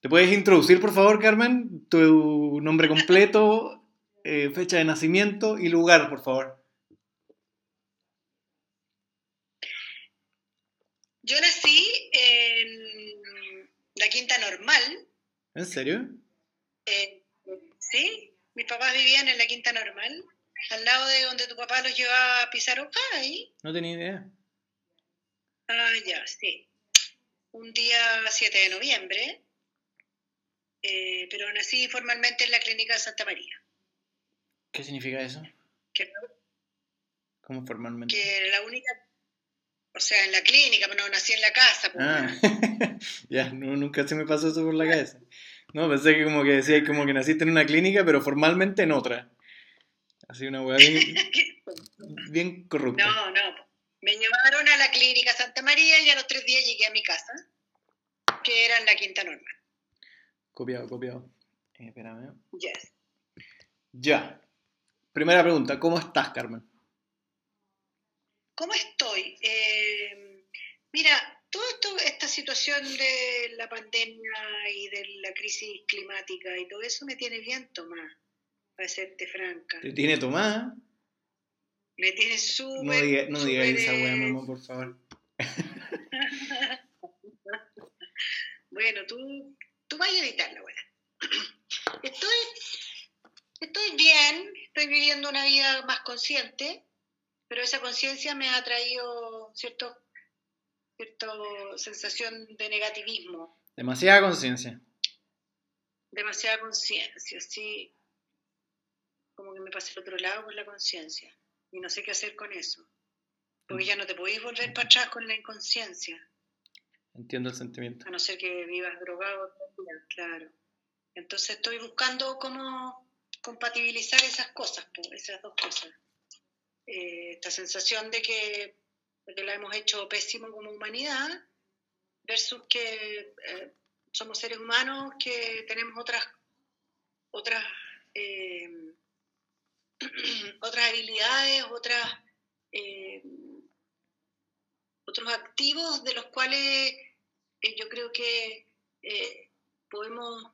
¿Te puedes introducir, por favor, Carmen? Tu nombre completo, eh, fecha de nacimiento y lugar, por favor. Yo nací en la Quinta Normal. ¿En serio? Eh, sí, mis papás vivían en la Quinta Normal, al lado de donde tu papá los llevaba a pisar ahí. No tenía idea. Ah, ya, sí. Un día 7 de noviembre, eh, pero nací formalmente en la Clínica de Santa María. ¿Qué significa eso? Que, ¿Cómo formalmente? Que la única o sea, en la clínica, pero no nací en la casa. Pues, ah, ya, nunca se me pasó eso por la cabeza. No, pensé que como que decía como que naciste en una clínica, pero formalmente en otra. Así una hueá bien, corrupta. No, no. Me llevaron a la clínica Santa María y a los tres días llegué a mi casa, que era en la Quinta Normal. Copiado, copiado. Eh, espérame. Yes. Ya. Primera pregunta, ¿cómo estás, Carmen? ¿Cómo estoy? Eh, mira, toda esta situación de la pandemia y de la crisis climática y todo eso me tiene bien Tomás, para serte franca. ¿Te tiene tomada? Me tiene súper... No, diga, no digas esa weá, mamá, por favor. bueno, tú, tú vas a editar la weá. Estoy, estoy bien, estoy viviendo una vida más consciente pero esa conciencia me ha traído cierto, cierta sensación de negativismo. Demasiada conciencia. Demasiada conciencia, sí. Como que me pasé al otro lado con la conciencia y no sé qué hacer con eso. Porque ya no te podéis volver para atrás con la inconsciencia. Entiendo el sentimiento. A no ser que vivas drogado, claro. Entonces estoy buscando cómo compatibilizar esas cosas, esas dos cosas. Eh, esta sensación de que, la hemos hecho pésimo como humanidad, versus que eh, somos seres humanos que tenemos otras, otras, eh, otras habilidades, otras, otros activos de los cuales yo creo que podemos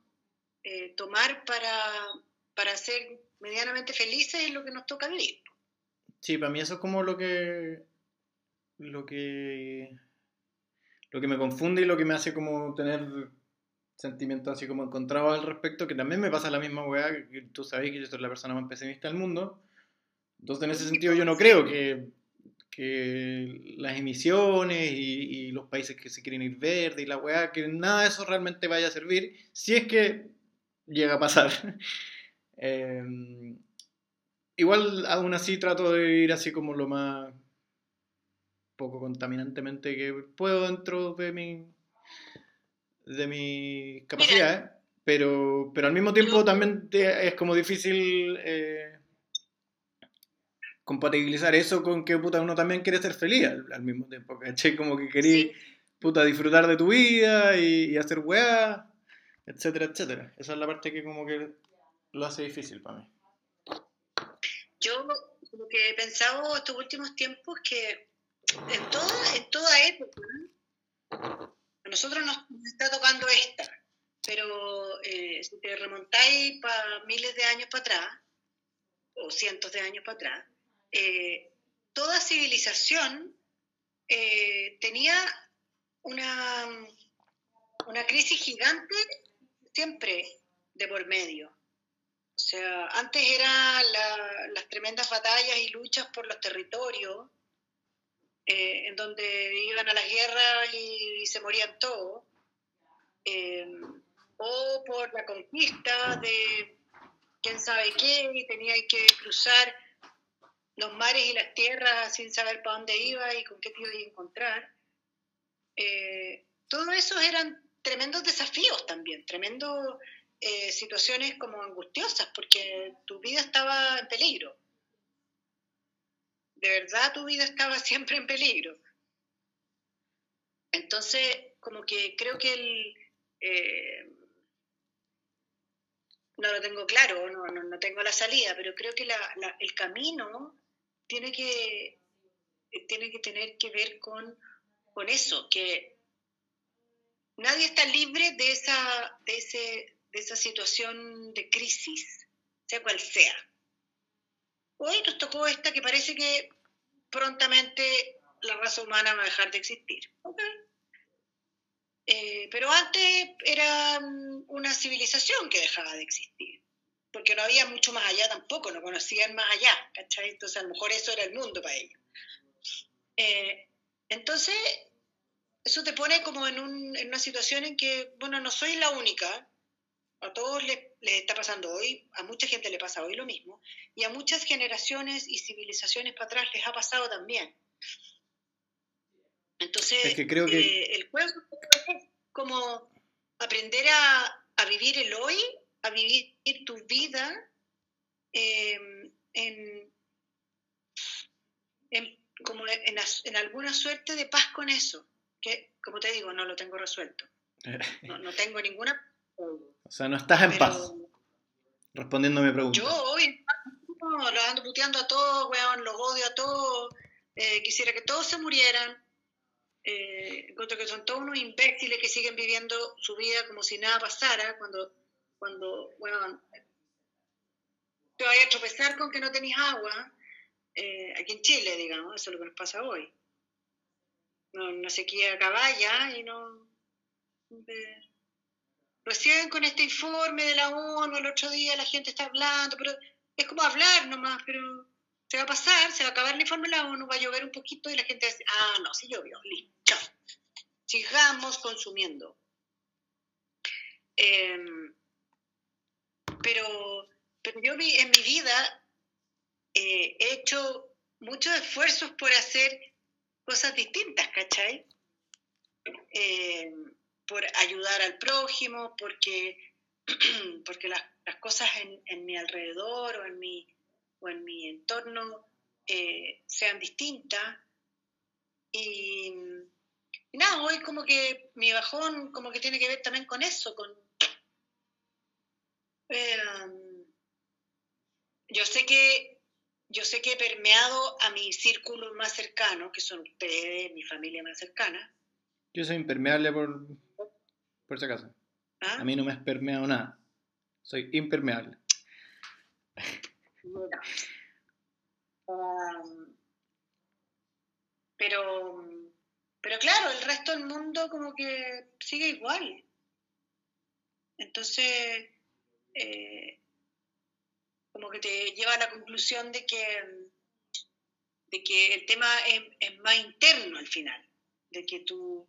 tomar para, para ser medianamente felices en lo que nos toca vivir. Sí, para mí eso es como lo que. Lo que. Lo que me confunde y lo que me hace como tener sentimientos así como encontrados al respecto, que también me pasa la misma weá, que tú sabes que yo soy la persona más pesimista del mundo. Entonces, en ese sentido, yo no creo que, que las emisiones y, los países que se quieren ir verde y la weá, que nada de eso realmente vaya a servir, si es que llega a pasar. eh, Igual aún así trato de ir así como lo más poco contaminantemente que puedo dentro de mi de mi capacidad, pero, pero al mismo tiempo también es como difícil eh, compatibilizar eso con que puta uno también quiere ser feliz al, mismo tiempo, ¿cachai? Como que querí puta disfrutar de tu vida y, y hacer weá, etcétera, etcétera. Esa es la parte que como que lo hace difícil para mí. Yo lo que he pensado estos últimos tiempos que en toda, en toda época, a nosotros nos, está tocando esta, pero eh, si te remontáis para miles de años para atrás, o cientos de años para atrás, eh, toda civilización eh, tenía una, crisis gigante siempre de por medio. O sea, antes eran las tremendas batallas y luchas por los territorios, eh, en donde iban a las guerras y, se morían todos, o por la conquista de quién sabe qué, y tenían que cruzar los mares y las tierras sin saber para dónde iba y con qué te iba a encontrar. Eh, todos esos eran tremendos desafíos también, tremendos eh, situaciones como angustiosas, porque tu vida estaba en peligro. De verdad tu vida estaba siempre en peligro. Entonces, como que creo que el... Eh, no lo tengo claro, no, no, tengo la salida, pero creo que el camino tiene que, tiene que tener que ver con, con eso, que nadie está libre de esa, de, ese, de esa situación de crisis, sea cual sea. Hoy nos tocó esta que parece que prontamente la raza humana va a dejar de existir. Eh, pero antes era mm, una civilización que dejaba de existir, porque no había mucho más allá tampoco, no conocían más allá, ¿cachai? Entonces a lo mejor eso era el mundo para ellos. Eh, entonces, eso te pone como en, una situación en que, bueno, no soy la única, a todos les, está pasando hoy, a mucha gente le pasa hoy lo mismo, y a muchas generaciones y civilizaciones para atrás les ha pasado también. Entonces, creo que... Eh, el juego es como aprender a, vivir el hoy, a vivir tu vida em, en, como en, alguna suerte de paz con eso, que como te digo, no lo tengo resuelto. No, tengo ninguna... O sea, no estás en paz. Respondiendo a mi pregunta. Yo hoy no, los ando puteando a todos, weón, los odio a todos. Eh, quisiera que todos se murieran. Eh, encuentro que son todos unos imbéciles que siguen viviendo su vida como si nada pasara, cuando, cuando bueno, te vayas a tropezar con que no tenéis agua, eh, aquí en Chile, digamos, eso es lo que nos pasa hoy. No, una sequía caballa y no... recién con este informe de la ONU el otro día la gente está hablando, pero es como hablar nomás, pero se va a pasar, se va a acabar el informe de la ONU, va a llover un poquito y la gente decir, ah, no, sí llovió, listo. Sigamos consumiendo. Em, pero, pero yo vi, en mi vida eh, he hecho muchos esfuerzos por hacer cosas distintas, ¿cachai? Em, por ayudar al prójimo, porque, porque las, cosas en, en mi alrededor o en mi o en mi entorno eh, sean distintas. Y, nada, hoy como que mi bajón como que tiene que ver también con eso, con... Em, yo sé que yo sé que he permeado a mi círculo más cercano, que son ustedes, mi familia más cercana. Yo soy impermeable por, por si acaso. ¿Ah? A mí no me has permeado nada. Soy impermeable pero, pero claro, el resto del mundo como que sigue igual. Entonces, eh, como que te lleva a la conclusión de que, de que el tema es, más interno al final, de que tu,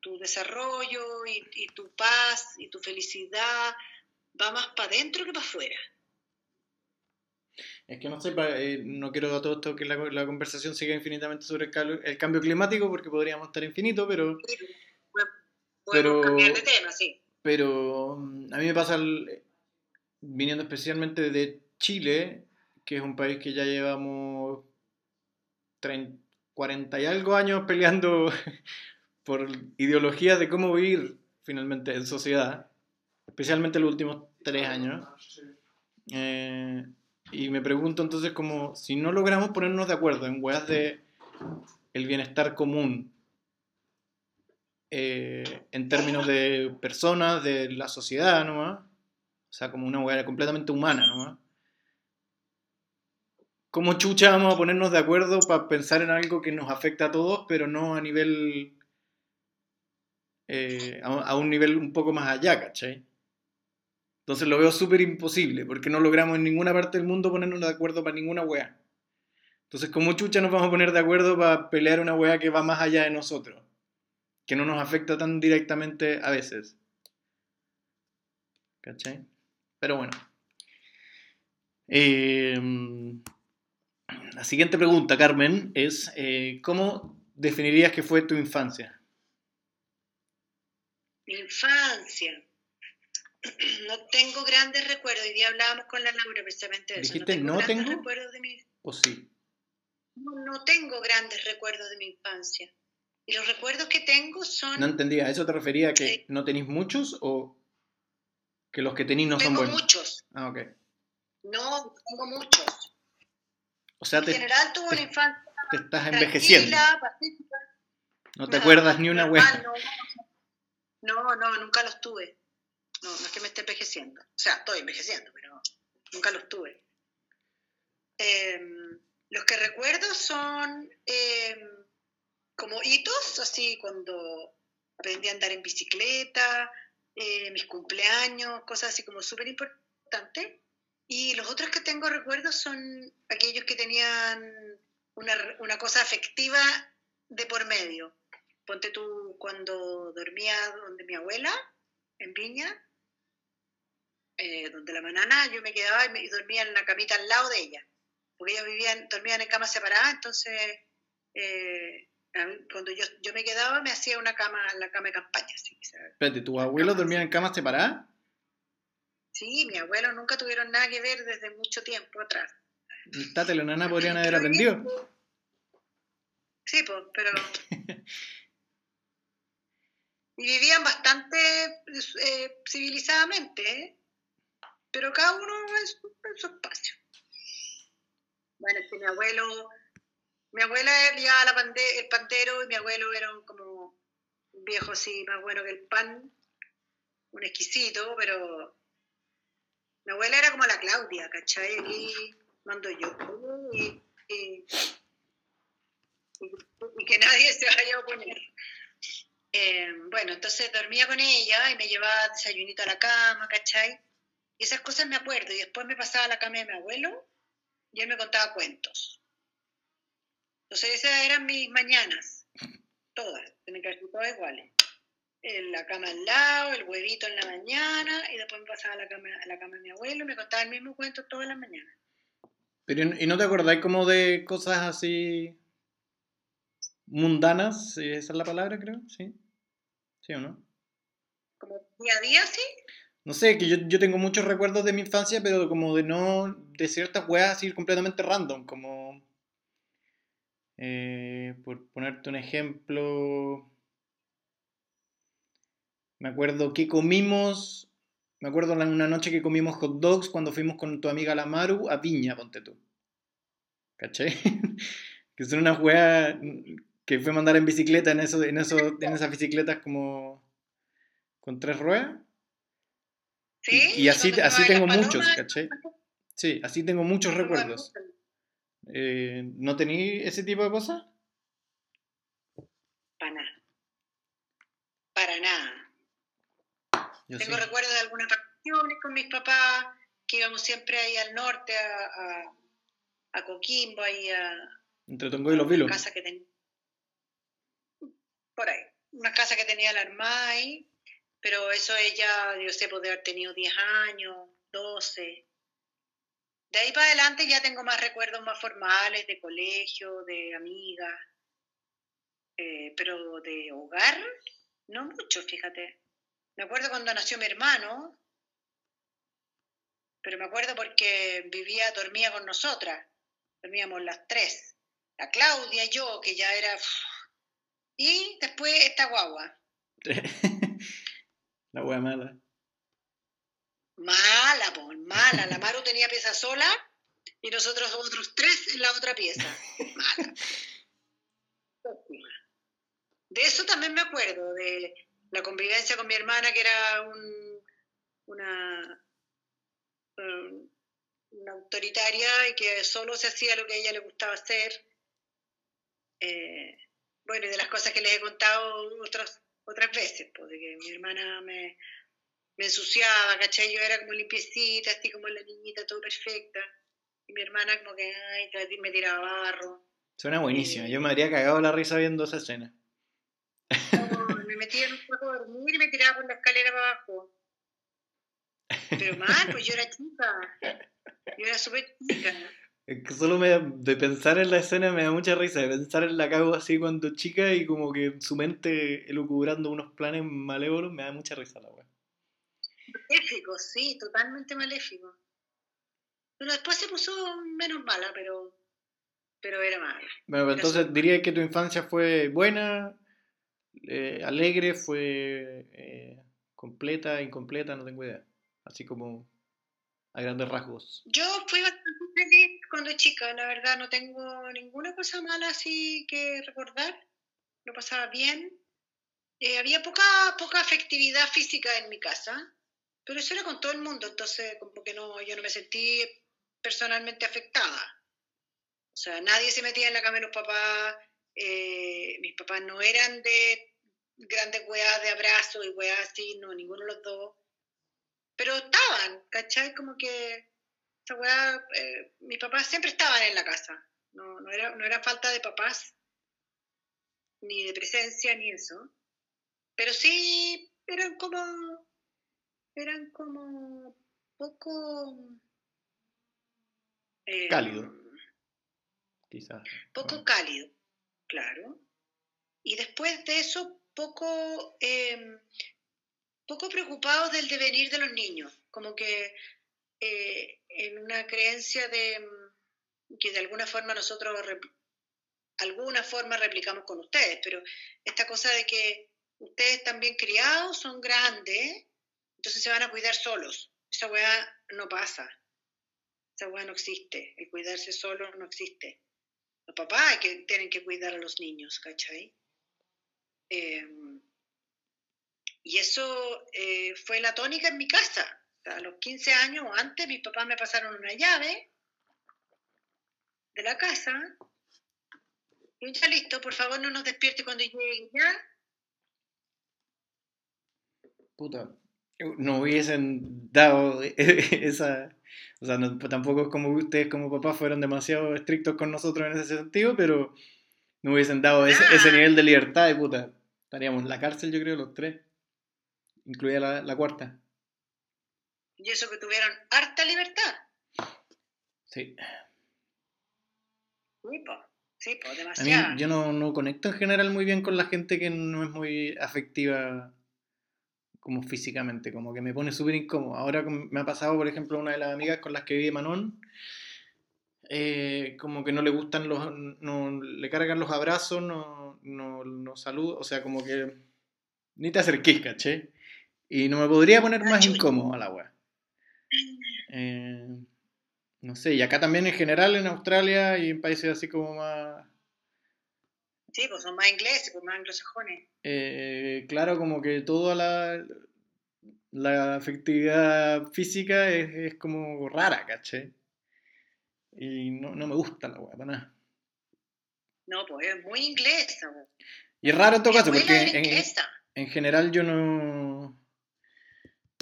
tu desarrollo y, y tu paz y tu felicidad va más para adentro que para afuera. Es que no sé, eh, no quiero a todo esto que la, conversación siga infinitamente sobre el, cambio climático porque podríamos estar infinito, pero... pero cambiar de tema, sí. Pero mm, a mí me pasa, viniendo especialmente de Chile, que es un país que ya llevamos 30, 40 y algo años peleando por ideologías de cómo vivir finalmente en sociedad, especialmente los últimos tres años. Eh, y me pregunto entonces como si no logramos ponernos de acuerdo en weas de el bienestar común eh, en términos de personas, de la sociedad nomás, o sea, como una wea completamente humana nomás. ¿Cómo chucha vamos a ponernos de acuerdo para pensar en algo que nos afecta a todos, pero no a nivel... Eh, a, un nivel un poco más allá, ¿cachai? Entonces lo veo súper imposible, porque no logramos en ninguna parte del mundo ponernos de acuerdo para ninguna wea. Entonces, ¿cómo chucha nos vamos a poner de acuerdo para pelear una wea que va más allá de nosotros? Que no nos afecta tan directamente a veces. ¿Cachai? Pero bueno. Em, la siguiente pregunta, Carmen, es eh, ¿cómo definirías que fue tu infancia? Mi infancia. no tengo grandes recuerdos. Hoy día hablábamos con la Laura precisamente de eso. ¿Dijiste no tengo? recuerdos de mi... ¿O sí? No, tengo grandes recuerdos de mi infancia. Y los recuerdos que tengo son... No entendía. ¿A eso te refería a que no tenéis muchos o que los que tenéis no son buenos? Tengo muchos. Ah, ok. No, tengo muchos. O sea, en general tuve una infancia te estás envejeciendo. No te acuerdas ni una wea. No, no, nunca los tuve. No, no es que me esté envejeciendo. O sea, estoy envejeciendo, pero nunca los tuve. Em, los que recuerdo son em, como hitos, así cuando aprendí a andar en bicicleta, eh, mis cumpleaños, cosas así como súper importantes. Y los otros que tengo recuerdos son aquellos que tenían una, una cosa afectiva de por medio. Ponte tú cuando dormía donde mi abuela, en Viña, eh, donde la manana yo me quedaba y, dormía en la camita al lado de ella, porque ellos vivían, dormían en camas separadas, entonces eh, cuando yo, yo, me quedaba me hacía una cama, la cama de campaña. Espérate, ¿tus abuelos dormían en camas separadas? Sí, mi abuelo nunca tuvieron nada que ver desde mucho tiempo atrás. Tate, la nana podrían haber aprendido. Sí, pues, pero... y vivían bastante eh, civilizadamente, ¿eh? pero cada uno en su, en su espacio. Bueno, es que mi abuelo mi abuela llevaba la el pantero y mi abuelo era como un viejo así, más bueno que el pan, un exquisito, pero mi abuela era como la Claudia, ¿cachai? Aquí mando yo. Y, que nadie se vaya a oponer. Eh, bueno, entonces dormía con ella y me llevaba desayunito a la cama, ¿cachai? Y esas cosas me acuerdo. Y después me pasaba a la cama de mi abuelo y él me contaba cuentos. Entonces esas eran mis mañanas, todas, me que todas iguales. En la cama al lado, el huevito en la mañana, y después me pasaba a la cama, a la cama de mi abuelo y me contaba el mismo cuento todas las mañanas. Pero, ¿y no te acordáis como de cosas así mundanas? Esa es la palabra, creo, ¿sí? ¿Sí o no? ¿Como día a día, sí? No sé, que yo, yo tengo muchos recuerdos de mi infancia, pero como de no, de ciertas weas así completamente random, como eh, por ponerte un ejemplo, me acuerdo que comimos, me acuerdo una noche que comimos hot dogs cuando fuimos con tu amiga la Maru a Piña, ponte tú. ¿Caché? que son una juega que fue mandar en bicicleta en, eso, en, eso, en esas bicicletas como con tres ruedas. Sí, y, así, así tengo muchos, ¿caché? Sí, así tengo muchos recuerdos. Eh, ¿No tenéis ese tipo de cosas? Para nada. Para nada. Tengo recuerdos de algunas vacaciones con mis papás, que íbamos siempre ahí al norte, a, a, Coquimbo, ahí a... Entre Tongo y Los Vilos. Casa que Por ahí. Una casa que tenía la armada ahí, pero eso ella, yo sé, poder haber tenido 10 años, 12. De ahí para adelante ya tengo más recuerdos más formales, de colegio, de amigas, eh, pero de hogar, no mucho, fíjate. Me acuerdo cuando nació mi hermano, pero me acuerdo porque vivía, dormía con nosotras, dormíamos las tres, la Claudia, y yo, que ya era... Y después esta guagua. la guagua mala. Mala, pues, mala. La Maru tenía pieza sola y nosotros otros tres en la otra pieza. Mala. De eso también me acuerdo, de la convivencia con mi hermana, que era un, una, autoritaria y que solo se hacía lo que a ella le gustaba hacer. Eh, bueno, y de las cosas que les he contado otras, otras veces, porque pues, mi hermana me, me ensuciaba, ¿cachai? Yo era como limpiecita, así como la niñita, todo perfecta. Y mi hermana como que, ay, me tiraba barro. Suena buenísimo, yo me habría cagado la risa viendo esa escena. me metía en un cuarto a dormir y me tiraba por la escalera para abajo. Pero mal, pues yo era chica. Yo era súper chica. Es que solo me, de pensar en la escena me da mucha risa, de pensar en la cago así cuando chica y como que su mente elucubrando unos planes malévolos me da mucha risa la weá. Maléfico, sí, totalmente maléfico. Pero después se puso menos mala, pero, pero era mala. Bueno, pues entonces diría que tu infancia fue buena, eh, alegre, fue eh, completa, incompleta, no tengo idea. Así como a grandes rasgos. Yo fui bastante feliz cuando chica, la verdad, no tengo ninguna cosa mala así que recordar. Lo pasaba bien. eh, había poca, poca afectividad física en mi casa, pero eso era con todo el mundo, entonces como que no, yo no me sentí personalmente afectada. O sea, nadie se metía en la cama de los papás, eh, mis papás no eran de grandes weas de abrazo y weas así, no, ninguno de los dos. Pero estaban, ¿cachai? Como que esa wea, eh, mis papás siempre estaban en la casa. No, no, era, no era falta de papás, ni de presencia, ni eso. Pero sí eran como, eran como poco... Eh, cálido, quizás. Poco cálido, claro. Y después de eso, poco, em, poco preocupados del devenir de los niños, como que eh, en una creencia de mm, que de alguna forma nosotros alguna forma replicamos con ustedes, pero esta cosa de que ustedes también criados son grandes, entonces se van a cuidar solos. Esa weá no pasa. Esa weá no existe. El cuidarse solo no existe. Los papás que tienen que cuidar a los niños, ¿cachai? Em, y eso eh, fue la tónica en mi casa. a los 15 años o antes, mis papás me pasaron una llave de la casa. Y ya listo, por favor no nos despierte cuando llegue ya. Puta, no hubiesen dado esa... O sea, tampoco es como ustedes como papás fueron demasiado estrictos con nosotros en ese sentido, pero no hubiesen dado ese, ese, nivel de libertad de puta. Estaríamos en la cárcel, yo creo, los tres. Incluida la, la cuarta. Y eso que tuvieron harta libertad. Sí. Sí, Sí, demasiado. A mí, yo no, no, conecto en general muy bien con la gente que no es muy afectiva como físicamente, como que me pone súper incómodo. Ahora me ha pasado, por ejemplo, una de las amigas con las que vive Manon, eh, como que no le gustan los, no le cargan los abrazos, no, no, no saluda, o sea, como que ni te acerquís, caché. Y no me podría poner más incómodo a la wea. Eh, no sé, y acá también en general en Australia y en países así como más... Sí, pues son más ingleses, pues más anglosajones. Eh, claro, como que toda la, la afectividad física es, es como rara, caché. Y no, no me gusta la weá, para nada. No, pues es muy inglesa. Y es raro en todo caso, porque en, en, general yo no.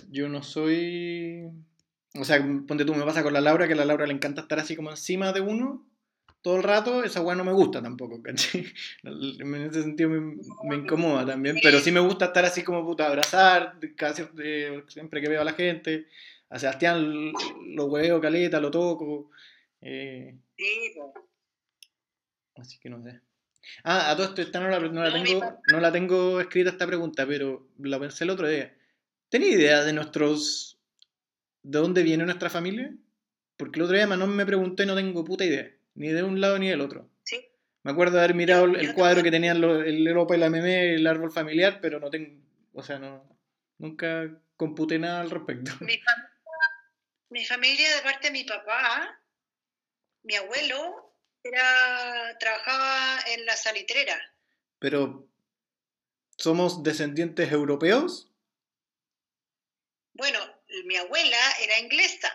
Yo no soy. O sea, ponte tú, me pasa con la Laura, que a la Laura le encanta estar así como encima de uno todo el rato, esa weá no me gusta tampoco, ¿cachai? En ese sentido me, me, incomoda también, pero sí me gusta estar así como puta, abrazar, casi eh, siempre que veo a la gente. A Sebastián lo huevo caleta, lo toco. Eh, sí, Así que no sé. Ah, a todo esto, esta no la, no la tengo, no la tengo escrita esta pregunta, pero la pensé el otro día. ¿Tenés idea de nuestros. de dónde viene nuestra familia? Porque el otro día Manon me preguntó y no tengo puta idea. Ni de un lado ni del otro. Sí. Me acuerdo de haber mirado el cuadro que tenían el Europa y la meme, el árbol familiar, pero no tengo. O sea, no. Nunca computé nada al respecto. Mi familia, mi familia de parte de mi papá mi abuelo era, trabajaba en la salitrera. Pero, ¿somos descendientes europeos? Bueno, mi abuela era inglesa.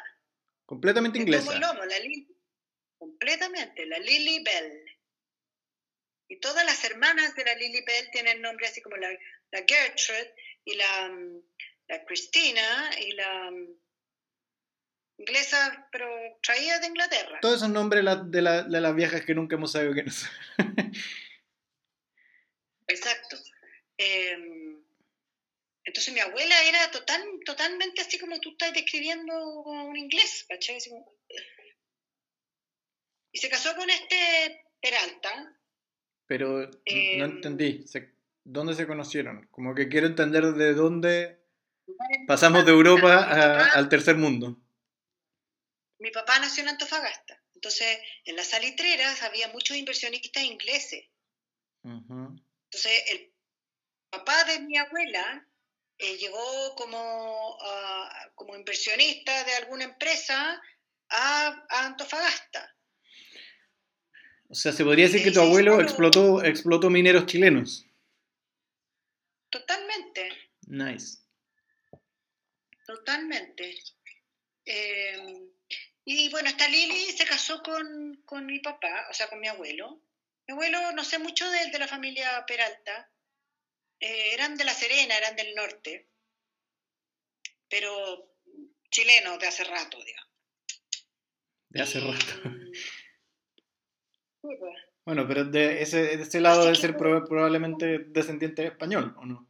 Completamente inglesa. la completamente, la Lily Bell. Y todas las hermanas de la Lily Bell tienen nombres así como la, la Gertrude y la, la Cristina y la inglesa, pero traída de Inglaterra. Todos esos nombres de, las viejas que nunca hemos sabido quiénes son. Exacto. Em, entonces mi abuela era total, totalmente así como tú estás describiendo un inglés, ¿cachai? Y se casó con este Peralta. Pero no em, entendí, ¿dónde se conocieron? Como que quiero entender de dónde pasamos de Europa al tercer mundo mi papá nació en Antofagasta. Entonces, en las salitreras había muchos inversionistas ingleses. Entonces, el papá de mi abuela eh, llegó como, ah, como inversionista de alguna empresa a, Antofagasta. O sea, se podría decir que tu abuelo explotó, explotó mineros chilenos. Totalmente. Nice. Totalmente. Eh, y bueno, esta Lili se casó con, con, mi papá, o sea, con mi abuelo. Mi abuelo, no sé mucho de, de la familia Peralta. Eh, eran de La Serena, eran del norte. Pero chilenos de hace rato, digamos. De hace rato. Sí, pues. Bueno, pero de ese, de ese lado debe ser probablemente descendiente español, ¿o no?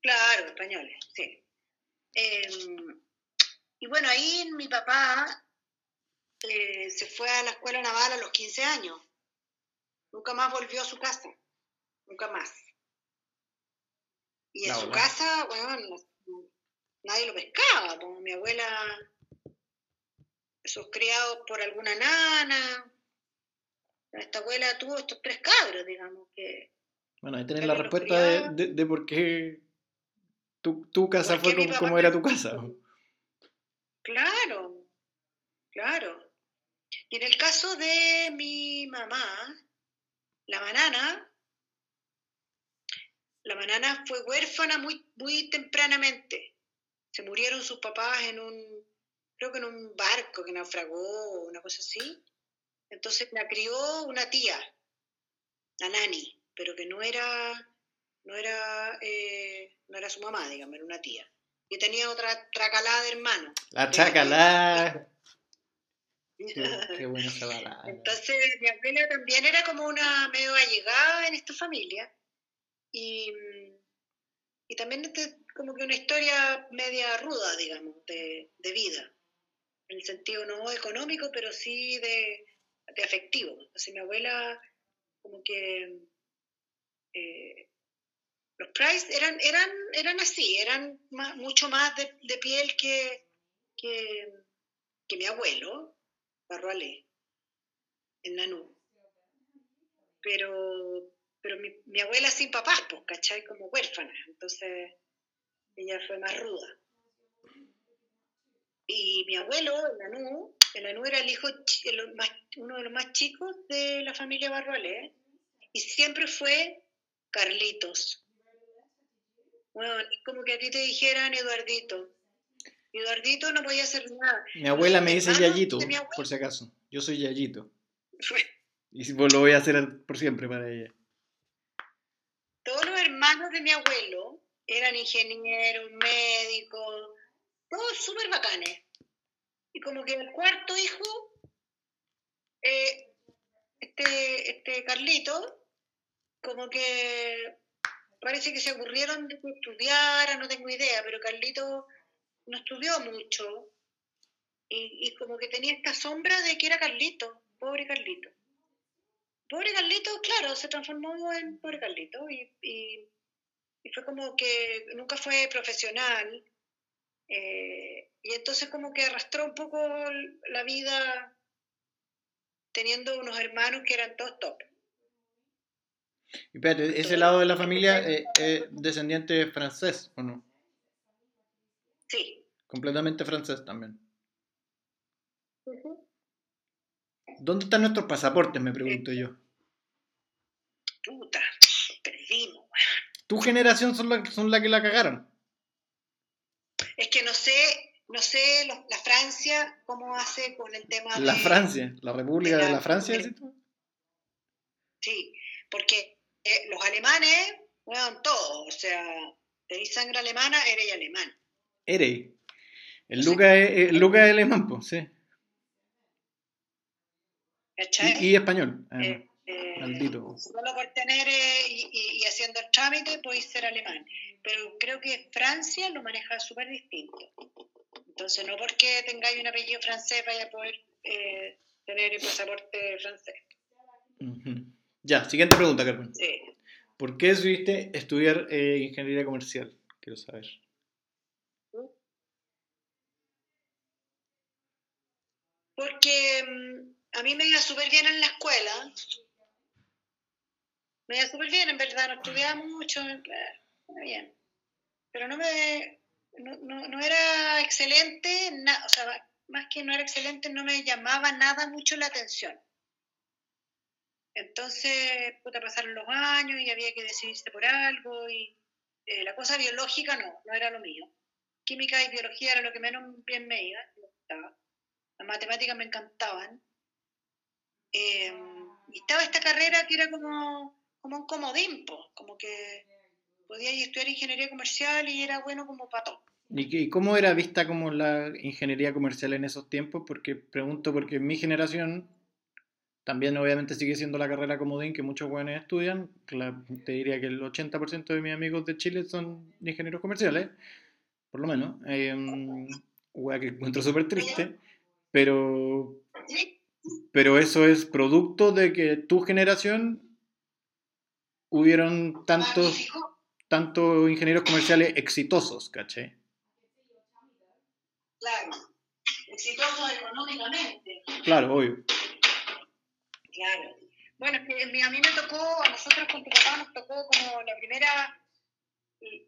Claro, españoles, sí. Em, y bueno, ahí mi papá eh, se fue a la escuela naval a los 15 años. Nunca más volvió a su casa. Nunca más. Y en su casa, bueno, nadie lo pescaba. Como mi abuela, esos criados por alguna nana, esta abuela tuvo estos tres cabros, digamos, que... Bueno, ahí tenés la respuesta de, de, por qué tu, tu casa fue como, era tu casa. Claro, claro. Y en el caso de mi mamá, la banana, la banana fue huérfana muy, muy tempranamente. Se murieron sus papás en un, creo que en un barco que naufragó, una cosa así. Entonces la crió una tía, la nani, pero que no era, no era, eh, no era su mamá, digamos, era una tía. Y tenía otra tracalada de hermano. La tracalada. Qué, bueno esa balada. Entonces mi abuela también era como una medio allegada en esta familia. Y, y también este, como que una historia media ruda, digamos, de, de vida. En el sentido no económico, pero sí de, de afectivo. Mi abuela, como que eh, los Price eran, eran, eran así, eran mucho más de, piel que, que, mi abuelo, Barroalé, en Nanú. Pero, pero mi, abuela sin papás, pues, ¿cachai? Como huérfana. Entonces ella fue más ruda. Y mi abuelo, en Nanú, el Anú era el hijo, uno de los más chicos de la familia Barroalé y siempre fue Carlitos. Bueno, es como que a ti te dijeran Eduardito. Eduardito no podía hacer nada. Mi abuela me dice Yayito, por si acaso. Yo soy Yayito. y lo voy a hacer por siempre para ella. Todos los hermanos de mi abuelo eran ingenieros, médicos, todos súper bacanes. Y como que el cuarto hijo, eh, este, este Carlito, como que parece que se aburrieron de que estudiara, no tengo idea, pero Carlito no estudió mucho y, y, como que tenía esta sombra de que era Carlito, pobre Carlito. Pobre Carlito, claro, se transformó en pobre Carlito y, y, y fue como que nunca fue profesional, eh, y entonces como que arrastró un poco la vida teniendo unos hermanos que eran todos top. Y espérate, ese lado de la familia es descendiente francés, ¿o no? Sí. Completamente francés también. ¿Dónde están nuestros pasaportes? Me pregunto yo. Puta, perdimos. ¿Tu generación son la, son la que la cagaron? Es que no sé, no sé la Francia cómo hace con el tema la Francia, la República de la, Francia, Sí, porque eh, los alemanes juegan todo, o sea, tenéis sangre alemana, eres alemán. Eres. El Luca es, Luca es alemán, pues, sí. Y, y, español. Eh, eh, solo por tener y, y, haciendo el trámite podéis ser alemán pero creo que Francia lo maneja súper distinto. Entonces, no porque tengáis un apellido francés vaya a poder eh, tener el pasaporte francés. Ya, siguiente pregunta, Carmen. Sí. ¿Por qué decidiste estudiar eh, ingeniería comercial? Quiero saber. Porque mm, a mí me iba súper bien en la escuela. Me iba súper bien, en verdad, no estudiaba mucho. Bien. Pero no me, no, no, era excelente, o sea, más que no era excelente, no me llamaba nada mucho la atención. Entonces, puta, pasaron los años y había que decidirse por algo y eh, la cosa biológica no, no era lo mío. Química y biología era lo que menos bien me iba, me gustaba. Las matemáticas me encantaban. Eh, y estaba esta carrera que era como, como un comodín, como que podía estudiar ingeniería comercial y era bueno como pato. ¿Y cómo era vista como la ingeniería comercial en esos tiempos? Porque pregunto, porque en mi generación también obviamente sigue siendo la carrera comodín que muchos jóvenes estudian. te diría que el 80% de mis amigos de Chile son ingenieros comerciales, por lo menos. Eh, que encuentro súper triste, pero, pero eso es producto de que tu generación hubieron tantos, tantos ingenieros comerciales exitosos, ¿caché? Claro, exitosos económicamente. Claro, obvio. Claro. Bueno, es que a mí me tocó, a nosotros con tu papá nos tocó como la primera,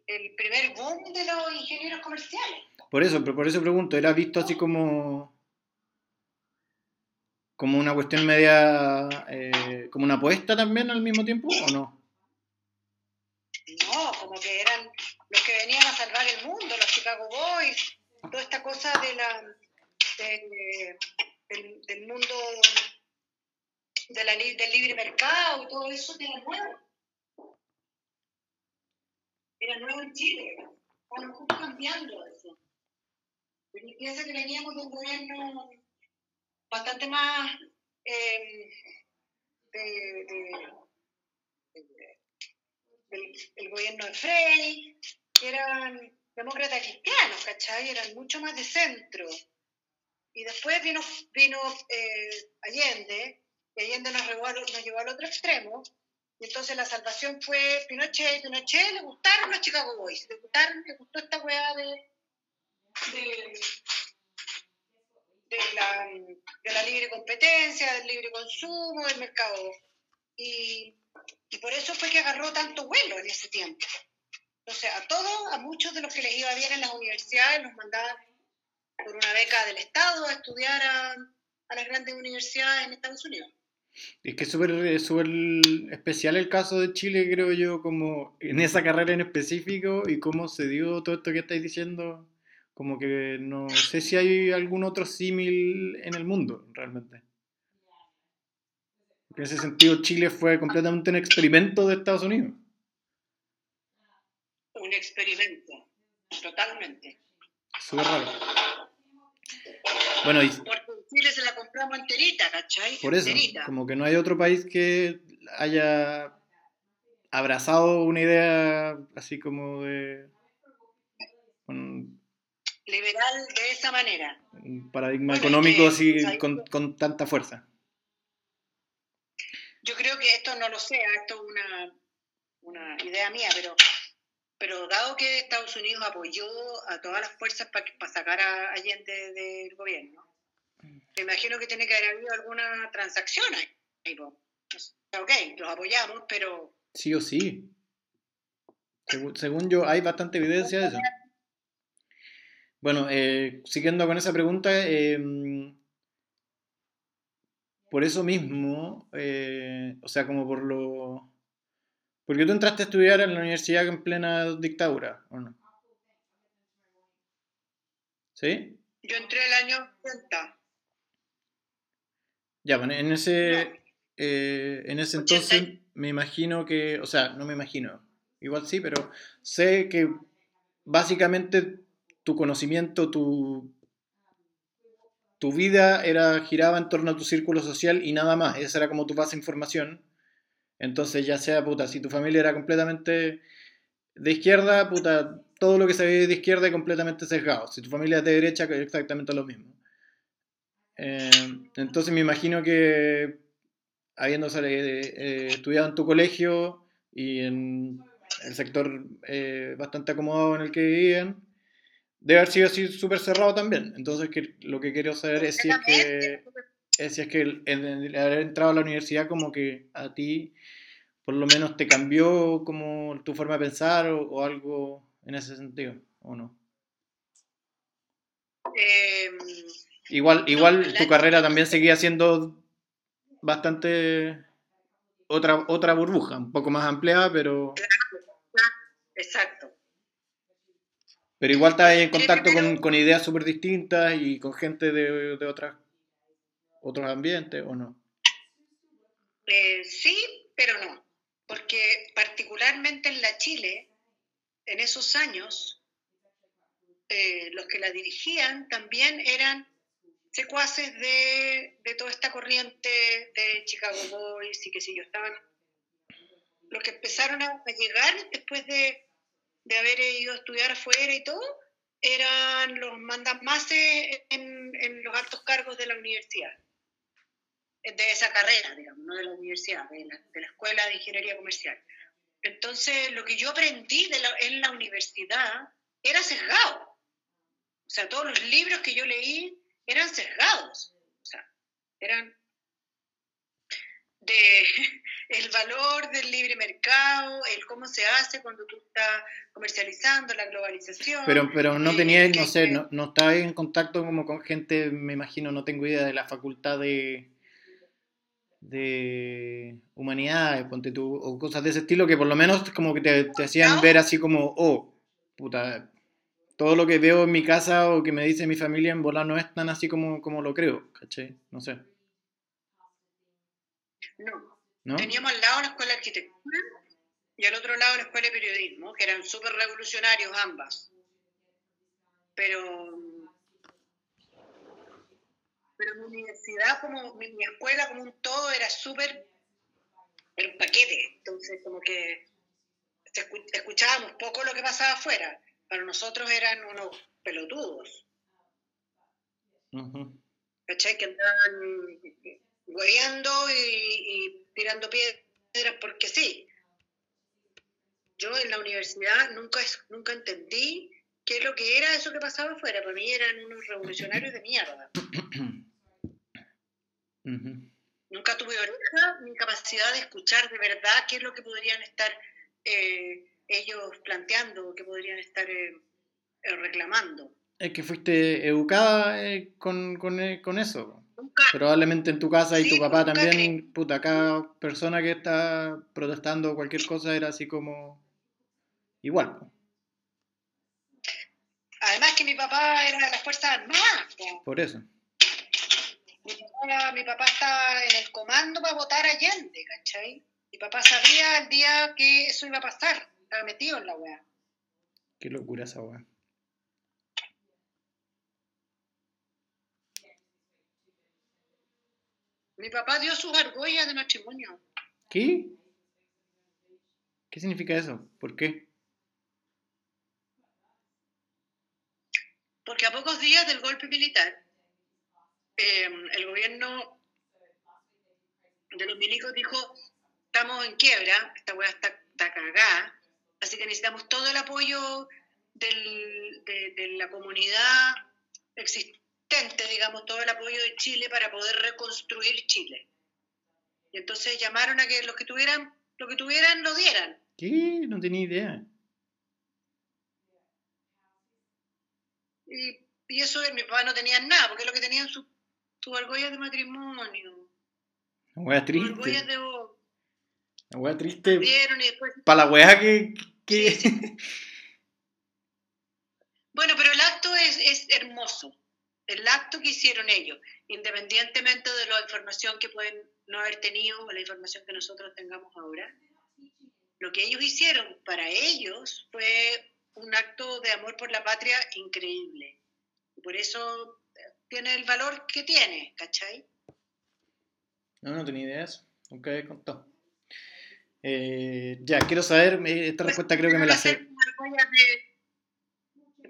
el primer boom de los ingenieros comerciales. Por eso, pero por eso pregunto, ¿era visto así como como una cuestión media, eh, como una apuesta también al mismo tiempo o no? No, como que eran los que venían a salvar el mundo, los Chicago Boys, toda esta cosa de la, del mundo de la, del libre mercado y todo eso era nuevo. Era nuevo en Chile. Estamos cambiando eso. Pero piensa que veníamos de un gobierno bastante más eh, de, del, gobierno de Frey, eran demócratas cristianos, ¿cachai? Eran mucho más de centro. Y después vino, vino eh, Allende, y Allende nos, llevó, al otro extremo, y entonces la salvación fue Pinochet, Pinochet le gustaron los Chicago Boys, le, gustaron, le gustó esta weá de, la, de la libre competencia, del libre consumo, del mercado. Y, y por eso fue que agarró tanto vuelo en ese tiempo. Entonces, a todos, a muchos de los que les iba bien en las universidades, los mandaban por una beca del Estado a estudiar a, las grandes universidades en Estados Unidos. Es que es súper especial el caso de Chile, creo yo, como en esa carrera en específico y cómo se dio todo esto que estáis diciendo. Como que no sé si hay algún otro símil en el mundo, realmente. En ese sentido, Chile fue completamente un experimento de Estados Unidos. Un experimento, totalmente. Súper raro. Bueno, y... Chile se la compramos enterita, ¿cachai? Por eso, como que no hay otro país que haya abrazado una idea así como de... Liberal de esa manera. Un paradigma económico así con, con, tanta fuerza. Yo creo que esto no lo sé, esto es una, una idea mía, pero pero dado que Estados Unidos apoyó a todas las fuerzas para sacar a Allende del gobierno, me imagino que tiene que haber habido alguna transacción ahí. Ok, los apoyamos, pero... Sí o sí. Según, yo, hay bastante evidencia de eso. Bueno, eh, siguiendo con esa pregunta, em, por eso mismo, eh, o sea, como por lo... Porque tú entraste a estudiar en la universidad en plena dictadura, ¿o no? ¿Sí? Yo entré el año 80. Ya, bueno, en ese, eh, en ese entonces me imagino que, o sea, no me imagino, igual sí, pero sé que básicamente tu conocimiento, tu, tu vida era giraba en torno a tu círculo social y nada más, esa era como tu base de información. Entonces, ya sea, puta, si tu familia era completamente de izquierda, puta, todo lo que se ve de izquierda es completamente sesgado. Si tu familia es de derecha, es exactamente lo mismo. Eh, entonces me imagino que habiendo eh, estudiado en tu colegio y en el sector eh, bastante acomodado en el que vivían, debe haber sido así súper cerrado también. Entonces que, lo que quiero saber es si es que, es, si es que el, haber entrado a la universidad como que a ti por lo menos te cambió como tu forma de pensar o, algo en ese sentido, ¿o no? Eh, Igual, igual tu carrera también seguía siendo bastante otra, otra burbuja, un poco más ampliada, pero... Exacto. Pero igual estás en contacto con, con ideas súper distintas y con gente de, de otras, otros ambientes, ¿o no? Eh, sí, pero no. Porque particularmente en la Chile, en esos años, eh, los que la dirigían también eran secuaces de, de, toda esta corriente de Chicago Boys y que sé yo, estaban los que empezaron a, llegar después de, de, haber ido a estudiar afuera y todo, eran los mandamases en, en los altos cargos de la universidad, de esa carrera, digamos, no de la universidad, de la, de la Escuela de Ingeniería Comercial. Entonces, lo que yo aprendí de la, en la universidad era sesgado. O sea, todos los libros que yo leí eran sesgados. O sea, eran de el valor del libre mercado, el cómo se hace cuando tú estás comercializando, la globalización. Pero, pero no tenía, no sé, no, no estaba en contacto como con gente, me imagino, no tengo idea de la facultad de de humanidades, ponte tú, o cosas de ese estilo que por lo menos como que te, te hacían ver así como, oh, puta, todo lo que veo en mi casa o que me dice mi familia en volar no es tan así como, como lo creo, ¿cachai? No sé. No. ¿No? Teníamos al lado la escuela de arquitectura y al otro lado la escuela de periodismo, que eran súper revolucionarios ambas. Pero, pero mi universidad, como mi, mi escuela como un todo, era súper, era un paquete. Entonces, como que escuchábamos poco lo que pasaba afuera para nosotros eran unos pelotudos. ¿Cachai? Que andaban hueveando y, tirando piedras porque sí. Yo en la universidad nunca, nunca entendí qué es lo que era eso que pasaba afuera. Para mí eran unos revolucionarios de mierda. Nunca tuve oreja ni capacidad de escuchar de verdad qué es lo que podrían estar eh, ellos planteando que podrían estar eh, eh, reclamando. Es que fuiste educada eh, con, con, con, eso. Probablemente en tu casa y tu papá también, puta, cada persona que está protestando cualquier cosa era así como igual. Además que mi papá era de las Fuerzas Armadas. Por eso. Mi papá, mi papá estaba en el comando para votar a Allende, ¿cachai? Mi papá sabía el día que eso iba a pasar estaba metido en la weá. Qué locura esa weá. Mi papá dio sus argollas de matrimonio. ¿Qué? ¿Qué significa eso? ¿Por qué? Porque a pocos días del golpe militar, eh, el gobierno de los milicos dijo, estamos en quiebra, esta weá está, está cagada, Así que necesitamos todo el apoyo del, de, de, la comunidad existente, digamos, todo el apoyo de Chile para poder reconstruir Chile. Y entonces llamaron a que los que tuvieran, lo que tuvieran lo dieran. ¿Qué? No tenía idea. Y, y eso mi papá no tenía nada, porque lo que tenían sus su argollas de matrimonio. Una triste. Argollas de La wea triste. Después... Para la wea que, que... Sí, sí. Bueno, pero el acto es, es, hermoso. El acto que hicieron ellos, independientemente de la información que pueden no haber tenido o la información que nosotros tengamos ahora, lo que ellos hicieron para ellos fue un acto de amor por la patria increíble. Y por eso tiene el valor que tiene, ¿cachai? No, no tenía idea de eso. Nunca he contado. Eh, ya, quiero saber, esta Pues, respuesta creo que me la sé. De,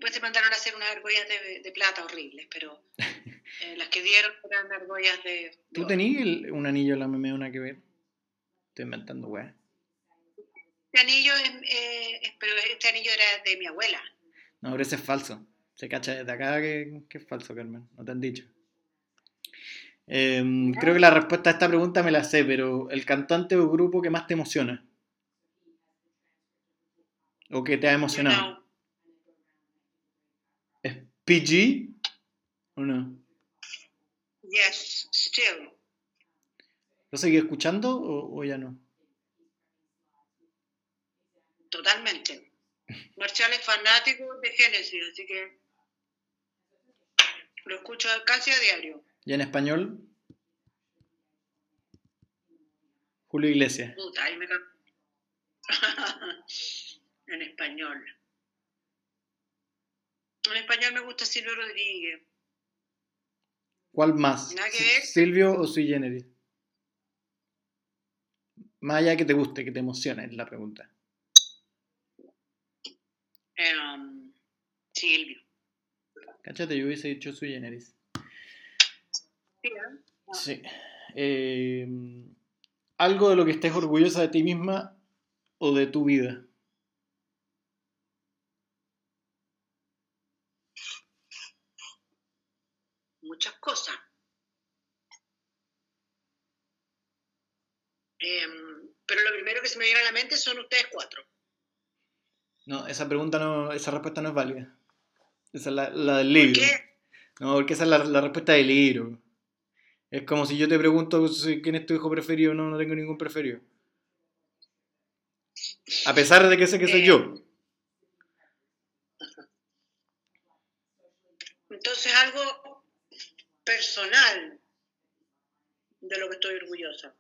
después se mandaron a hacer unas argollas de, de plata horribles, pero eh, las que dieron eran argollas de... de ¿Tú tenías un anillo en la meme una que ver? Estoy inventando, weá. Este anillo, es, eh, es- pero este anillo era de mi abuela. No, pero ese es falso. Se cacha desde acá que, que es falso, Carmen. No te han dicho. Em, creo que la respuesta a esta pregunta me la sé, pero el cantante o grupo que más te emociona. O que te ha emocionado. PG o no? Yes, still. ¿Lo seguí escuchando o, ya no? Totalmente. Marcial es fanático de Génesis, así que lo escucho casi a diario. ¿Y en español? Julio Iglesias. En español. En español me gusta Silvio Rodríguez. ¿Cuál más? Nada que ver. ¿Silvio o Sui Generis? Más allá que te guste, que te emocione, es la pregunta. Em, Silvio. Cáchate, yo hubiese dicho Sui Generis. Sí, ¿eh? Sí. Eh, algo de lo que estés orgullosa de ti misma o de tu vida. Muchas cosas. Em, pero lo primero que se me viene a la mente son ustedes cuatro. No, esa pregunta no, esa respuesta no es válida. Esa es la, la del libro. ¿Por qué? No, porque esa es la, la respuesta del libro. Es como si yo te pregunto quién es tu hijo preferido, no, no tengo ningún preferido. A pesar de que sé que soy Eh. yo. Entonces algo personal de lo que estoy orgullosa.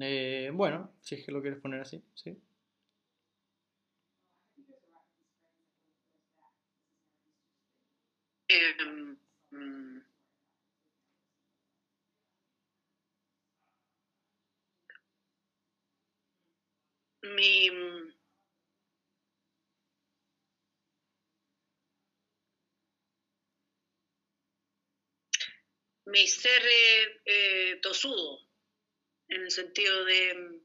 Eh, bueno, si es que lo quieres poner así, sí. Em, mm, mi mi ser eh, tosudo en el sentido de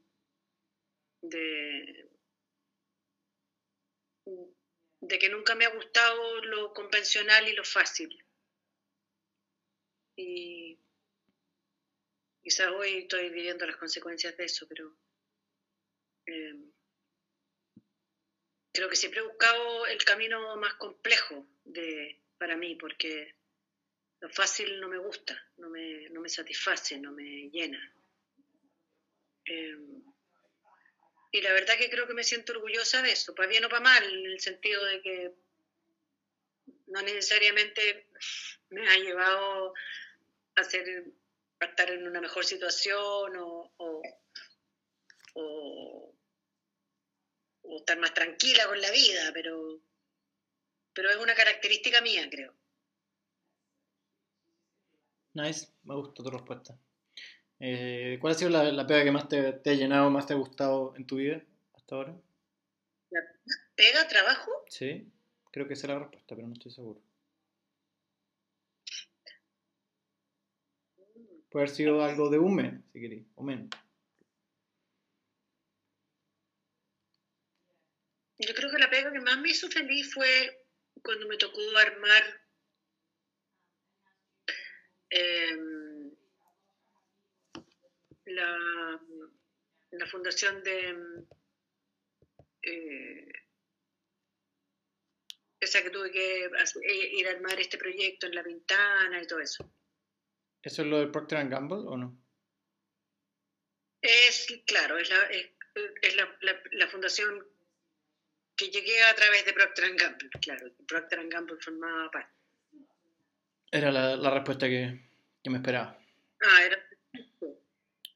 de de que nunca me ha gustado lo convencional y lo fácil. Y quizás hoy estoy viviendo las consecuencias de eso, pero eh, creo que siempre he buscado el camino más complejo de, para mí, porque lo fácil no me gusta, no me, no me satisface, no me llena. Eh, y la verdad que creo que me siento orgullosa de eso, para bien o para mal, en el sentido de que no necesariamente me ha llevado a, ser, a estar en una mejor situación o, o, o- o estar más tranquila con la vida, pero, pero es una característica mía, creo. Nice, me gusta tu respuesta. Eh, ¿Cuál ha sido la, la pega que más te, te ha llenado, más te ha gustado en tu vida hasta ahora? ¿Pega, trabajo? Sí, creo que esa es la respuesta, pero no estoy seguro. Puede haber sido algo de un mes, si queréis, o menos. Yo creo que la pega que más me hizo feliz fue cuando me tocó armar em, la, la fundación de em, eh, esa que tuve que eh, ir a armar este proyecto en la ventana y todo eso. ¿Eso es lo de Procter Gamble o no? Es, claro, es la, es, es la, la- la fundación que llegué a través de Procter Gamble, claro, Procter Gamble formaba parte. Era la, la respuesta que, que me esperaba. Ah, era.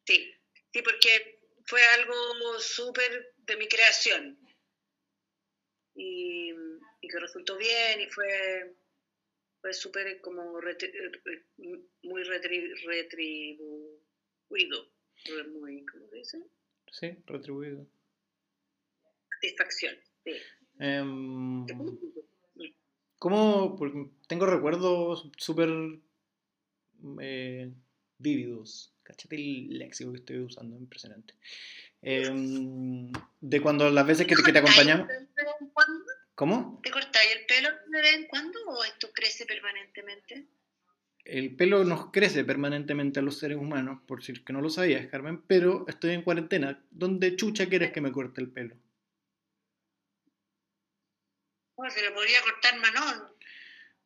Sí, sí, porque fue algo súper de mi creación. Y, y que resultó bien y fue, fue súper como retri- muy retri- retribuido. Muy, ¿cómo se dice? Sí, retribuido. Satisfacción. Sí. Em, ¿Cómo? Porque tengo recuerdos súper eh, vívidos. Cachate el léxico que estoy usando, impresionante. Em, de cuando las veces que te, que te acompañamos. ¿Cómo? ¿Te cortáis el pelo de vez en cuando o esto crece permanentemente? El pelo nos crece permanentemente a los seres humanos, por si que no lo sabías, Carmen, pero estoy en cuarentena. ¿Dónde chucha quieres que me corte el pelo? Se le podría cortar Manón.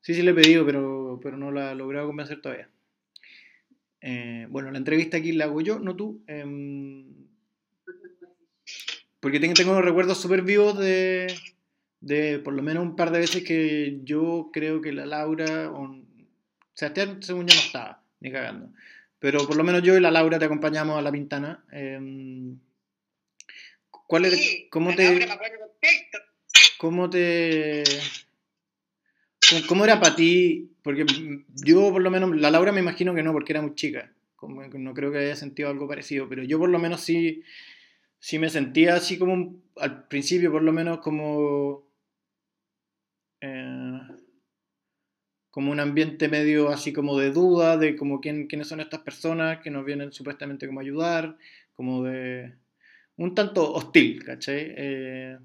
Sí, sí le he pedido, pero, pero no la he logrado convencer todavía. Eh, bueno, la entrevista aquí la hago yo, no tú. Em, porque tengo, tengo recuerdos súper vivos de, de por lo menos un par de veces que yo creo que la Laura, o, Sebastián según yo no estaba, ni cagando, pero por lo menos yo y la Laura te acompañamos a la Pintana. Eh, ¿Cuál Sí, cómo la te, Laura me acuerdo perfecto. Cómo te, cómo, era para ti? Porque yo por lo menos, la Laura me imagino que no, porque era muy chica, no creo que haya sentido algo parecido, pero yo por lo menos sí, sí me sentía así como, al principio por lo menos como, eh, como un ambiente medio así como de duda, de como quién, quiénes son estas personas que nos vienen supuestamente como a ayudar, como de un tanto hostil, ¿cachai? Eh,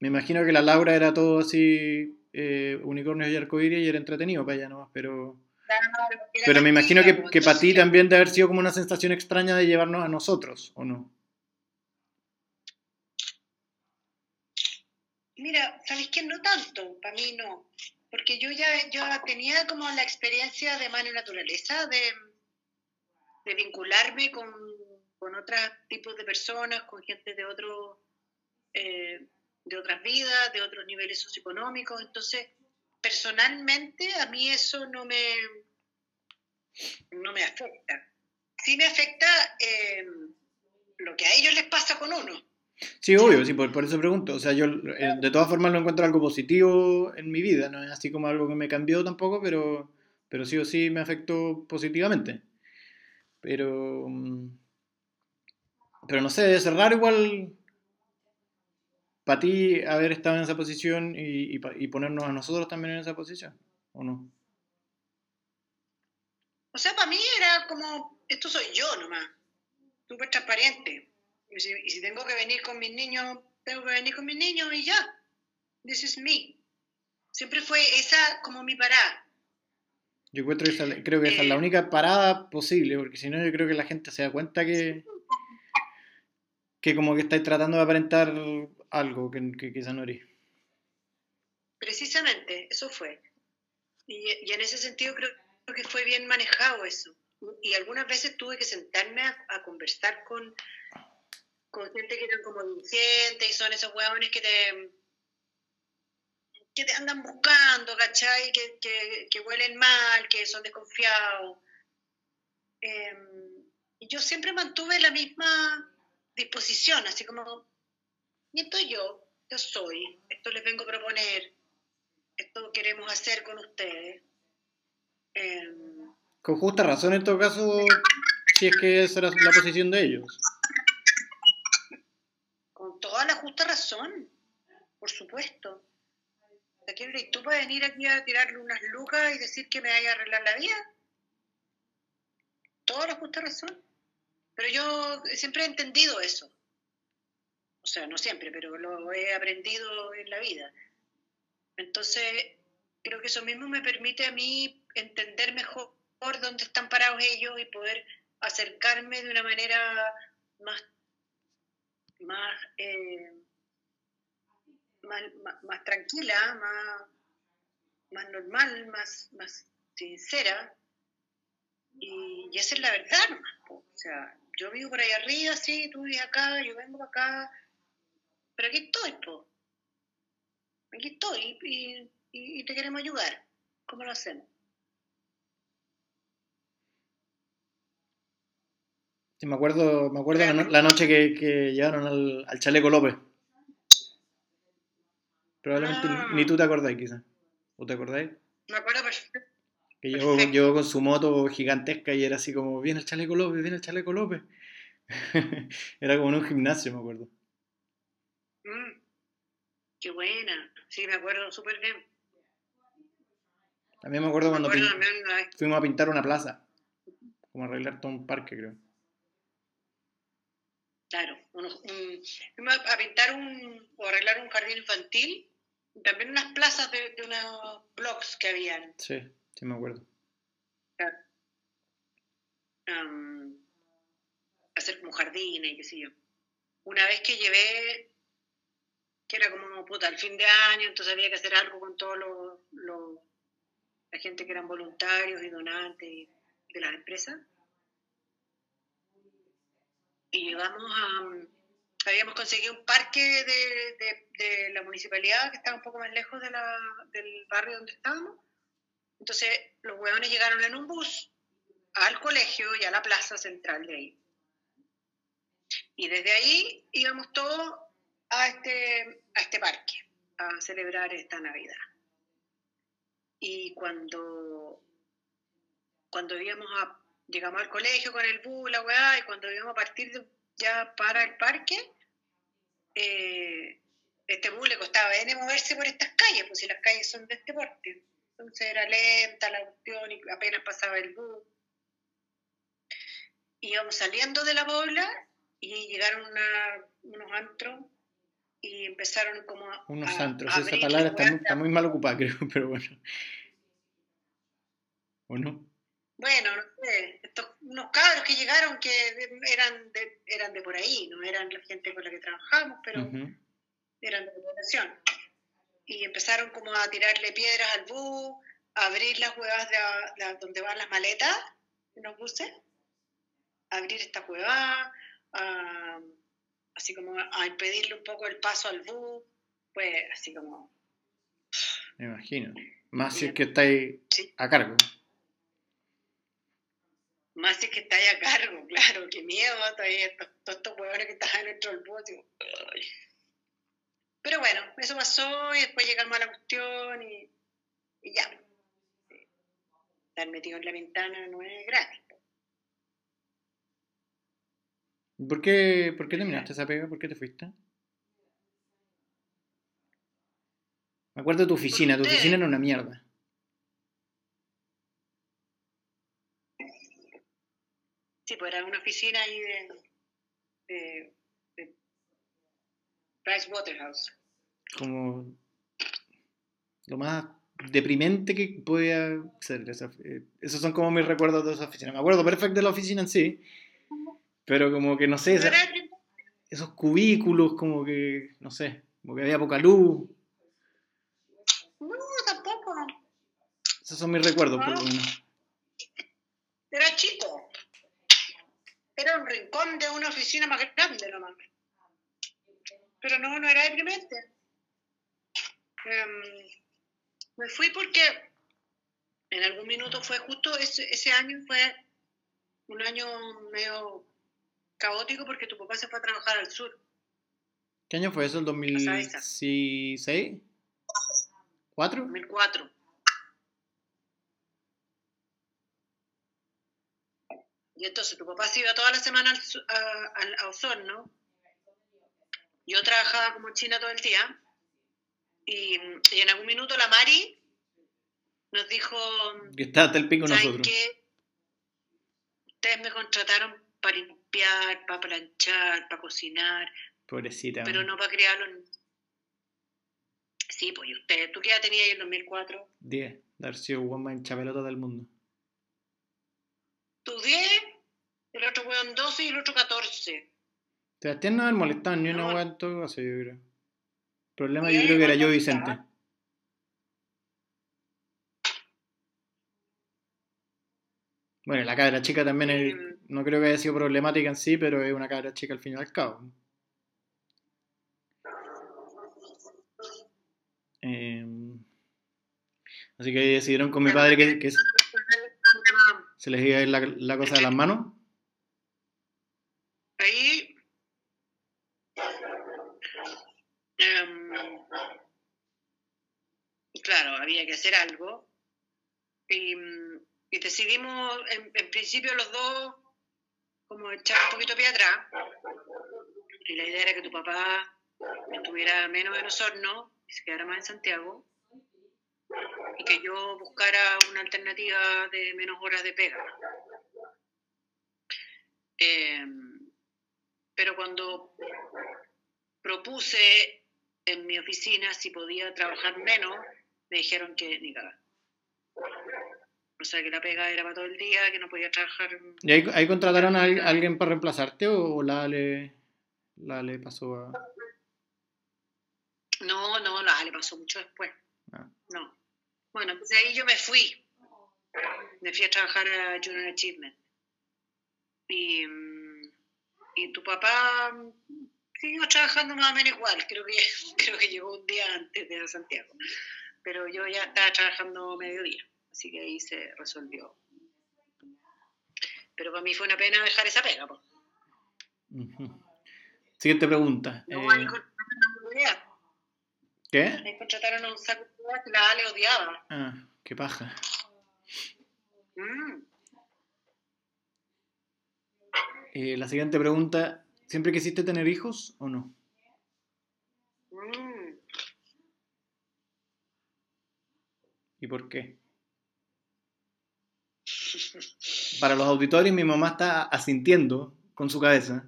me imagino que la Laura era todo así, eh, unicornios y arcoíris y era entretenido para ella nomás, pero, Claro, pero me imagino que, que para ti también debe haber sido como una sensación extraña de llevarnos a nosotros, ¿o no? Mira, ¿sabes qué? No tanto, para mí no. Porque yo ya yo tenía como la experiencia de mano y naturaleza, de, de vincularme con, con otros tipos de personas, con gente de otro, eh, de otras vidas, de otros niveles socioeconómicos. Entonces, personalmente a mí eso no me, no me afecta. Sí me afecta eh, lo que a ellos les pasa con uno. Sí, obvio, sí, por, por eso pregunto. O sea, yo eh, de todas formas lo encuentro algo positivo en mi vida, no es así como algo que me cambió tampoco, pero, pero sí o sí me afectó positivamente. Pero, mm, pero no sé, debe ser raro igual para ti haber estado en esa posición y, y pa- y ponernos a nosotros también en esa posición, ¿o no? O sea, para mí era como, esto soy yo nomás, súper transparente. Y si, y si tengo que venir con mis niños, tengo que venir con mis niños y ya. This is me. Siempre fue esa como mi parada. Yo encuentro que esa- creo que esa es la única parada posible, porque si no yo creo que la gente se da cuenta que, que como que estáis tratando de aparentar algo que, que no. Precisamente, eso fue. Y, y en ese sentido creo, que fue bien manejado eso. Y algunas veces tuve que sentarme a, conversar con, con gente que eran como dirigentes y son esos huevones que te, que andan buscando, ¿cachai? Que, que, huelen mal, que son desconfiados. Y yo siempre mantuve la misma disposición, así como, y esto yo, yo soy, esto les vengo a proponer, esto queremos hacer con ustedes. Eh, Con justa razón en todo caso, si es que esa era la posición de ellos. con toda la justa razón, por supuesto. ¿De qué eres tú para venir aquí a tirarle unas lucas y decir que me vaya a arreglar la vida? Toda la justa razón. Pero yo siempre he entendido eso. O sea, no siempre, pero lo he aprendido en la vida. Entonces, creo que eso mismo me permite a mí entender mejor dónde están parados ellos y poder acercarme de una manera más, más, eh, más, más- tranquila, más, más normal, más, más sincera. Y, esa es la verdad, nomás. O sea, yo vivo por ahí arriba, sí, tú vives acá, yo vengo acá, pero aquí estoy, po. Aquí estoy y, y- y te queremos ayudar. ¿Cómo lo hacemos? Sí, me acuerdo, me acuerdo la, no- la noche que, que llegaron al, al Chaleco López. Probablemente Ah. ni tú te acordáis, quizás. ¿O te acordáis? Me acuerdo perfecto. Que llegó, llegó con su moto gigantesca y era así como, viene el Chaleco López, viene el Chaleco López. era como en un gimnasio, me acuerdo. Mm, qué buena. Sí, me acuerdo súper bien. También me acuerdo Me cuando acuerdo también fuimos a pintar una plaza. Como arreglar todo un parque, creo. Claro, unos- un- fuimos a pintar un, o arreglar un jardín infantil, y también unas plazas de, de unos blogs que habían. Sí, sí me acuerdo. hacer como jardines y qué sé yo. Una vez que llevé, que era como puta, el fin de año, entonces había que hacer algo con todos los, los- la gente que eran voluntarios y donantes de las empresas. Y llevamos a, habíamos conseguido un parque de, de, la municipalidad que estaba un poco más lejos de la, del barrio donde estábamos. Entonces los hueones llegaron en un bus al colegio y a la plaza central de ahí. Y desde ahí íbamos todos a este, a este parque a celebrar esta Navidad. Y cuando, cuando íbamos a, llegamos al colegio con el bus, la weá, y cuando íbamos a partir ya para el parque, eh, este bus le costaba N moverse por estas calles, pues si las calles son de este porte. Entonces era lenta la cuestión y apenas pasaba el bus. Íbamos saliendo de la bola y llegaron unos antros y empezaron como a... Unos antros, esa palabra está muy, está muy, mal ocupada, creo, pero bueno. ¿O no? Bueno, no sé, estos, unos cabros que llegaron que eran de, eran de por ahí, no eran la gente con la que trabajamos, pero eran de población. Y empezaron como a tirarle piedras al bus, a abrir las huevas de, donde van las maletas en los buses, a abrir esta cueva, así como a impedirle un poco el paso al bus, pues así como... Me imagino. Más si es que estáis a cargo. Más si es que estáis a cargo, claro, qué miedo, todos estos huevones que están dentro del bus. Pero bueno, eso pasó y después llegamos a la cuestión y, y ya. Estar metido en la ventana no es gratis. ¿Por qué, ¿Por qué terminaste esa pega? ¿Por qué te fuiste? Me acuerdo de tu oficina, tu oficina era una mierda. Sí, pues era una oficina ahí de, de, de Price Waterhouse. Como lo más deprimente que podía ser. Eh, esos son como mis recuerdos de esa oficina. Me acuerdo perfecto de la oficina en sí, pero como que no sé, esos cubículos, como que, no sé, como que había poca luz. No, tampoco. Esos son mis recuerdos, por lo menos. Era chico. Era un rincón de una oficina más grande nomás. Pero no, no era deprimente. Em, me fui porque en algún minuto fue justo ese, ese año fue un año medio caótico porque tu papá se fue a trabajar al sur. ¿Qué año fue eso? ¿El 2006? ¿Cuatro? 2004. Y entonces tu papá se iba toda la semana al, a, Osorno. Yo trabajaba como china todo el día. Y, en algún minuto la Mari nos dijo... Que está hasta el pico nosotros. Que ustedes me contrataron para limpiar, para planchar, para cocinar. Pobrecita. Pero no para criarlo. Sí, pues y usted, ¿tú qué edad tenías ahí en 2004? 10, dar sido más hincha pelota del mundo. ¿Tú 10? El otro weón 12 y el otro 14. Sebastián no me molestado ni una weón en todo caso, yo creo. El problema yo creo que era yo Vicente. Bueno, la cabra chica también es, no creo que haya sido problemática en sí, pero es una cabra chica al fin y al cabo. Em, así que decidieron con mi padre que, se les iba a ir la, cosa de las manos. Ahí. Em, claro, había que hacer algo. Y decidimos, en principio los dos, como echar un poquito pie atrás. Y la idea era que tu papá estuviera menos en Osorno y se quedara más en Santiago. Y que yo buscara una alternativa de menos horas de pega. Em, pero cuando propuse en mi oficina si podía trabajar menos, me dijeron que ni cagar. O sea, que la pega era para todo el día, que no podía trabajar. ¿Y ahí, contrataron a alguien para reemplazarte o la le, la le pasó a.? No, no, la le pasó mucho después. Ah. No. Bueno, pues ahí yo me fui. Me fui a trabajar a Junior Achievement. Y, y tu papá Sigo trabajando más o menos igual, creo que, creo que llegó un día antes de Santiago, pero yo ya estaba trabajando mediodía, así que ahí se resolvió. Pero para mí fue una pena dejar esa pega. Pues. Siguiente pregunta. No, eh... ¿Qué? Ahí contrataron a un saco que la Ale odiaba. Ah, qué paja. Mm. Eh, la siguiente pregunta, ¿siempre quisiste tener hijos o no? Mm. ¿Y por qué? Para los auditorios mi mamá está asintiendo con su cabeza.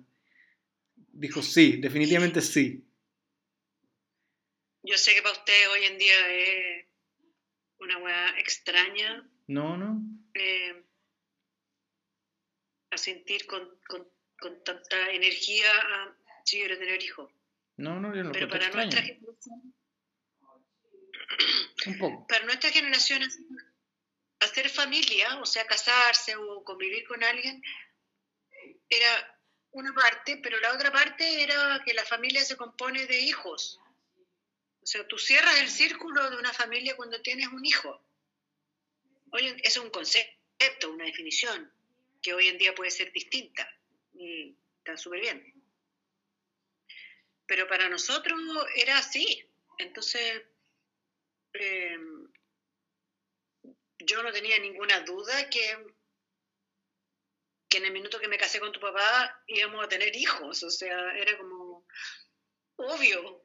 Dijo sí, definitivamente sí. Yo sé que para ustedes hoy en día es una weá extraña. No, no. Eh, a sentir con, con, con, tanta energía a si quiero tener hijos. No, no, yo no Pero para extraño. nuestra generación, Un poco. para nuestra generación hacer familia, o sea, casarse o convivir con alguien, era una parte, pero la otra parte era que la familia se compone de hijos. O sea, tú cierras el círculo de una familia cuando tienes un hijo. Oye, es un concepto, una definición, que hoy en día puede ser distinta. Y está súper bien. Pero para nosotros era así. Entonces, eh, yo no tenía ninguna duda que, que en el minuto que me casé con tu papá íbamos a tener hijos. O sea, era como obvio.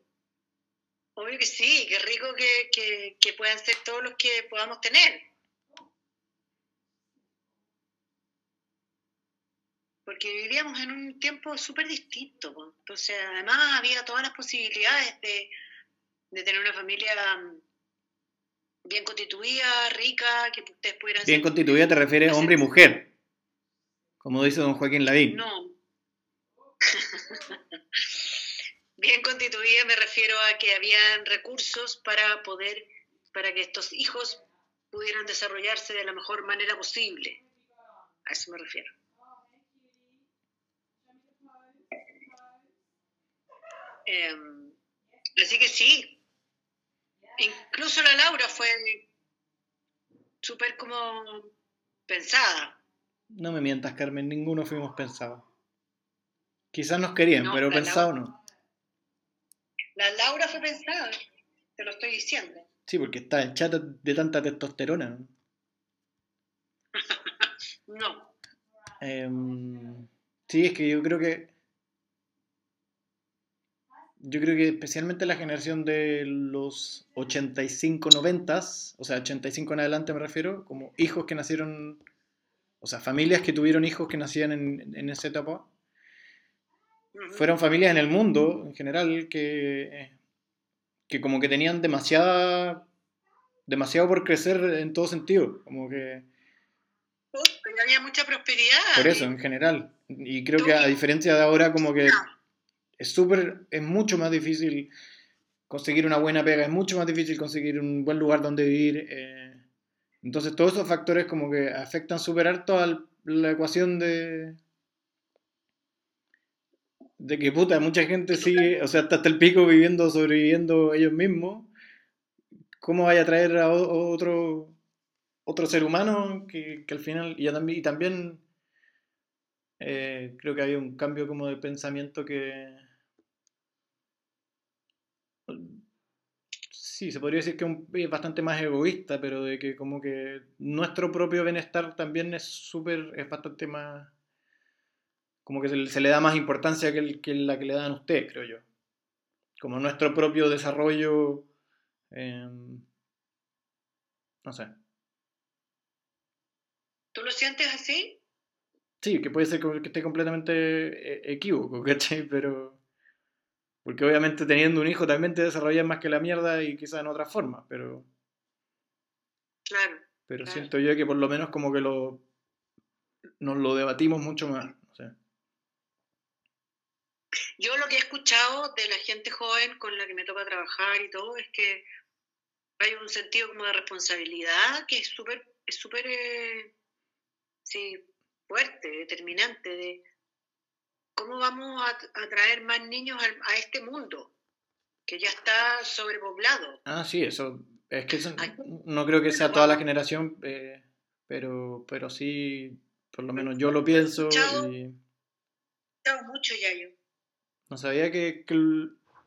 Obvio que sí, qué rico que, que, que puedan ser todos los que podamos tener. Porque vivíamos en un tiempo súper distinto. Entonces, además había todas las posibilidades de, de tener una familia mm, bien constituida, rica, que ustedes pudieran Bien ser- constituida te refieres a hombre y mujer. Como dice don Joaquín Lavín. No. Bien constituida me refiero a que habían recursos para poder, para que estos hijos pudieran desarrollarse de la mejor manera posible. A eso me refiero. Em, así que sí. Incluso la Laura fue súper como pensada. No me mientas, Carmen, ninguno fuimos pensados. Quizás nos querían, No, pero pensado Laura- no. La Laura fue pensada, te lo estoy diciendo. Sí, porque está el chat de tanta testosterona. ¿no? No. Em, sí, es que yo creo que. Yo creo que especialmente la generación de los 85, 90, o sea, 85 en adelante me refiero, como hijos que nacieron, o sea, familias que tuvieron hijos que nacían en, en esa etapa, fueron familias en el mundo en general que, que como que tenían demasiada, demasiado por crecer en todo sentido, como que había mucha prosperidad. por eso en general. Y creo que a diferencia de ahora como que es súper, es mucho más difícil conseguir una buena pega, es mucho más difícil conseguir un buen lugar donde vivir. eh, entonces todos esos factores como que afectan súper harto a la ecuación de... De que puta, mucha gente sigue, o sea, hasta el pico viviendo, sobreviviendo ellos mismos. ¿Cómo vaya a traer a otro, otro ser humano que, que al final, y, también, y también eh, creo que había un cambio como de pensamiento que... Sí, se podría decir que un- es bastante más egoísta, pero de que como que nuestro propio bienestar también es súper, es bastante más... Como que se, le- se le da más importancia que, el- que la que le dan a ustedes, creo yo. Como nuestro propio desarrollo... em, no sé. ¿Tú lo sientes así? Sí, que puede ser que que esté completamente eh, equívoco, ¿cachai? Pero. Porque obviamente teniendo un hijo también te desarrollas más que la mierda y quizás en otra forma, pero. Claro. Pero Claro. siento yo que por lo menos como que lo. Nos lo debatimos mucho más. Yo lo que he escuchado de la gente joven con la que me toca trabajar y todo es que hay un sentido como de responsabilidad que es súper, es súper, eh, sí, fuerte, determinante de, ¿cómo vamos a, traer más niños a, este mundo que ya está sobrepoblado? Ah, sí, eso. Es que no creo que sea toda la generación, eh, pero, pero sí, por lo menos yo lo pienso. Y... mucho, yo. No sabía que,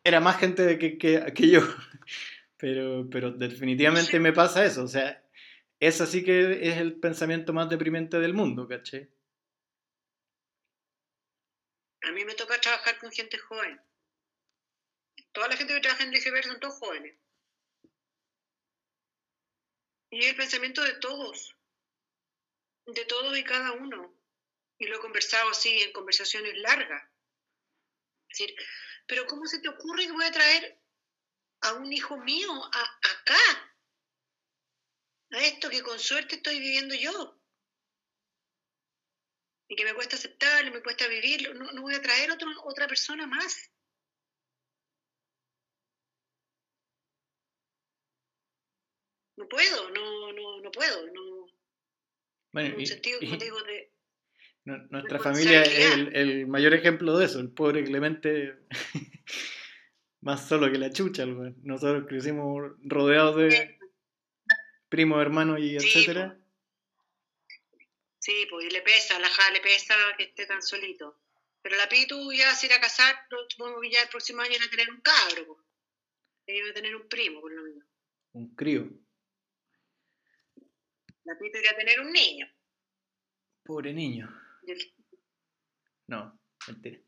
era más gente que, que, que yo, pero, pero definitivamente me pasa eso. O sea, ese sí que es el pensamiento más deprimente del mundo, ¿caché? A mí me toca trabajar con gente joven. Toda la gente que trabaja en DGB son todos jóvenes. Y es el pensamiento de todos, de todos y cada uno. Y lo he conversado así en conversaciones largas. Es decir, pero ¿cómo se te ocurre que voy a traer a un hijo mío a, acá? A esto que con suerte estoy viviendo yo y que me cuesta aceptarlo, me cuesta vivirlo, no, no voy a traer otro, otra persona más. No puedo, no, no, no puedo, no. Bueno, en un sentido, como digo, de, nuestra familia es el, el, mayor ejemplo de eso, el pobre Clemente más solo que la chucha, nosotros crecimos rodeados de primos, hermanos y etcétera. Sí, pues y le pesa, la ja le pesa que esté tan solito. Pero la Pitu ya se irá a casar, supongo que ya el próximo año va a tener un cabro. Pues. Ella va a tener un primo, por lo menos. Un crío. La Pitu irá a tener un niño. Pobre niño. No, mentira.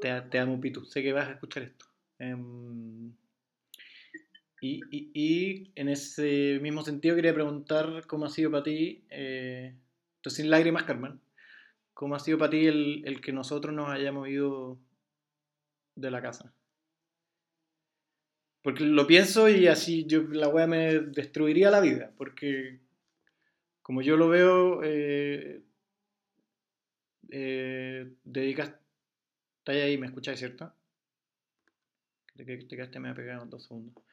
Te, te, amo, Pitu. Sé que vas a escuchar esto. Em, y, y, y, en ese mismo sentido quería preguntar cómo ha sido para ti eh, sin lágrimas, Carmen, ¿cómo ha sido para ti el, que nosotros nos hayamos ido de la casa? Porque lo pienso y así yo la wea me destruiría la vida, porque como yo lo veo, eh, eh, dedicas, estáis ahí, me escucháis, ¿cierto? Te, te quedaste me ha pegado dos segundos.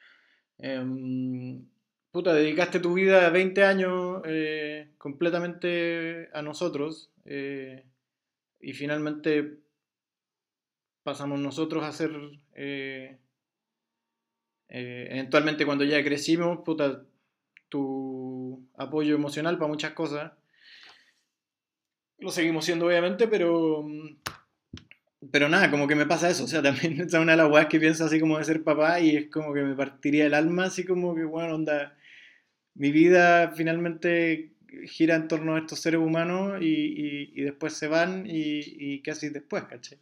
Em, puta, dedicaste tu vida 20 años eh, completamente a nosotros eh, y finalmente pasamos nosotros a ser, eh, eventualmente cuando ya crecimos, puta, tu apoyo emocional para muchas cosas. Lo seguimos siendo obviamente, pero... Pero nada, como que me pasa eso, o sea, también es una de las weas que pienso así como de ser papá y es como que me partiría el alma, así como que, bueno, onda, mi vida finalmente gira en torno a estos seres humanos y, después se van y, y qué haces después, ¿caché?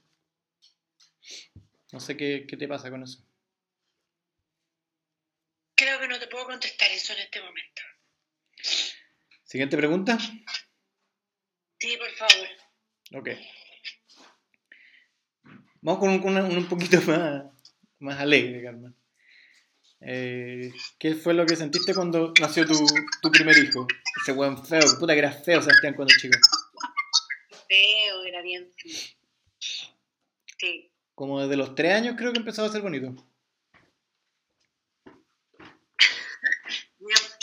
No sé qué, te pasa con eso. Creo que no te puedo contestar eso en este momento. Siguiente pregunta. Sí, por favor. Ok. Vamos con un, un poquito más, más alegre, Carmen. Eh, ¿Qué fue lo que sentiste cuando nació tu, tu primer hijo? Ese buen feo, puta que era feo Sebastián cuando chico. Feo, era bien Sí. Como desde los tres años creo que empezaba a ser bonito.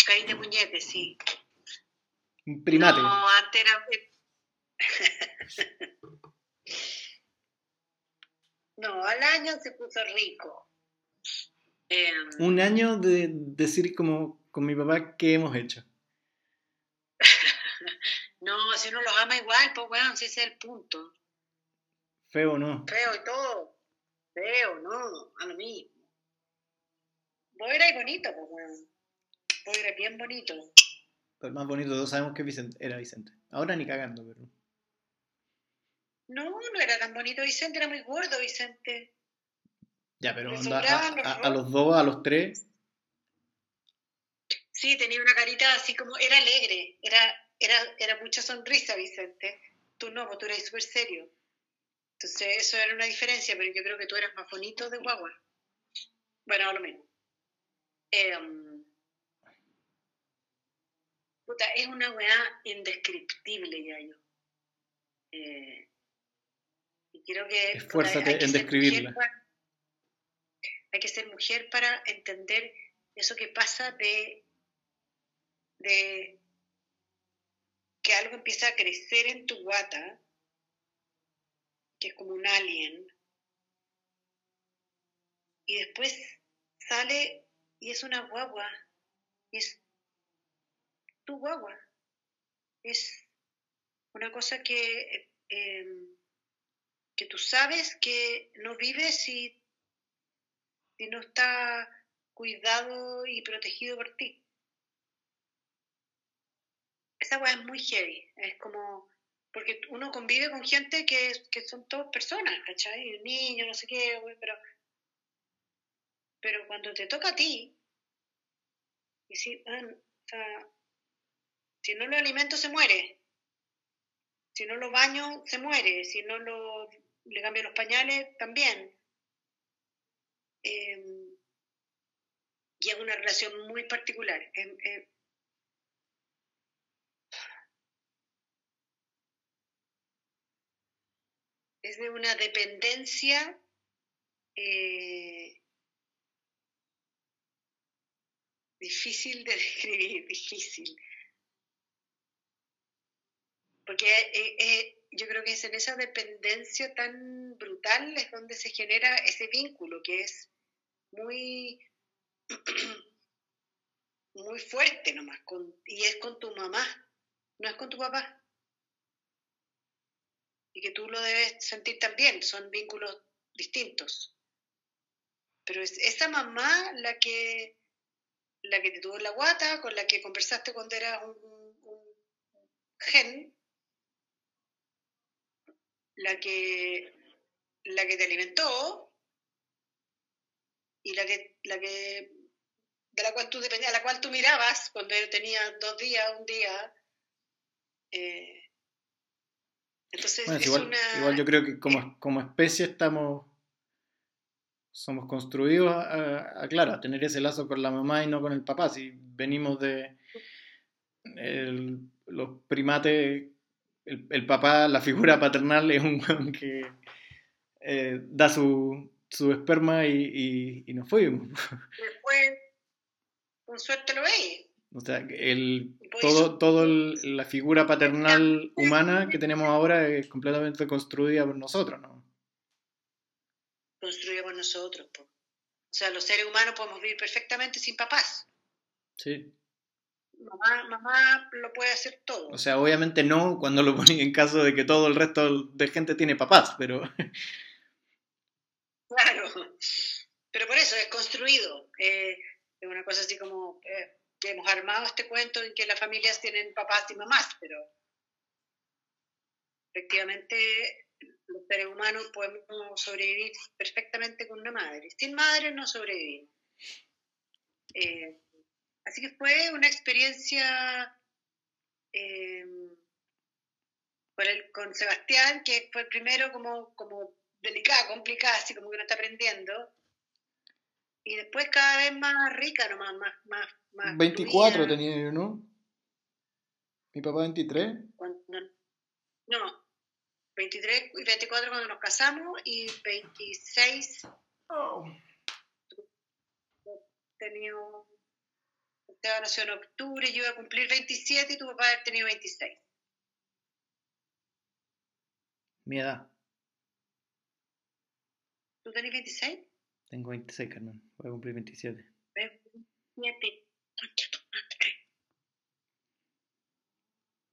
Caí de puñete, sí. Un primate. No, antes era... no, al año se puso rico. Em, un año de decir como con mi papá qué hemos hecho. no, si uno los ama igual, pues weón, si ese es el punto. Feo no. Feo y todo. Feo, no, a lo mismo. Vos erais bonito, pues weón. Vos erais bien bonito. Pues más bonito, todos sabemos que Vicente, era Vicente. Ahora ni cagando, pero. No, no era tan bonito Vicente, era muy gordo Vicente. Ya, pero a, los dos, a los tres. Sí, tenía una carita así como, era alegre, era, era, era mucha sonrisa, Vicente. Tú no, porque tú eras súper serio. Entonces, eso era una diferencia, pero yo creo que tú eras más bonito de guagua. Bueno, a lo menos. Puta, es una weá indescriptible, ya yo. Eh, y quiero que. Esfuérzate en describirla hay que ser mujer para entender eso que pasa de, que algo empieza a crecer en tu guata que es como un alien, y después sale y es una guagua, es tu guagua, es una cosa que, em, que tú sabes que no vive si, si no está cuidado y protegido por ti. Esa weá es muy heavy, es como, porque uno convive con gente que, que son todas personas, ¿cachai? Niños, no sé qué, pero pero cuando te toca a ti, y si, si no lo alimento se muere, si no lo baño se muere, si no lo, le cambio los pañales también. Em, y es una relación muy particular. Em, em, es de una dependencia eh, difícil de describir, difícil. Porque eh, eh, yo creo que es en esa dependencia tan brutal es donde se genera ese vínculo que es muy, muy fuerte nomás, con, y es con tu mamá, no es con tu papá. Y que tú lo debes sentir también, son vínculos distintos. Pero es esa mamá la que la que te tuvo la guata, con la que conversaste cuando eras un, gen, la que, la que te alimentó y la que, la que de la cual tú dependías, a la cual tú mirabas cuando él tenía dos días, un día. Eh, entonces es igual, una... igual yo creo que como, como especie estamos somos construidos a, claro, a tener ese lazo con la mamá y no con el papá. Si venimos de los primates, el, papá, la figura paternal es un weón que eh, da su, su, esperma y, y, nos fuimos. Después, con suerte lo veis. O sea, el, todo, todo la figura paternal humana que tenemos ahora es completamente construida por nosotros, ¿no? construimos nosotros. O sea, los seres humanos podemos vivir perfectamente sin papás. Sí. Mamá, mamá lo puede hacer todo. O sea, obviamente no cuando lo ponen en caso de que todo el resto de gente tiene papás, pero... Claro, pero por eso es construido. Eh, es una cosa así como eh, que hemos armado este cuento en que las familias tienen papás y mamás, pero efectivamente los seres humanos podemos sobrevivir perfectamente con una madre. Sin madre no sobrevivimos. Eh, así que fue una experiencia eh, con, Sebastián, que fue primero como, como delicada, complicada, así como que no está aprendiendo. Y después cada vez más rica nomás, más... más, más 24 tenía yo, ¿no? Mi papá 23. no, 23 y 24 cuando nos casamos y 26 oh. tenía Esteban nació en octubre, yo iba a cumplir 27 y tu papá haber tenido 26. Mi edad. ¿Tú tenés 26? Tengo 26, Carmen. Voy a cumplir 27. 27.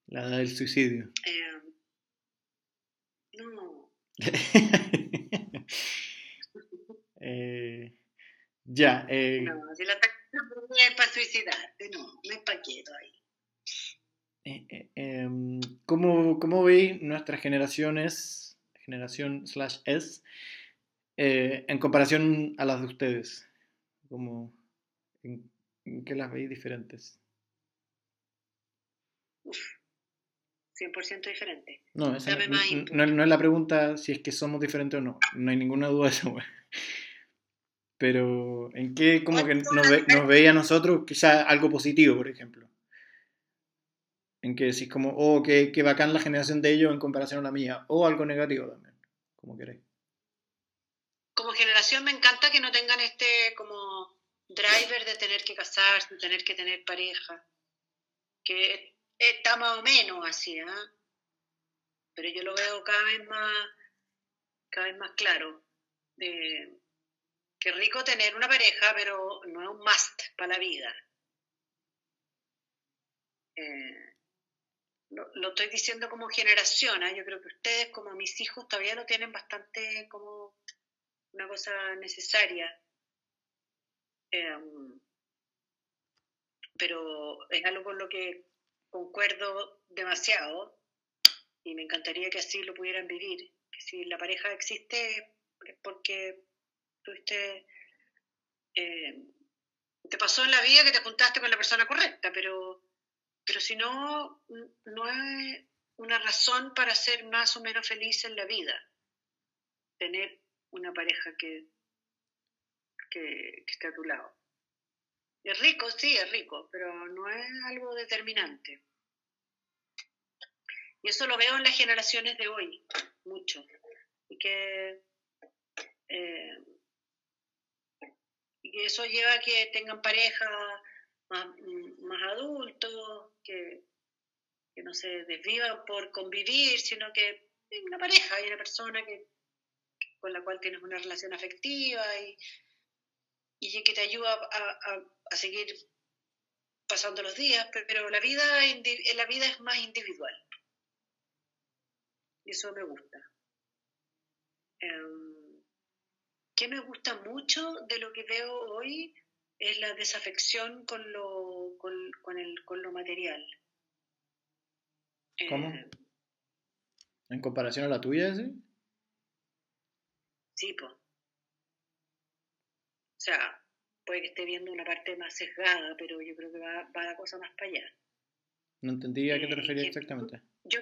La edad del suicidio. Eh, no. eh, ya. Eh, no, si la es para suicidarte, no, no es para quieto ahí. Eh, eh, em, ¿cómo, ¿Cómo veis nuestras generaciones, generación slash S, eh, en comparación a las de ustedes? ¿Cómo, en, qué las veis diferentes? Uf. 100% diferente. No, esa, no, no, es la pregunta si es que somos diferentes o no. No hay ninguna duda de eso, Pero, ¿en qué como que nos, ve, nos veía a nosotros quizá algo positivo, por ejemplo? En que decís como, oh, qué, qué bacán la generación de ellos en comparación a la mía. O algo negativo también, como queréis. Como generación me encanta que no tengan este como driver de tener que casarse, de tener que tener pareja. Que está más o menos así, ¿eh? Pero yo lo veo cada vez más, cada vez más claro de que rico tener una pareja, pero no es un must para la vida. Eh, lo, estoy diciendo como generación, ¿eh? yo creo que ustedes como mis hijos todavía lo tienen bastante como una cosa necesaria. Em, pero es algo con lo que concuerdo demasiado y me encantaría que así lo pudieran vivir, si la pareja existe es porque eh, te pasó en la vida que te juntaste con la persona correcta, pero, pero si no, no es una razón para ser más o menos feliz en la vida, tener una pareja que, que, que esté a tu lado. Es rico, sí, es rico, pero no es algo determinante. Y eso lo veo en las generaciones de hoy, mucho. Y que eh, y eso lleva a que tengan pareja más, adultos, que, no se desvivan por convivir, sino que hay una pareja, hay una persona que, con la cual tienes una relación afectiva y, y que te ayuda a, a, seguir pasando los días, pero la vida, la vida es más individual. Y eso me gusta. Em, ¿Qué me gusta mucho de lo que veo hoy es la desafección con lo, con, el, con lo material. ¿Cómo? Eh, ¿En comparación a la tuya, sí? Sí, pues. O sea, puede que esté viendo una parte más sesgada, pero yo creo que va, va la cosa más para allá. No entendí a qué te eh, referías exactamente. Yo,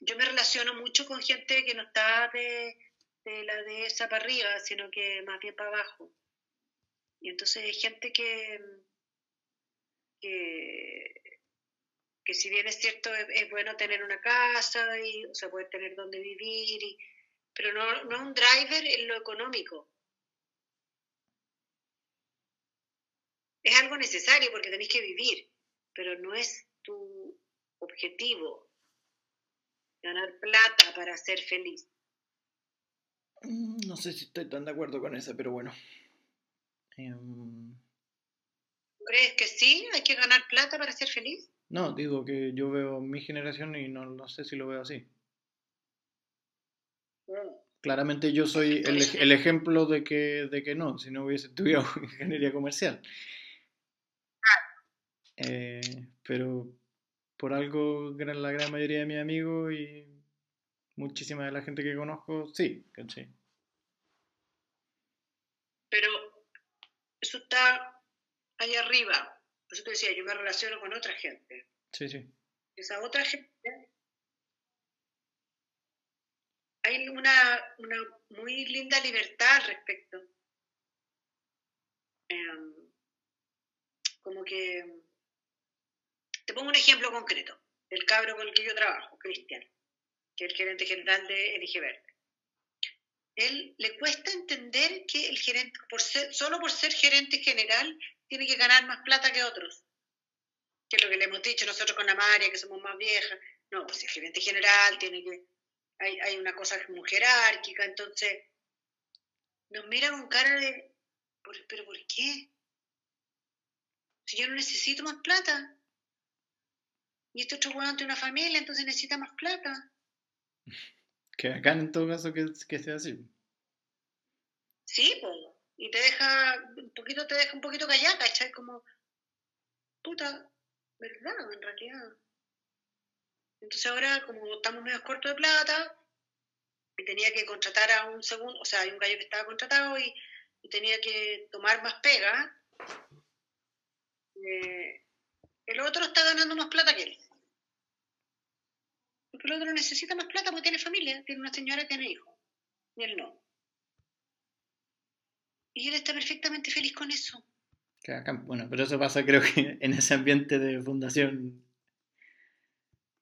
yo me relaciono mucho con gente que no está de, de la de esa para arriba, sino que más bien para abajo. Y entonces hay gente que, que, que si bien es cierto, es, bueno tener una casa, y, o sea, poder tener donde vivir, y, pero no, no es un driver en lo económico. Es algo necesario porque tenéis que vivir, pero no es tu objetivo ganar plata para ser feliz. Mm, no sé si estoy tan de acuerdo con eso, pero bueno. Em, ¿Crees que sí? ¿Hay que ganar plata para ser feliz? No, digo que yo veo mi generación y no, no sé si lo veo así. Mm. Claramente yo soy el, el, ejemplo de que, de que no, si no hubiese estudiado ingeniería comercial. Eh, pero por algo la gran mayoría de mis amigos y muchísima de la gente que conozco, sí, ¿cachai? Pero eso está ahí arriba. Por eso te decía, yo me relaciono con otra gente. Sí, sí. Esa otra gente. Hay una, una muy linda libertad al respecto. Em, como que. Te pongo un ejemplo concreto. El cabro con el que yo trabajo, Cristian que es el gerente general de Elige Él le cuesta entender que el gerente, por solo por ser gerente general, tiene que ganar más plata que otros. Que es lo que le hemos dicho nosotros con la María, que somos más viejas. No, pues el gerente general tiene que. Hay, hay una cosa muy jerárquica, entonces nos mira con cara de. ¿Pero por qué? Si yo no necesito más plata. Y este otro weón tiene una familia, entonces necesita más plata. Que acá en todo caso que, que sea así. Sí, pues. Y te deja, un poquito, te deja un poquito callada, ¿cachai? Como, puta, ¿verdad? En realidad. Entonces ahora, como estamos medio cortos de plata, y tenía que contratar a un segundo, o sea, hay un gallo que estaba contratado y, tenía que tomar más pega, eh, el otro está ganando más plata que él. Porque el otro necesita más plata porque tiene familia, tiene una señora tiene hijos. Y él no. Y él está perfectamente feliz con eso. Bueno, pero eso pasa creo que en ese ambiente de fundación.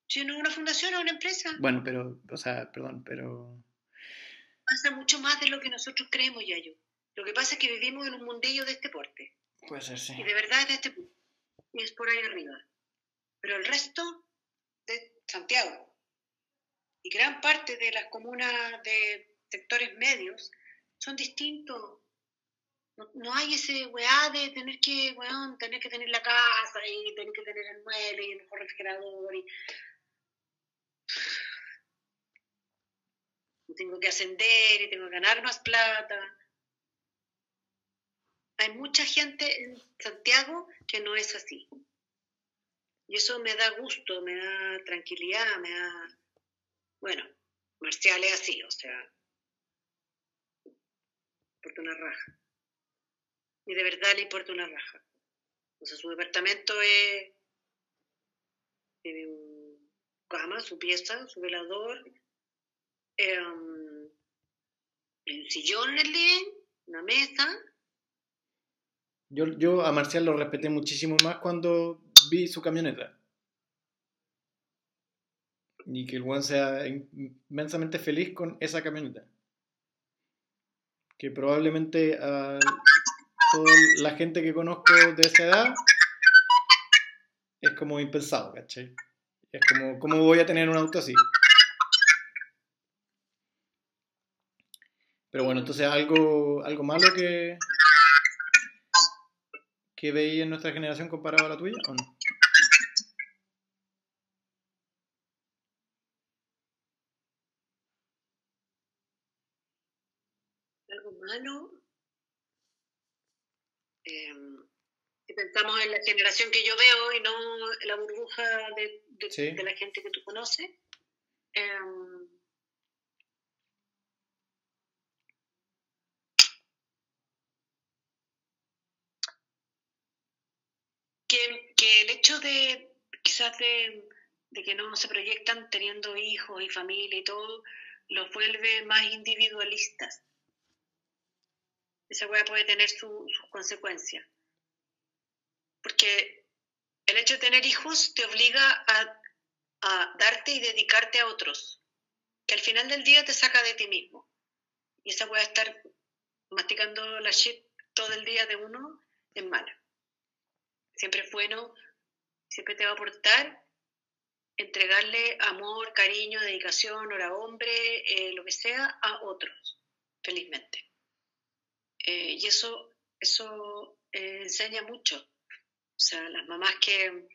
Si no es una fundación o una empresa. Bueno, pero, o sea, perdón, pero... Pasa mucho más de lo que nosotros creemos, Yayo. Lo que pasa es que vivimos en un mundillo de este porte. Puede ser, sí. Y de verdad es de este. Y es por ahí arriba. Pero el resto de Santiago, y gran parte de las comunas de sectores medios son distintos. No, hay ese weá de tener que, weón, tener que tener la casa y tener que tener el mueble y el mejor refrigerador y... tengo que ascender y tengo que ganar más plata. Hay mucha gente en Santiago que no es así. Y eso me da gusto, me da tranquilidad, me da... Bueno, Marcial es así, o sea, importa una raja. Y de verdad le importa una raja. O sea, su departamento es... Tiene cama, su pieza, su velador, eh, un sillón en el living, una mesa. Yo, yo a Marcial lo respeté muchísimo más cuando vi su camioneta. Y que el buen sea inmensamente feliz con esa camioneta. Que probablemente a toda la gente que conozco de esa edad es como impensado, ¿cachai? Es como, ¿cómo voy a tener un auto así? Pero bueno, entonces algo, algo malo que, que veis en nuestra generación comparado a la tuya o no? Algo malo. Em, si pensamos en la generación que yo veo y no la burbuja de, de, la gente que tú conoces. Em, que, el hecho de quizás de, que no se proyectan teniendo hijos y familia y todo, los vuelve más individualistas. Esa hueá puede tener sus consecuencias. Porque el hecho de tener hijos te obliga a, darte y dedicarte a otros, que al final del día te saca de ti mismo. Y esa a estar masticando la shit todo el día de uno es mala. Siempre es bueno, siempre te va a aportar entregarle amor, cariño, dedicación, hora hombre, eh, lo que sea, a otros, felizmente. Eh, y eso, eso eh, enseña mucho. O sea, las mamás que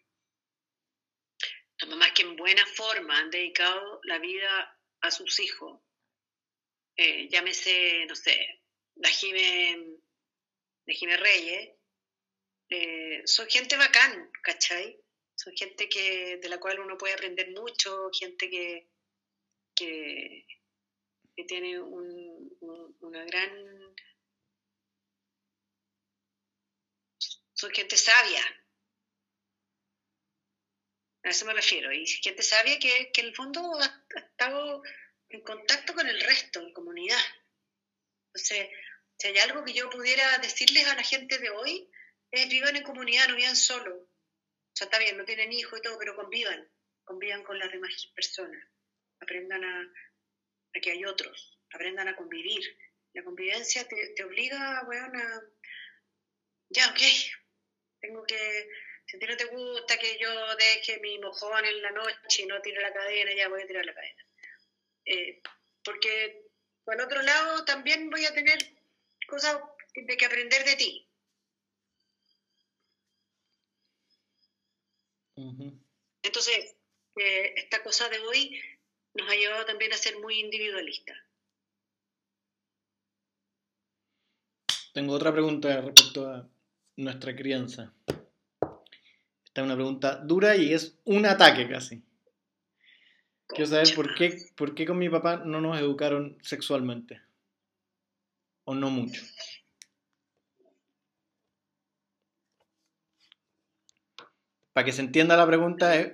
las mamás que en buena forma han dedicado la vida a sus hijos, llámese, no sé, la Jime, la Jime Reyes, eh, son gente bacán, ¿cachai? Son gente que, de la cual uno puede aprender mucho, gente que, que, tiene una gran... Son gente sabia. A eso me refiero. Y gente sabia que, que en el fondo ha, estado en contacto con el resto, en comunidad. Entonces, si hay algo que yo pudiera decirles a la gente de hoy, es vivan en comunidad, no vivan solo. O sea, está bien, no tienen hijos y todo, pero convivan, convivan con las demás personas. Aprendan a, que hay otros, aprendan a convivir. La convivencia te, obliga, weón, a... Ya, ok, tengo que... Si a ti no te gusta que yo deje mi mojón en la noche y no tire la cadena, ya voy a tirar la cadena. Eh, porque por otro lado también voy a tener cosas de que aprender de ti. Entonces, eh, esta cosa de hoy nos ha llevado también a ser muy individualistas. Tengo otra pregunta respecto a nuestra crianza. Esta es una pregunta dura y es un ataque casi. Quiero saber por qué, por qué con mi papá no nos educaron sexualmente. O no mucho. para que se entienda la pregunta es,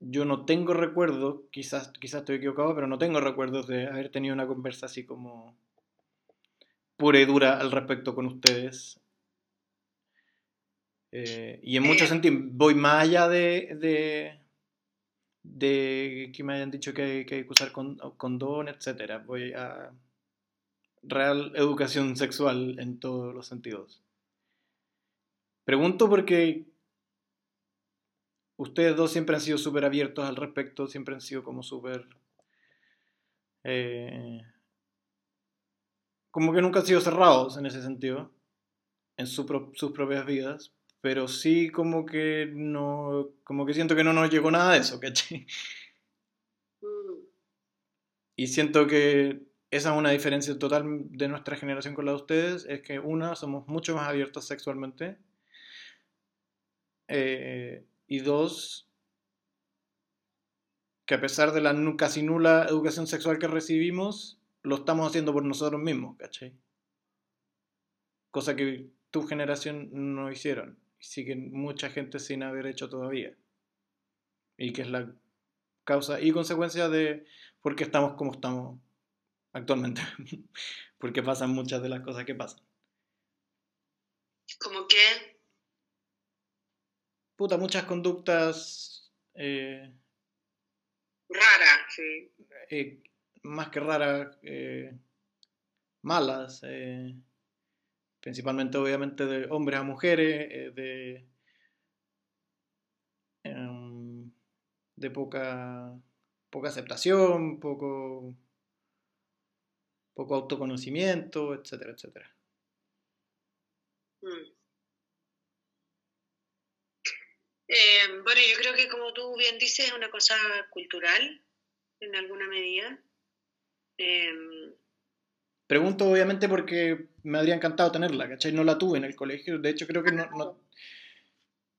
yo no tengo recuerdos, quizás, quizás estoy equivocado, pero no tengo recuerdos de haber tenido una conversa así como pura y dura al respecto con ustedes. Eh, y en muchos sentidos voy más allá de, de, que me hayan dicho que hay que usar condón, etc. Voy a real educación sexual en todos los sentidos. Pregunto porque ustedes dos siempre han sido súper abiertos al respecto, siempre han sido como súper... Eh, como que nunca han sido cerrados en ese sentido, en sus propias vidas, pero sí como que no, como que siento que no nos llegó nada de eso, ¿cachai? Mm. Y siento que esa es una diferencia total de nuestra generación con la de ustedes, es que una, somos mucho más abiertos sexualmente, eh, y dos, que a pesar de la casi nula educación sexual que recibimos, lo estamos haciendo por nosotros mismos, ¿cachai? Cosa que tu generación no hicieron. Y sigue mucha gente sin haber hecho todavía. Y que es la causa y consecuencia de por qué estamos como estamos actualmente. Porque pasan muchas de las cosas que pasan. ¿Cómo qué? Puta, muchas conductas... Eh, raras, sí. Eh, más que raras, eh, malas. principalmente, obviamente, de hombres a mujeres, de... Em, de poca, poca aceptación, poco poco autoconocimiento, etcétera, etcétera. Mm. Eh, bueno, yo creo que como tú bien dices, es una cosa cultural, en alguna medida. Em, Pregunto obviamente porque me habría encantado tenerla, ¿cachai? No la tuve en el colegio, de hecho creo que no, no...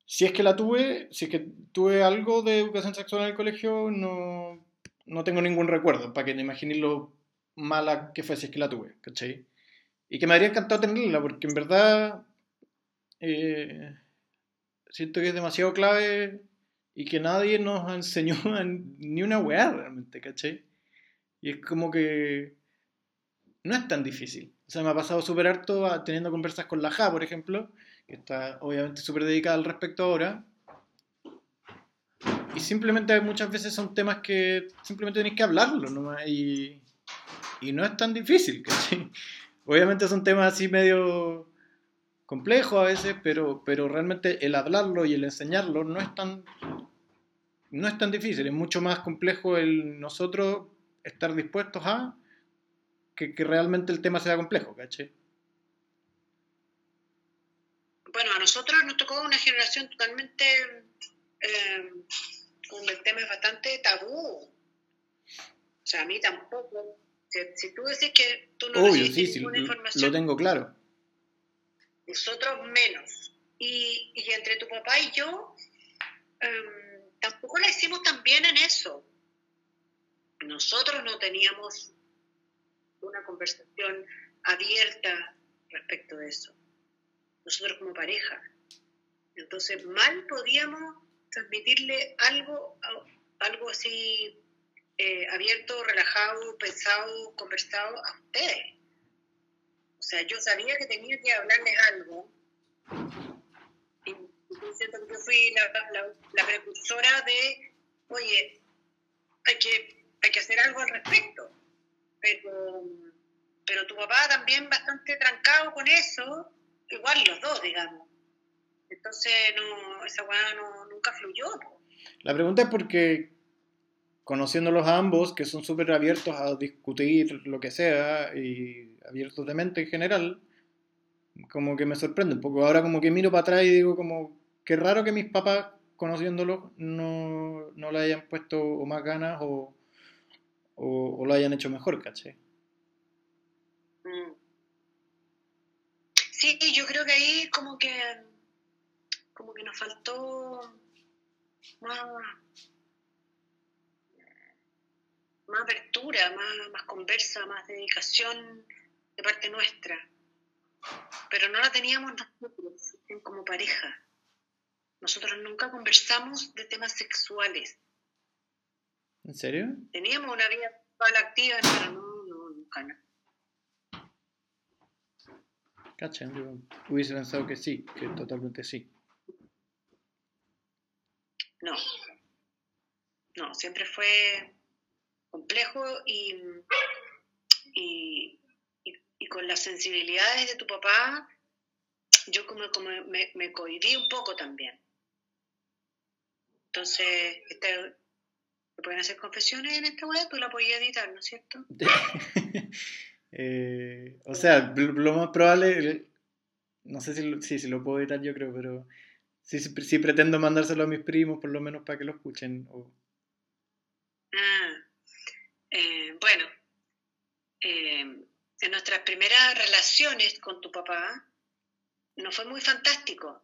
Si es que la tuve, si es que tuve algo de educación sexual en el colegio, no, no tengo ningún recuerdo, para que te imagines lo mala que fue si es que la tuve, ¿cachai? Y que me habría encantado tenerla, porque en verdad eh, siento que es demasiado clave y que nadie nos enseñó ni una weá realmente, ¿cachai? Y es como que no es tan difícil. O sea, me ha pasado súper harto teniendo conversas con la Ja, por ejemplo, que está obviamente súper dedicada al respecto ahora. Y simplemente muchas veces son temas que simplemente tenéis que hablarlo nomás. Y, y no es tan difícil. Obviamente son temas así medio complejos a veces, pero, pero realmente el hablarlo y el enseñarlo no es tan no es tan difícil, es mucho más complejo el nosotros estar dispuestos a que, realmente el tema sea complejo, ¿cachai? Bueno, a nosotros nos tocó una generación totalmente eh, donde el tema es bastante tabú. O sea, a mí tampoco si, tú decís que tú no Obvio, sí, ninguna información, lo tengo claro. Nosotros menos. Y, y entre tu papá y yo, em, tampoco la hicimos tan bien en eso. Nosotros no teníamos una conversación abierta respecto de eso. Nosotros como pareja. Entonces, mal podíamos transmitirle algo, algo así eh, abierto, relajado, pensado, conversado a ustedes. O sea, yo sabía que tenía que hablarles algo. Y siento que yo fui la, precursora de, oye, hay que, hay que hacer algo al respecto. Pero, pero tu papá también bastante trancado con eso, igual los dos, digamos. Entonces, no, esa weá no, nunca fluyó. La pregunta es porque conociéndolos a ambos, que son súper abiertos a discutir lo que sea y abiertos de mente en general, como que me sorprende un poco. Ahora como que miro para atrás y digo como, qué raro que mis papás, conociéndolos, no, no le hayan puesto más ganas o, o, lo hayan hecho mejor, ¿caché? Mm. Sí, yo creo que ahí como que como que nos faltó más más apertura, más, más conversa, más dedicación de parte nuestra. Pero no la teníamos nosotros como pareja. Nosotros nunca conversamos de temas sexuales. ¿En serio? Teníamos una vida sexual activa, pero no, no nunca no. Cacha, hubiese pensado que sí, que totalmente sí. No. No, siempre fue complejo y, y, con las sensibilidades de tu papá, yo como, como me, me cohibí un poco también. Entonces, este, ¿se pueden hacer confesiones en esta web? Tú la podías editar, ¿no es cierto? Eh, o sea, lo más probable, no sé si, si, si, lo puedo editar yo creo, pero sí, sí, pretendo mandárselo a mis primos por lo menos para que lo escuchen. Ah, eh, bueno, eh, en nuestras primeras relaciones con tu papá no fue muy fantástico.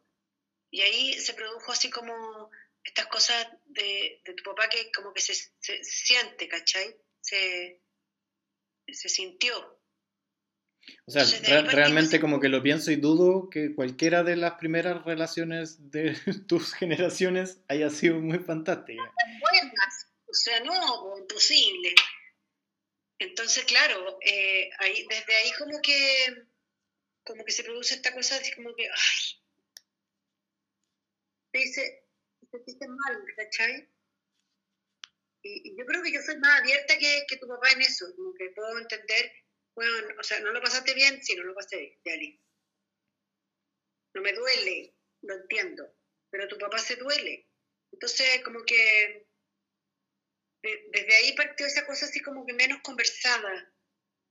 Y ahí se produjo así como estas cosas de, de tu papá que como que se, se siente, ¿cachai? Se, se sintió. O sea, realmente como que lo pienso y dudo que cualquiera de las primeras relaciones de tus generaciones haya sido muy fantástica. Buenas, o sea, no, imposible. Entonces, claro, eh, ahí, desde ahí como que, como que se produce esta cosa así como que, ay, te dice, te dice mal, ¿cachai? Y, yo creo que yo soy más abierta que, que tu papá en eso, como que puedo entender bueno, o sea, no lo pasaste bien, sí, no lo pasé bien, Ali. No me duele, lo entiendo, pero tu papá se duele. Entonces, como que desde ahí partió esa cosa así como que menos conversada,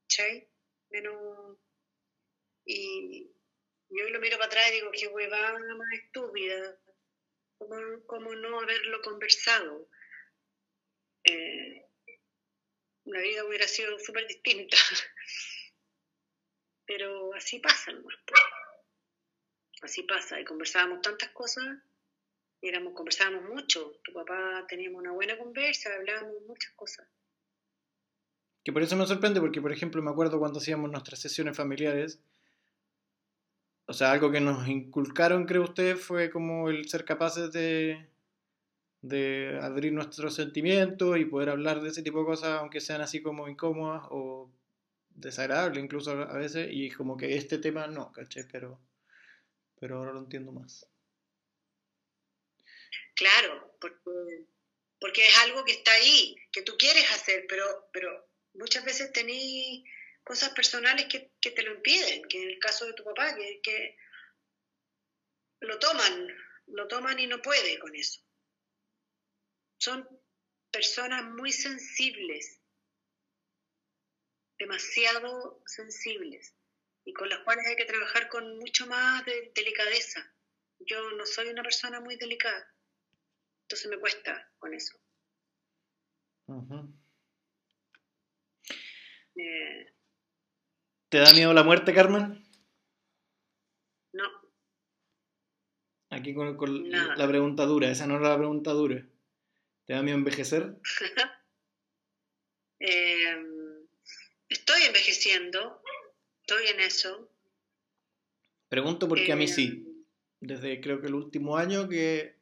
¿chay? Menos... Y, yo lo miro para atrás y digo, qué huevada más estúpida, ¿cómo, no haberlo conversado? Eh, la vida hubiera sido súper distinta. Pero así pasa nomás. Así pasa. Y conversábamos tantas cosas, y éramos, conversábamos mucho. Tu papá teníamos una buena conversa, hablábamos muchas cosas. Que por eso me sorprende, porque por ejemplo me acuerdo cuando hacíamos nuestras sesiones familiares, o sea, algo que nos inculcaron, creo usted, fue como el ser capaces de, de abrir nuestros sentimientos y poder hablar de ese tipo de cosas, aunque sean así como incómodas o desagradables incluso a veces, y como que este tema no, ¿caché? Pero, pero ahora lo entiendo más. Claro, porque, porque es algo que está ahí, que tú quieres hacer, pero, pero muchas veces tenés cosas personales que, que, te lo impiden, que en el caso de tu papá, que, que lo toman, lo toman y no puede con eso son personas muy sensibles, demasiado sensibles, y con las cuales hay que trabajar con mucho más de delicadeza. Yo no soy una persona muy delicada, entonces me cuesta con eso. Eh, ¿Te da miedo la muerte, Carmen? No. Aquí con, la pregunta dura, esa no es la pregunta dura. ¿Te da miedo envejecer? Em, estoy envejeciendo, estoy en eso. Pregunto porque a mí sí. Em, Desde creo que el último año que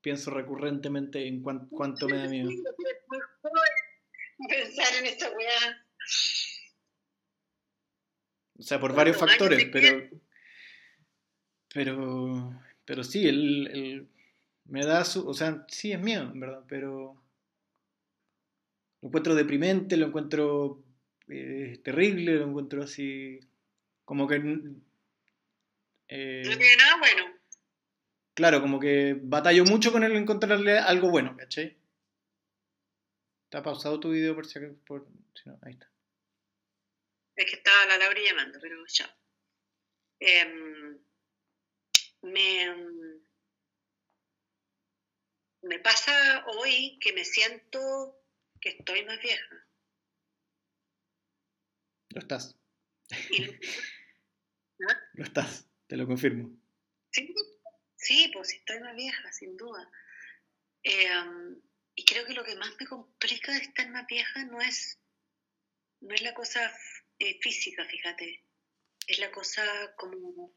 pienso recurrentemente en cuánto me da miedo. Pensar en esta weá. O sea, por varios factores, pero. Pero. Pero sí, el, me da su, o sea, sí es miedo, en verdad, pero lo encuentro deprimente, lo encuentro eh, terrible, lo encuentro así, como que... Eh, no tiene nada bueno. Claro, como que batallo mucho con él encontrarle algo bueno, ¿cachai? Está pausado tu video por si por, si no, ahí está. Es que estaba la Laura llamando, pero ya. Em, me me pasa hoy que me siento que estoy más vieja. Lo estás. Lo estás, te lo confirmo. Sí, sí, pues estoy más vieja, sin duda. Em, y creo que lo que más me complica de estar más vieja no es, no es la cosa eh, física, fíjate. Es la cosa como,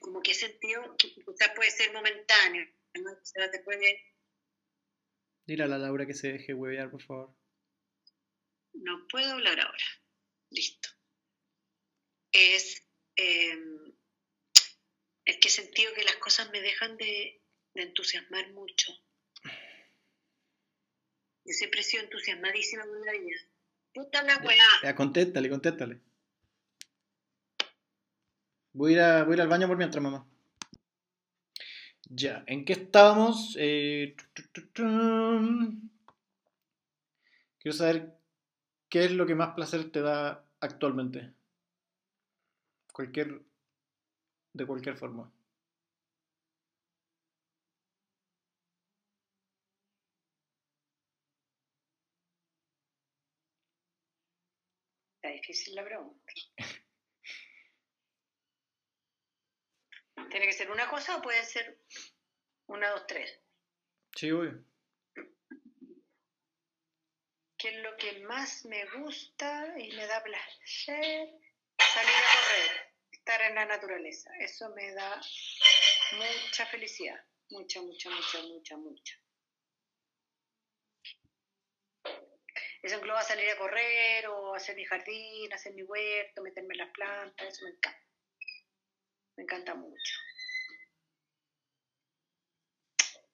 como que he sentido que quizás puede ser momentáneo, no te puede... Dile a la Laura que se deje huevear, por favor. No puedo hablar ahora. Listo. Es em, es que he sentido que las cosas me dejan de, entusiasmar mucho. Yo siempre he sido entusiasmadísima con la vida. Puta la weá. Ya, contéstale, contéstale. Voy a, ir a, voy a ir al baño por mientras, mamá. Ya, ¿en qué estábamos? Eh, tu, tu, tu, tu. Quiero saber qué es lo que más placer te da actualmente. Cualquier. De cualquier forma. Está difícil la pregunta. ¿Tiene que ser una cosa o puede ser una, dos, tres? Sí, obvio. ¿Qué es lo que más me gusta y me da placer? Salir a correr, estar en la naturaleza. Eso me da mucha felicidad. Mucha, mucha, mucha, mucha, mucha. Eso engloba salir a correr o hacer mi jardín, hacer mi huerto, meterme en las plantas, eso me encanta. Me encanta mucho.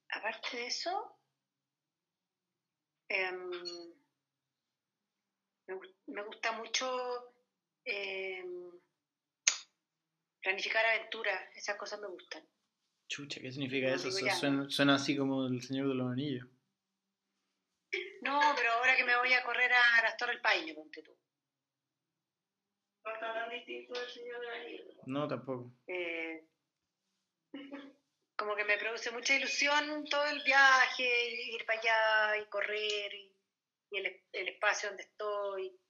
Aparte de eso, em, me, me gusta mucho em, planificar aventuras, esas cosas me gustan. Chucha, ¿qué significa eso? digo Eso ya. suena, suena así como el Señor de los Anillos. No, pero ahora que me voy a correr a las Torres del Paine, ponte tú. No está tan distinto del Señor de Nieve. No, tampoco. Eh, como que me produce mucha ilusión todo el viaje, ir para allá y correr y, y el, el espacio donde estoy.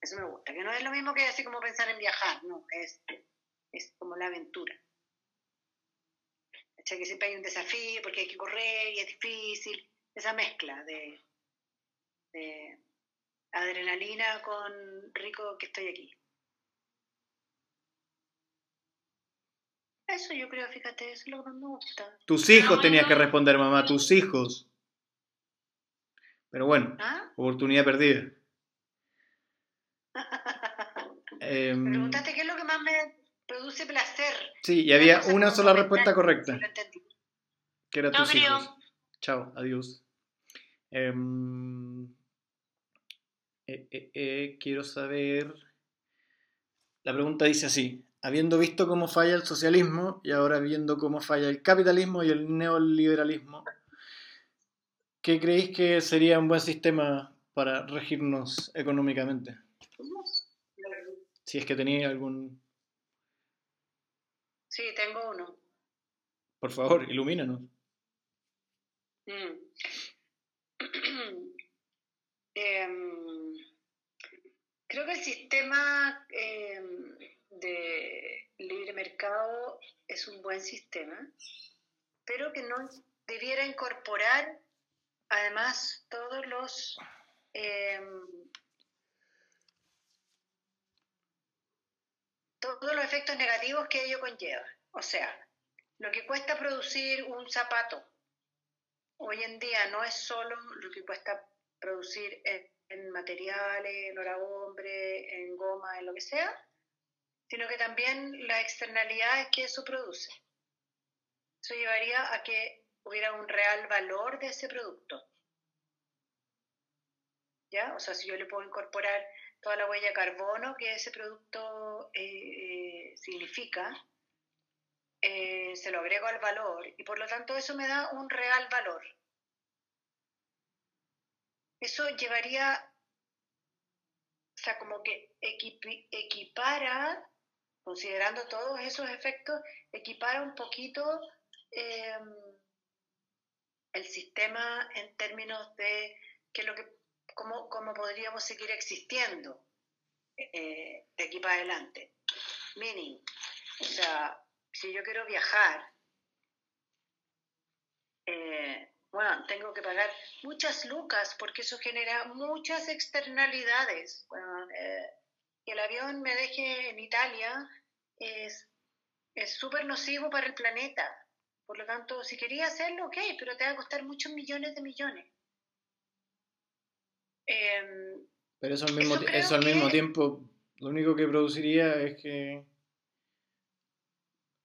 Eso me gusta, que no es lo mismo que así como pensar en viajar, no, es, es como la aventura. ¿Cachai? Que siempre hay un desafío porque hay que correr y es difícil. Esa mezcla de, de adrenalina con rico que estoy aquí. Eso yo creo, fíjate, eso es lo que más me gusta. Tus hijos tenías que responder, mamá, tus hijos. Pero bueno, ¿Ah? oportunidad perdida. Me preguntaste qué es lo que más me produce placer. sí, y había Una sola respuesta correcta, sí lo entendí. que era No, tus creo. hijos. Chao, adiós. Em, eh, eh, eh, quiero saber. La pregunta dice así: habiendo visto cómo falla el socialismo y ahora viendo cómo falla el capitalismo y el neoliberalismo, ¿qué creéis que sería un buen sistema para regirnos económicamente? Si es que tenéis algún. Sí, tengo uno. Por favor, ilumínanos. Mm. Em, creo que el sistema em, de libre mercado es un buen sistema, pero que no debiera incorporar además todos los em, todos los efectos negativos que ello conlleva. O sea, lo que cuesta producir un zapato hoy en día no es solo lo que cuesta producir en, en materiales, en hora hombre, en goma, en lo que sea, sino que también las externalidades que eso produce. Eso llevaría a que hubiera un real valor de ese producto. ¿Ya? O sea, si yo le puedo incorporar toda la huella de carbono que ese producto eh, eh, significa, eh, se lo agrego al valor y por lo tanto eso me da un real valor. Eso llevaría, o sea, como que equipara, considerando todos esos efectos, equipara un poquito eh, el sistema en términos de qué es lo que, cómo, cómo podríamos seguir existiendo eh, de aquí para adelante. Meaning, o sea, si yo quiero viajar, eh, bueno, tengo que pagar muchas lucas porque eso genera muchas externalidades. Bueno, eh, que el avión me deje en Italia es es súper nocivo para el planeta. Por lo tanto, si quería hacerlo, ok, pero te va a costar muchos millones de millones. Em, Pero eso al mismo, Eso al mismo que- tiempo, lo único que produciría es que,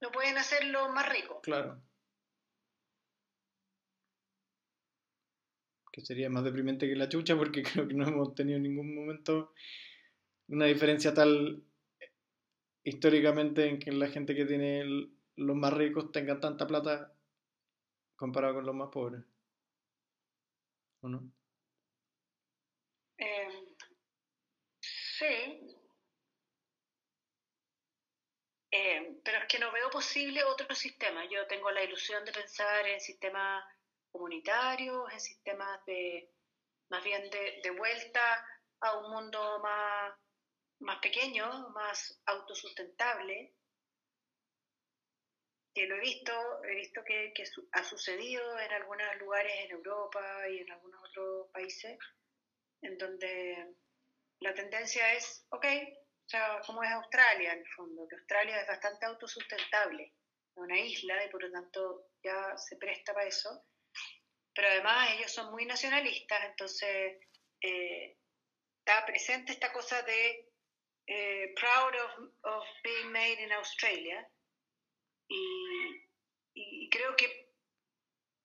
no pueden hacerlo más rico. claro, que sería más deprimente que la chucha porque creo que no hemos tenido en ningún momento una diferencia tal históricamente en que la gente que tiene el- los más ricos tengan tanta plata comparado con los más pobres. ¿O no? Eh, sí. Eh, pero es que no veo posible otro sistema. Yo tengo la ilusión de pensar en sistemas comunitarios, en sistemas de, más bien de, de vuelta a un mundo más, más pequeño, más autosustentable, que lo he visto, he visto que, que ha sucedido en algunos lugares en Europa y en algunos otros países, en donde la tendencia es, ok, o sea, como es Australia en el fondo, que Australia es bastante autosustentable, es una isla y por lo tanto ya se presta para eso, pero además ellos son muy nacionalistas, entonces eh, está presente esta cosa de eh, proud of, of, being made in Australia y, y creo que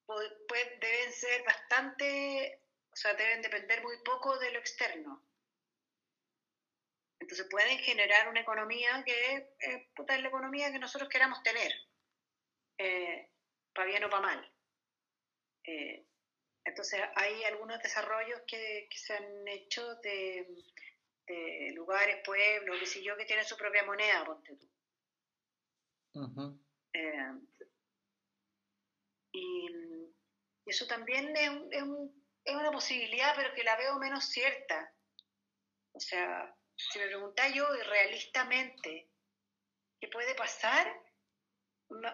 pues, deben ser bastante, o sea, deben depender muy poco de lo externo. Entonces pueden generar una economía que eh, puta, es la economía que nosotros queramos tener, eh, para bien o para mal. Eh, entonces hay algunos desarrollos que, que se han hecho de, de, lugares, pueblos, qué sé yo, que tienen su propia moneda, ponte tú. y, y, eso también es, un, es, un, es una posibilidad, pero que la veo menos cierta. O sea, si me preguntáis yo realistamente qué puede pasar,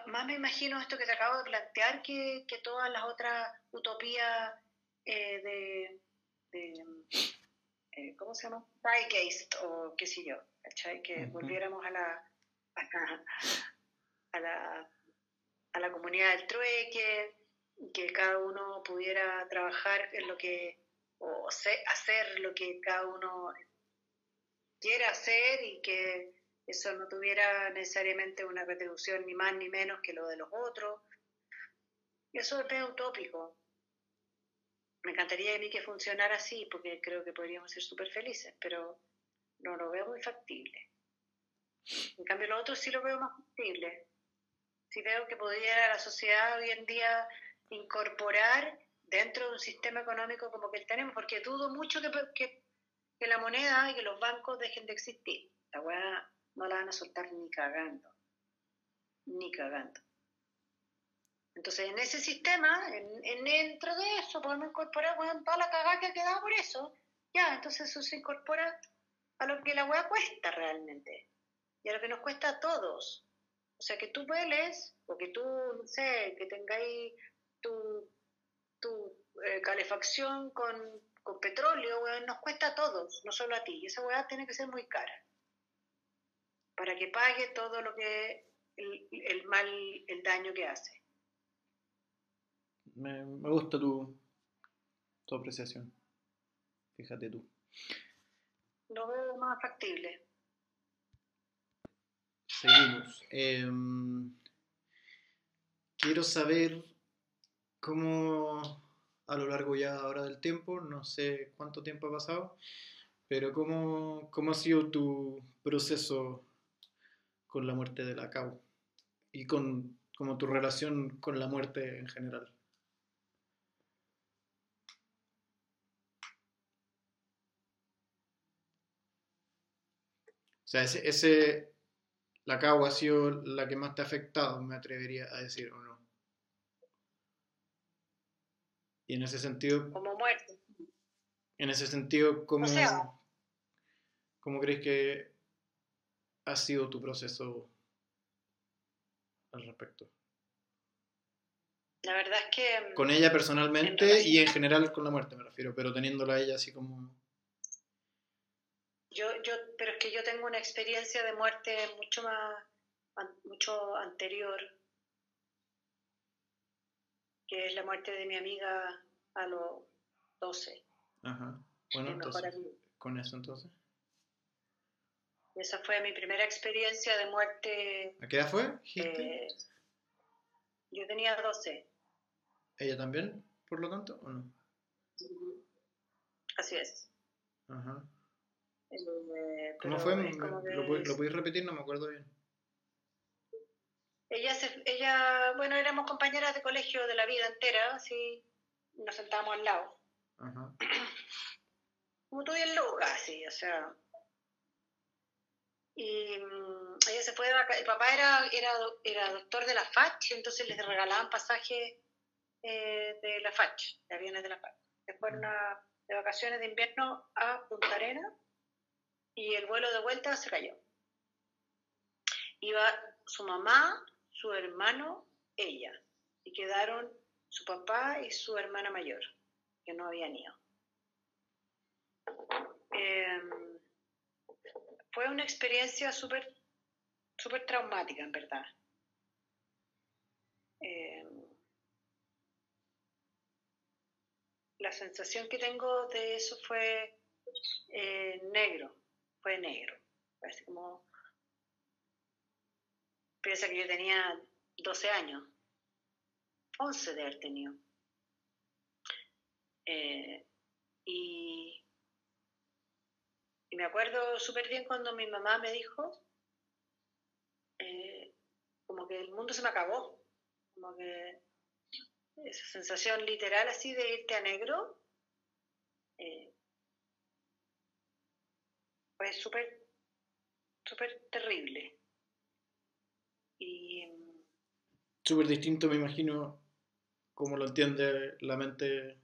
más me imagino esto que te acabo de plantear que, que todas las otras utopías eh, de, de eh, ¿cómo se llama? Freigeist o qué sé yo, ¿cachai? Que volviéramos a la, a la, a la comunidad del trueque, que cada uno pudiera trabajar en lo que, o hacer lo que cada uno quiera hacer y que eso no tuviera necesariamente una retribución ni más ni menos que lo de los otros. Eso es utópico. Me encantaría a mí que funcionara así, porque creo que podríamos ser súper felices, pero no lo veo muy factible. En cambio, lo otro sí lo veo más factible. Sí veo que podría la sociedad hoy en día incorporar dentro de un sistema económico como que tenemos, porque dudo mucho que, que que la moneda y que los bancos dejen de existir. La weá no la van a soltar ni cagando. Ni cagando. Entonces, en ese sistema, en, dentro de eso, podemos incorporar toda la cagada que ha quedado por eso. Ya, entonces eso se incorpora a lo que la weá cuesta realmente. Y a lo que nos cuesta a todos. O sea, que tú vueles, o que tú, no sé, que tengáis tu, tu eh, calefacción con con petróleo, nos cuesta a todos, no solo a ti. Y esa weá tiene que ser muy cara. Para que pague todo lo que, el, mal, el daño que hace. Me, gusta tu, tu apreciación. Fíjate tú. Lo veo más factible. Seguimos. Em, quiero saber cómo a lo largo ya ahora del tiempo, no sé cuánto tiempo ha pasado, pero ¿cómo, cómo ha sido tu proceso con la muerte de la CAU y con como tu relación con la muerte en general? O sea, ese, ese, la CAU ha sido la que más te ha afectado, me atrevería a decir, ¿o no? Y en ese sentido... Como muerte. En ese sentido, ¿cómo, ¿cómo crees que ha sido tu proceso al respecto? La verdad es que... Mm, con ella personalmente y en general con la muerte me refiero, pero teniéndola a ella así como... Yo, yo, pero es que yo tengo una experiencia de muerte mucho más, mucho anterior que es la muerte de mi amiga a los 12. Ajá. Bueno, entonces, con eso entonces. Esa fue mi primera experiencia de muerte. ¿A qué edad fue? Eh, yo tenía 12. ¿Ella también, por lo tanto, o no? Así es. Ajá. Eh, ¿Cómo fue? ¿Lo, ¿Lo podéis repetir? No me acuerdo bien. Ella, se, ella, bueno, éramos compañeras de colegio de la vida entera, así nos sentábamos al lado. Como tú y el Luca, así, o sea. Y mm, ella se fue de vacaciones. El papá era, era, era doctor de la FACH, entonces les regalaban pasajes eh, de la FACH, de aviones de la FACH. Se fueron de vacaciones de invierno a Punta Arena y el vuelo de vuelta se cayó. Iba su mamá, su hermano, ella. Y quedaron su papá y su hermana mayor, que no habían ido. Em, fue una experiencia súper super traumática, en verdad. Em, la sensación que tengo de eso fue eh, negro, fue negro. Parece como Piensa que yo tenía 12 años, 11 de haber tenido. Eh, y, me acuerdo súper bien cuando mi mamá me dijo, eh, como que el mundo se me acabó, como que esa sensación literal así de irte a negro, eh, fue súper, súper terrible. Y... Súper distinto, me imagino, como lo entiende la mente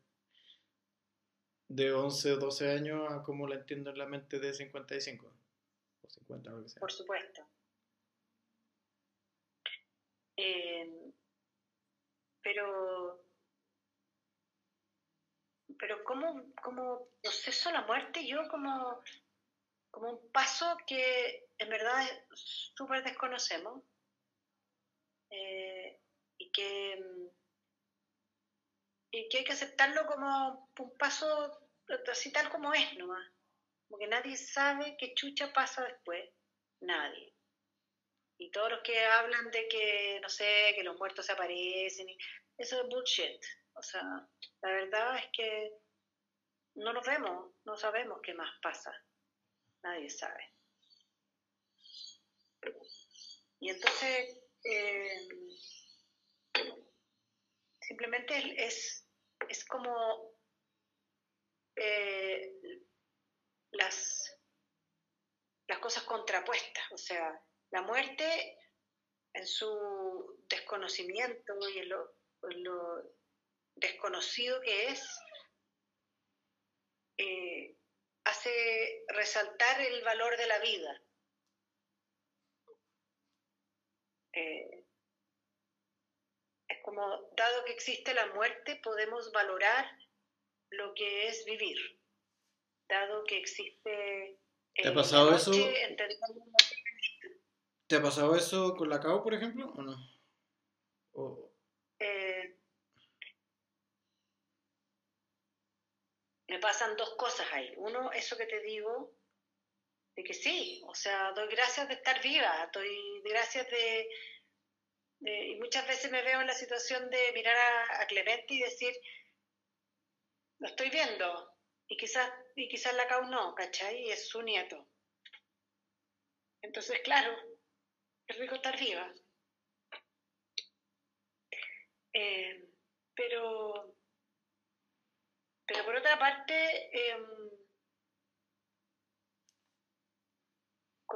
de 11 o 12 años a como la entiendo en la mente de 55 o 50 o lo que sea. Por supuesto. Eh, pero pero como, como proceso la muerte yo como, como un paso que en verdad súper desconocemos eh, y, que, y que hay que aceptarlo como un paso así tal como es nomás. Como que nadie sabe qué chucha pasa después. Nadie. Y todos los que hablan de que, no sé, que los muertos se aparecen, eso es bullshit. O sea, la verdad es que no nos vemos, no sabemos qué más pasa. Nadie sabe. Y entonces, eh, simplemente es, es como eh, las, las cosas contrapuestas, o sea, la muerte en su desconocimiento y en lo, desconocido que es, eh, hace resaltar el valor de la vida. Eh, es como, dado que existe la muerte, podemos valorar lo que es vivir. Dado que existe... ¿Te ha pasado eso? ¿Te ha pasado eso con la CAO, por ejemplo, o no? Eh, me pasan dos cosas ahí. Uno, eso que te digo, de que sí, o sea, doy gracias de estar viva, doy gracias de, y muchas veces me veo en la situación de mirar a, Clemente y decir, lo estoy viendo, y quizás, y quizás la CAU no, ¿cachai? Y es su nieto. Entonces, claro, es rico estar viva. Eh, pero, pero por otra parte, em,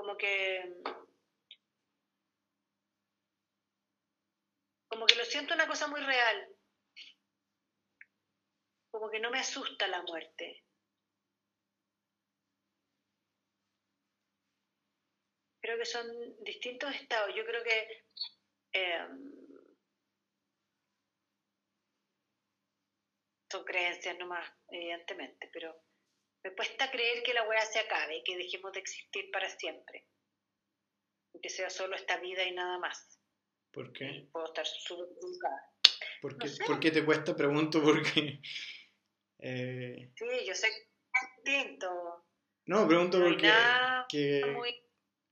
como que como que lo siento una cosa muy real. Como que no me asusta la muerte. Creo que son distintos estados. Yo creo que em, son creencias nomás evidentemente pero me cuesta creer que la weá se acabe, que dejemos de existir para siempre. Que sea solo esta vida y nada más. ¿Por qué? puedo estar súper ¿Por, qué, ¿Por qué te cuesta? Pregunto porque... Eh... Sí, yo sé que es distinto. No, pregunto porque...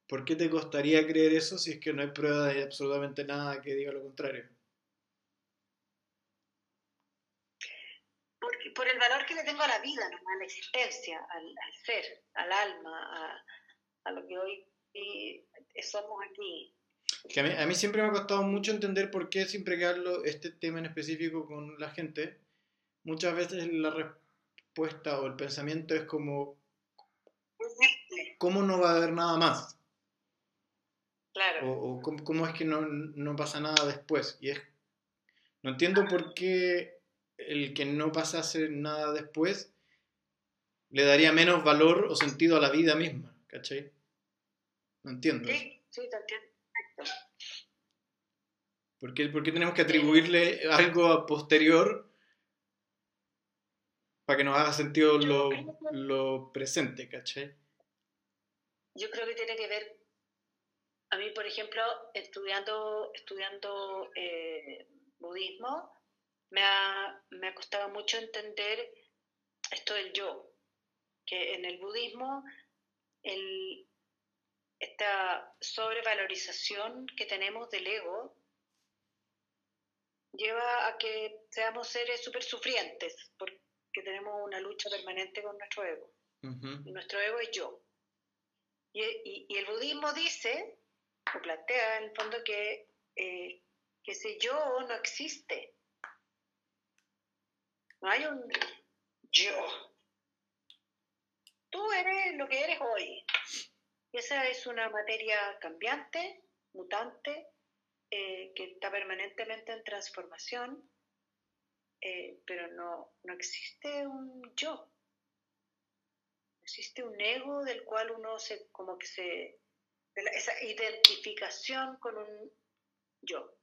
¿Por qué te costaría creer eso si es que no hay prueba de absolutamente nada que diga lo contrario? Por el valor que le tengo a la vida, a la existencia, al, ser, al alma, a, lo que hoy somos aquí. Que a, mí, a mí siempre me ha costado mucho entender por qué siempre que hablo este tema en específico con la gente, muchas veces la respuesta o el pensamiento es como, ¿cómo no va a haber nada más? Claro. O, o cómo, cómo es que no, no pasa nada después. Y es, no entiendo por qué el que no pasase nada después le daría menos valor o sentido a la vida misma, ¿cachai? No entiendo. eso. Sí, sí, te entiendo. Perfecto. ¿Por qué, por qué tenemos que atribuirle algo a posterior para que nos haga sentido lo, lo presente, ¿cachai? Yo creo que tiene que ver, a mí, por ejemplo, estudiando, estudiando eh, budismo, me ha, me ha costado mucho entender esto del yo, que en el budismo el, esta sobrevalorización que tenemos del ego lleva a que seamos seres súper sufrientes, porque tenemos una lucha permanente con nuestro ego. Ujú. Y nuestro ego es yo. Y, y- y el budismo dice, o plantea en el fondo, que, eh, que ese yo no existe. No hay un yo. Tú eres lo que eres hoy. Esa es una materia cambiante, mutante, eh, que está permanentemente en transformación, eh, pero no, no existe un yo. Existe un ego del cual uno se, como que se, esa identificación con un yo.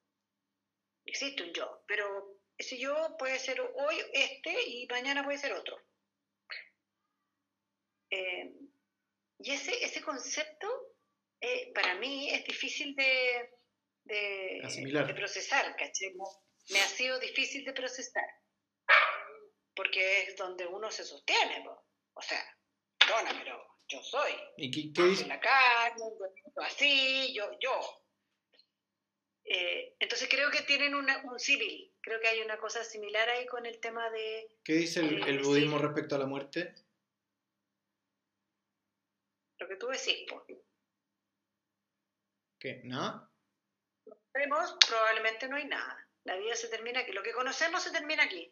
Existe un yo, pero ese yo puede ser hoy este y mañana puede ser otro. Eh, y ese, ese concepto eh, para mí es difícil de, de, Asimilar. de procesar, ¿cachai? Me- ha sido difícil de procesar, porque es donde uno se sostiene, o sea, perdona, pero yo soy, ¿Y qué, qué dice? la carne, así, yo, yo. Eh, entonces creo que tienen una- un civil, creo que hay una cosa similar ahí con el tema de, ¿Qué dice el, el Eh, budismo respecto a la muerte? lo que tú decís, po. ¿Qué? ¿Nada? Vemos, probablemente no hay nada. La vida se termina aquí. Lo que conocemos se termina aquí.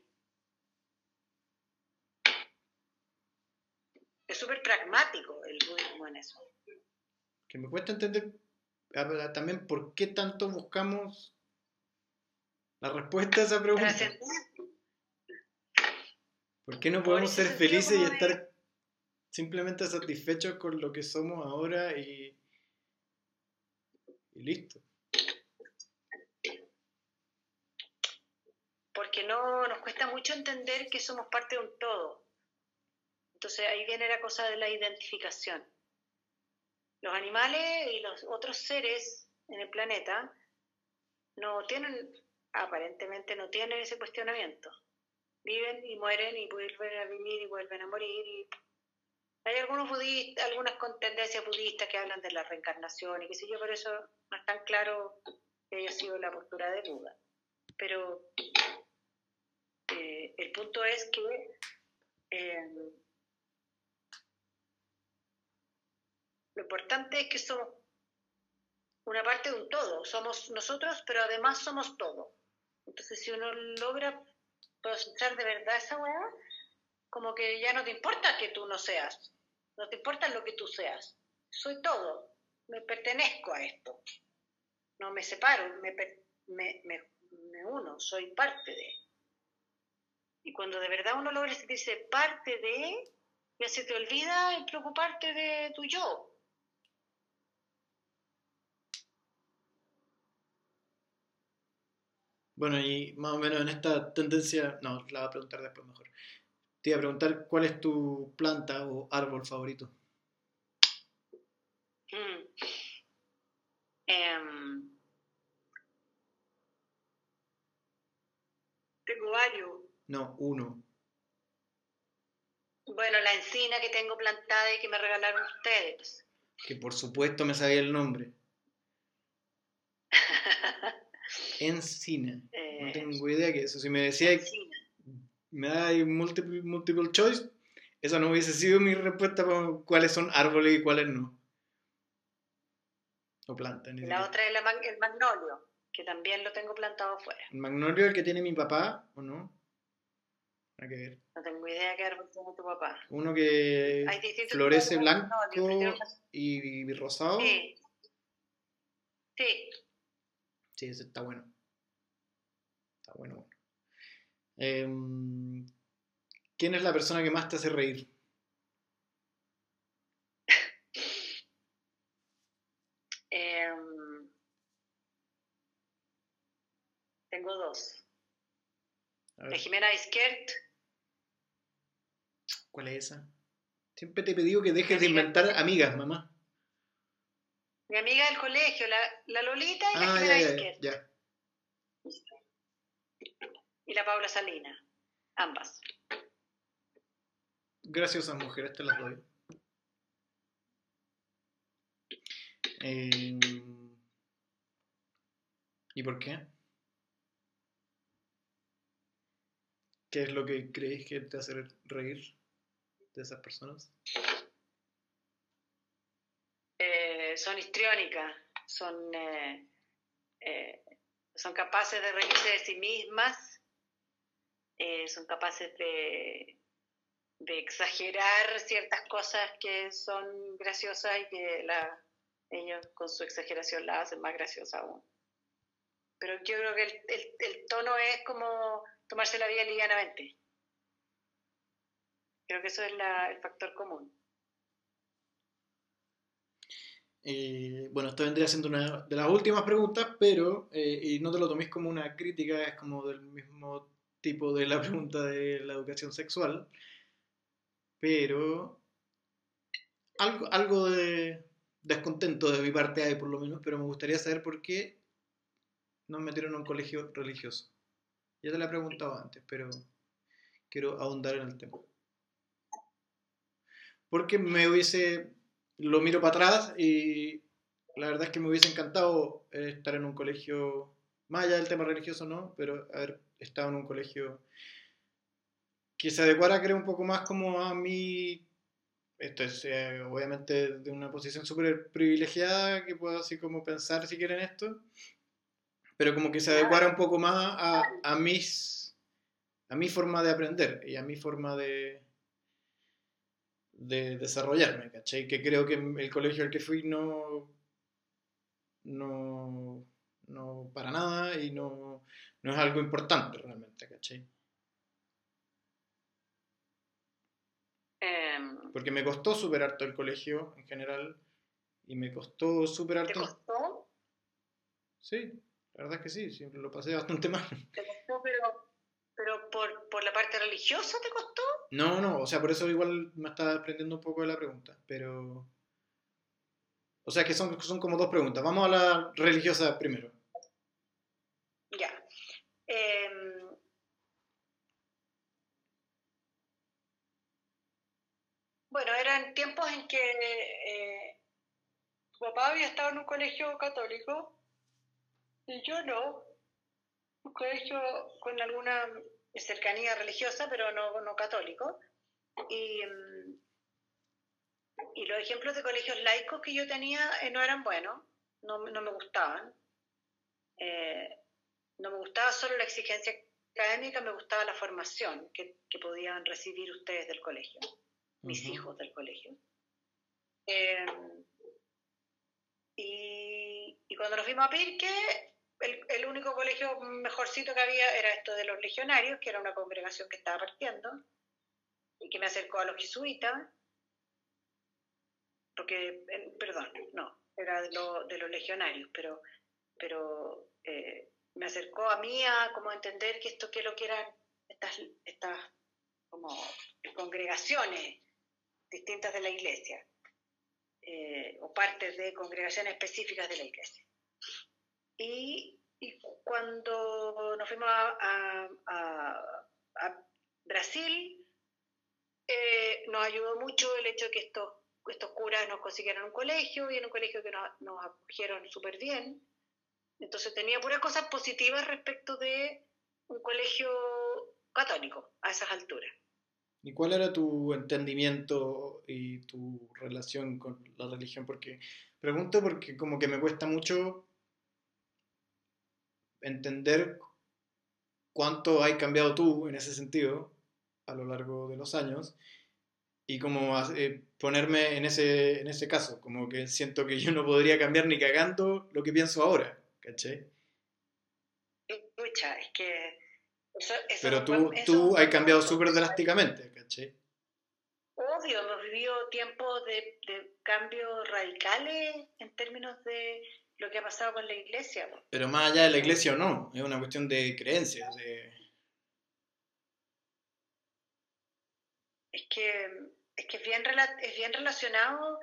Es súper pragmático el budismo en eso. Que me cuesta entender a ver, también por qué tanto buscamos la respuesta a esa pregunta. ¿Por qué no podemos ser felices y estar simplemente satisfechos con lo que somos ahora y, y listo? Porque no nos cuesta mucho entender que somos parte de un todo. Entonces ahí viene la cosa de la identificación. Los animales y los otros seres en el planeta no tienen, aparentemente no tienen ese cuestionamiento. Viven y mueren y vuelven a vivir y vuelven a morir. Y... Hay algunos budistas, algunas tendencias budistas que hablan de la reencarnación y qué sé yo, pero eso no es tan claro que haya sido la postura de Buda. Pero eh, el punto es que eh, lo importante es que somos una parte de un todo, somos nosotros, pero además somos todo. Entonces, si uno logra procesar de verdad esa weá, como que ya no te importa que tú no seas, no te importa lo que tú seas. Soy todo, me pertenezco a esto, no me separo, me, me uno, soy parte de. Y cuando de verdad uno logra sentirse parte de, ya se te olvida el preocuparte de tu yo. Bueno, y más o menos en esta tendencia, no, la voy a preguntar después mejor. Te iba a preguntar cuál es tu planta o árbol favorito. Mm. Em, tengo varios. No, uno. Bueno, la encina que tengo plantada y que me regalaron ustedes. Que por supuesto me sabía el nombre. Encina. No Eh, tengo idea que eso. Si me decía encina. me da multiple, multiple choice, esa no hubiese sido mi respuesta para cuáles son árboles y cuáles no. O planta. Y la otra es el magnolio, que también lo tengo plantado afuera. ¿El magnolio es el que tiene mi papá o no? Hay que ver. No tengo idea qué árbol tiene tu papá. Uno que florece blanco y, rosado. Sí. Sí. Sí, ese está bueno. Está bueno, bueno. Em, ¿Quién es la persona que más te hace reír? Em, tengo dos. De Jimena Iskert. ¿Cuál es esa? Siempre te he pedido que dejes de inventar amigas, mamá. Mi amiga del colegio, la, Lolita y la ah, Jimena Iskert. ya. Y la Paula Salina. Ambas. Graciosas mujeres, te las doy. Eh, ¿Y por qué? ¿Qué es lo que creéis que te hace reír de esas personas? Eh, son histriónicas, son, eh, son capaces de reírse de sí mismas, son capaces de, de exagerar ciertas cosas que son graciosas y que la, ellos con su exageración la hacen más graciosa aún. Pero yo creo que el, tono es como tomarse la vida livianamente. Creo que eso es el factor común. Eh, bueno, esto vendría siendo una de las últimas preguntas, pero, eh, y no te lo toméis como una crítica, es como del mismo tipo de la pregunta de la educación sexual pero algo, algo de descontento de mi parte hay por lo menos, pero me gustaría saber por qué nos metieron en un colegio religioso. Ya te lo he preguntado antes, pero quiero ahondar en el tema. Porque me hubiese, lo miro para atrás y la verdad es que me hubiese encantado estar en un colegio, más allá del tema religioso, ¿no? Pero haber estado en un colegio que se adecuara, creo, un poco más como a mí. Esto es eh, obviamente de una posición súper privilegiada que puedo así como pensar si quieren esto, pero como que se adecuara un poco más a, a, mis, a mi forma de aprender y a mi forma de, de desarrollarme, ¿cachai? Que creo que el colegio al que fui no, no, no para nada y no, no es algo importante realmente, ¿cachai? Porque me costó superar todo el colegio en general y me costó superar ¿Te costó? Sí, la verdad es que sí, siempre lo pasé bastante mal. ¿Te costó, pero, pero por, por, la parte religiosa te costó? No, no, o sea, por eso igual me estaba aprendiendo un poco de la pregunta, pero... O sea, que son, son como dos preguntas. Vamos a la religiosa primero. Ya. Eh, Bueno, eran tiempos en que eh, papá había estado en un colegio católico y yo no. Un colegio con alguna cercanía religiosa, pero no, no católico. Y, mm, y los ejemplos de colegios laicos que yo tenía eh, no eran buenos, no, no me gustaban. Eh, no me gustaba solo la exigencia académica, me gustaba la formación que, que podían recibir ustedes del colegio mis hijos del colegio. Em, y, cuando nos fuimos a Pirque, el, único colegio mejorcito que había era esto de los legionarios, que era una congregación que estaba partiendo y que me acercó a los jesuitas, porque, perdón, no, era de, de los legionarios, pero, pero eh, me acercó a mí a como entender que esto que lo que eran estas, estas como congregaciones distintas de la iglesia eh, o partes de congregaciones específicas de la iglesia. Y, cuando nos fuimos a, Brasil, eh, nos ayudó mucho el hecho de que estos, estos curas nos consiguieran un colegio y en un colegio que nos, nos acogieron súper bien. Entonces tenía puras cosas positivas respecto de un colegio católico a esas alturas. ¿Y cuál era tu entendimiento y tu relación con la religión? Porque pregunto porque como que me cuesta mucho entender cuánto hay cambiado tú en ese sentido a lo largo de los años y como eh, ponerme en ese, en ese caso, como que siento que yo no podría cambiar ni cagando lo que pienso ahora, ¿cachai? Escucha, es que... Pero tú, tú has cambiado súper drásticamente, ¿cachai? Obvio, hemos vivido tiempos de, de cambios radicales en términos de lo que ha pasado con la iglesia. Pero más allá de la iglesia o no, es una cuestión de creencias. Es que es que es bien, es bien relacionado.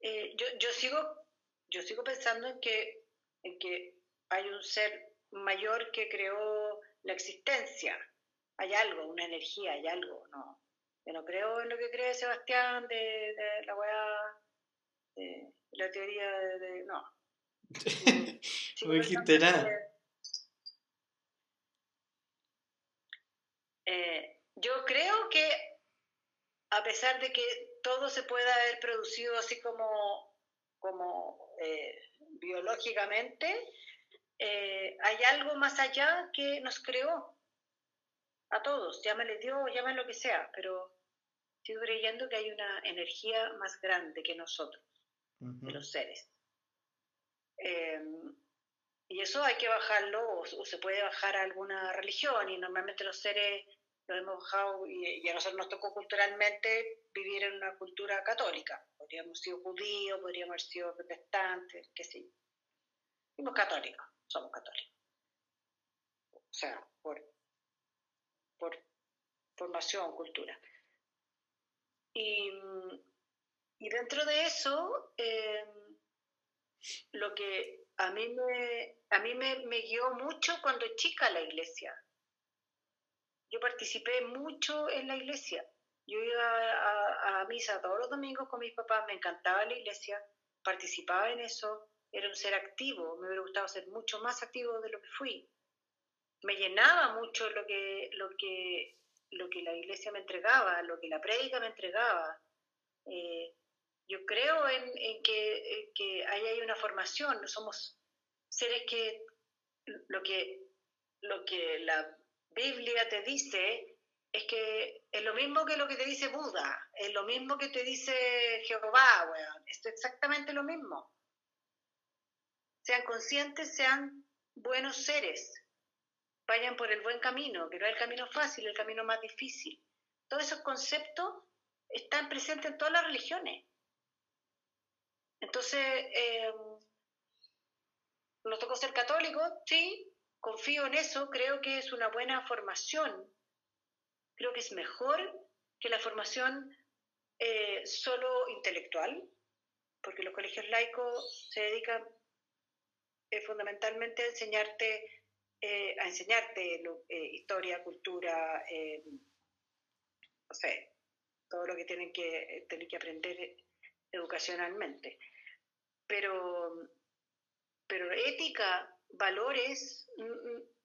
Eh, yo, yo, sigo, yo sigo pensando en que, en que hay un ser mayor que creó la existencia. Hay algo, una energía, hay algo. No, yo no creo en lo que cree Sebastián de, la weá, de la teoría de. no. No dijiste nada. Eh, yo creo que a pesar de que todo se pueda haber producido así como, como eh, biológicamente, eh, hay algo más allá que nos creó a todos, llámale Dios, llámale lo que sea, pero sigo creyendo que hay una energía más grande que nosotros, de los seres. Em, y eso hay que bajarlo, o, se puede bajar a alguna religión, y normalmente los seres lo hemos bajado y, a nosotros nos tocó culturalmente vivir en una cultura católica. Podríamos ser judíos, podríamos haber sido protestantes, que sí. Somos católicos, somos católicos. O sea, por, por formación, cultura. Y, y dentro de eso, eh, lo que a mí me, a mí me, me guió mucho cuando chica la iglesia. Yo participé mucho en la iglesia. Yo iba a, misa todos los domingos con mis papás, me encantaba la iglesia, participaba en eso, era un ser activo, me hubiera gustado ser mucho más activo de lo que fui. Me llenaba mucho lo que, lo que, lo que la iglesia me entregaba, lo que la prédica me entregaba. Eh, yo creo en, que, que ahí hay una formación, somos seres que lo que, lo que la Biblia te dice es que es lo mismo que lo que te dice Buda, es lo mismo que te dice Jehová, weón, es exactamente lo mismo. Sean conscientes, sean buenos seres, vayan por el buen camino, que no es el camino fácil, el camino más difícil. Todos esos conceptos están presentes en todas las religiones. Entonces, eh, nos tocó ser católicos, sí, confío en eso, creo que es una buena formación. Creo que es mejor que la formación eh, solo intelectual, porque los colegios laicos se dedican eh, fundamentalmente a enseñarte, a enseñarte historia, cultura, no sé, todo lo que tienen que, tienen que aprender educacionalmente. Pero, pero ética, valores,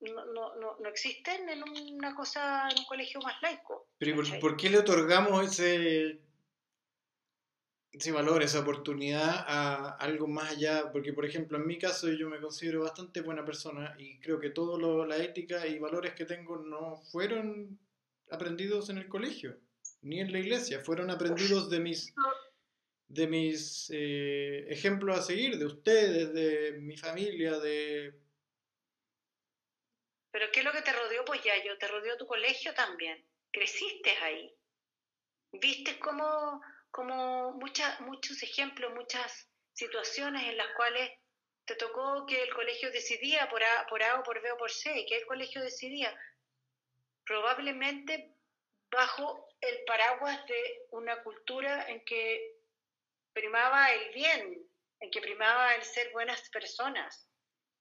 no, no, no, no existen en una cosa, en un colegio más laico. Pero por, por, qué le otorgamos ese, ese valor, esa oportunidad a algo más allá? Porque, por ejemplo, en mi caso yo me considero bastante buena persona y creo que toda la ética y valores que tengo no fueron aprendidos en el colegio, ni en la iglesia, fueron aprendidos de mis de mis eh, ejemplos a seguir, de ustedes, de mi familia, de... Pero ¿qué es lo que te rodeó? Pues ya, yo te rodeó tu colegio también. Creciste ahí. Viste como, como muchos ejemplos, muchas situaciones en las cuales te tocó que el colegio decidía por A, por A o por B o por C, que el colegio decidía. Probablemente bajo el paraguas de una cultura en que primaba el bien, en que primaba el ser buenas personas.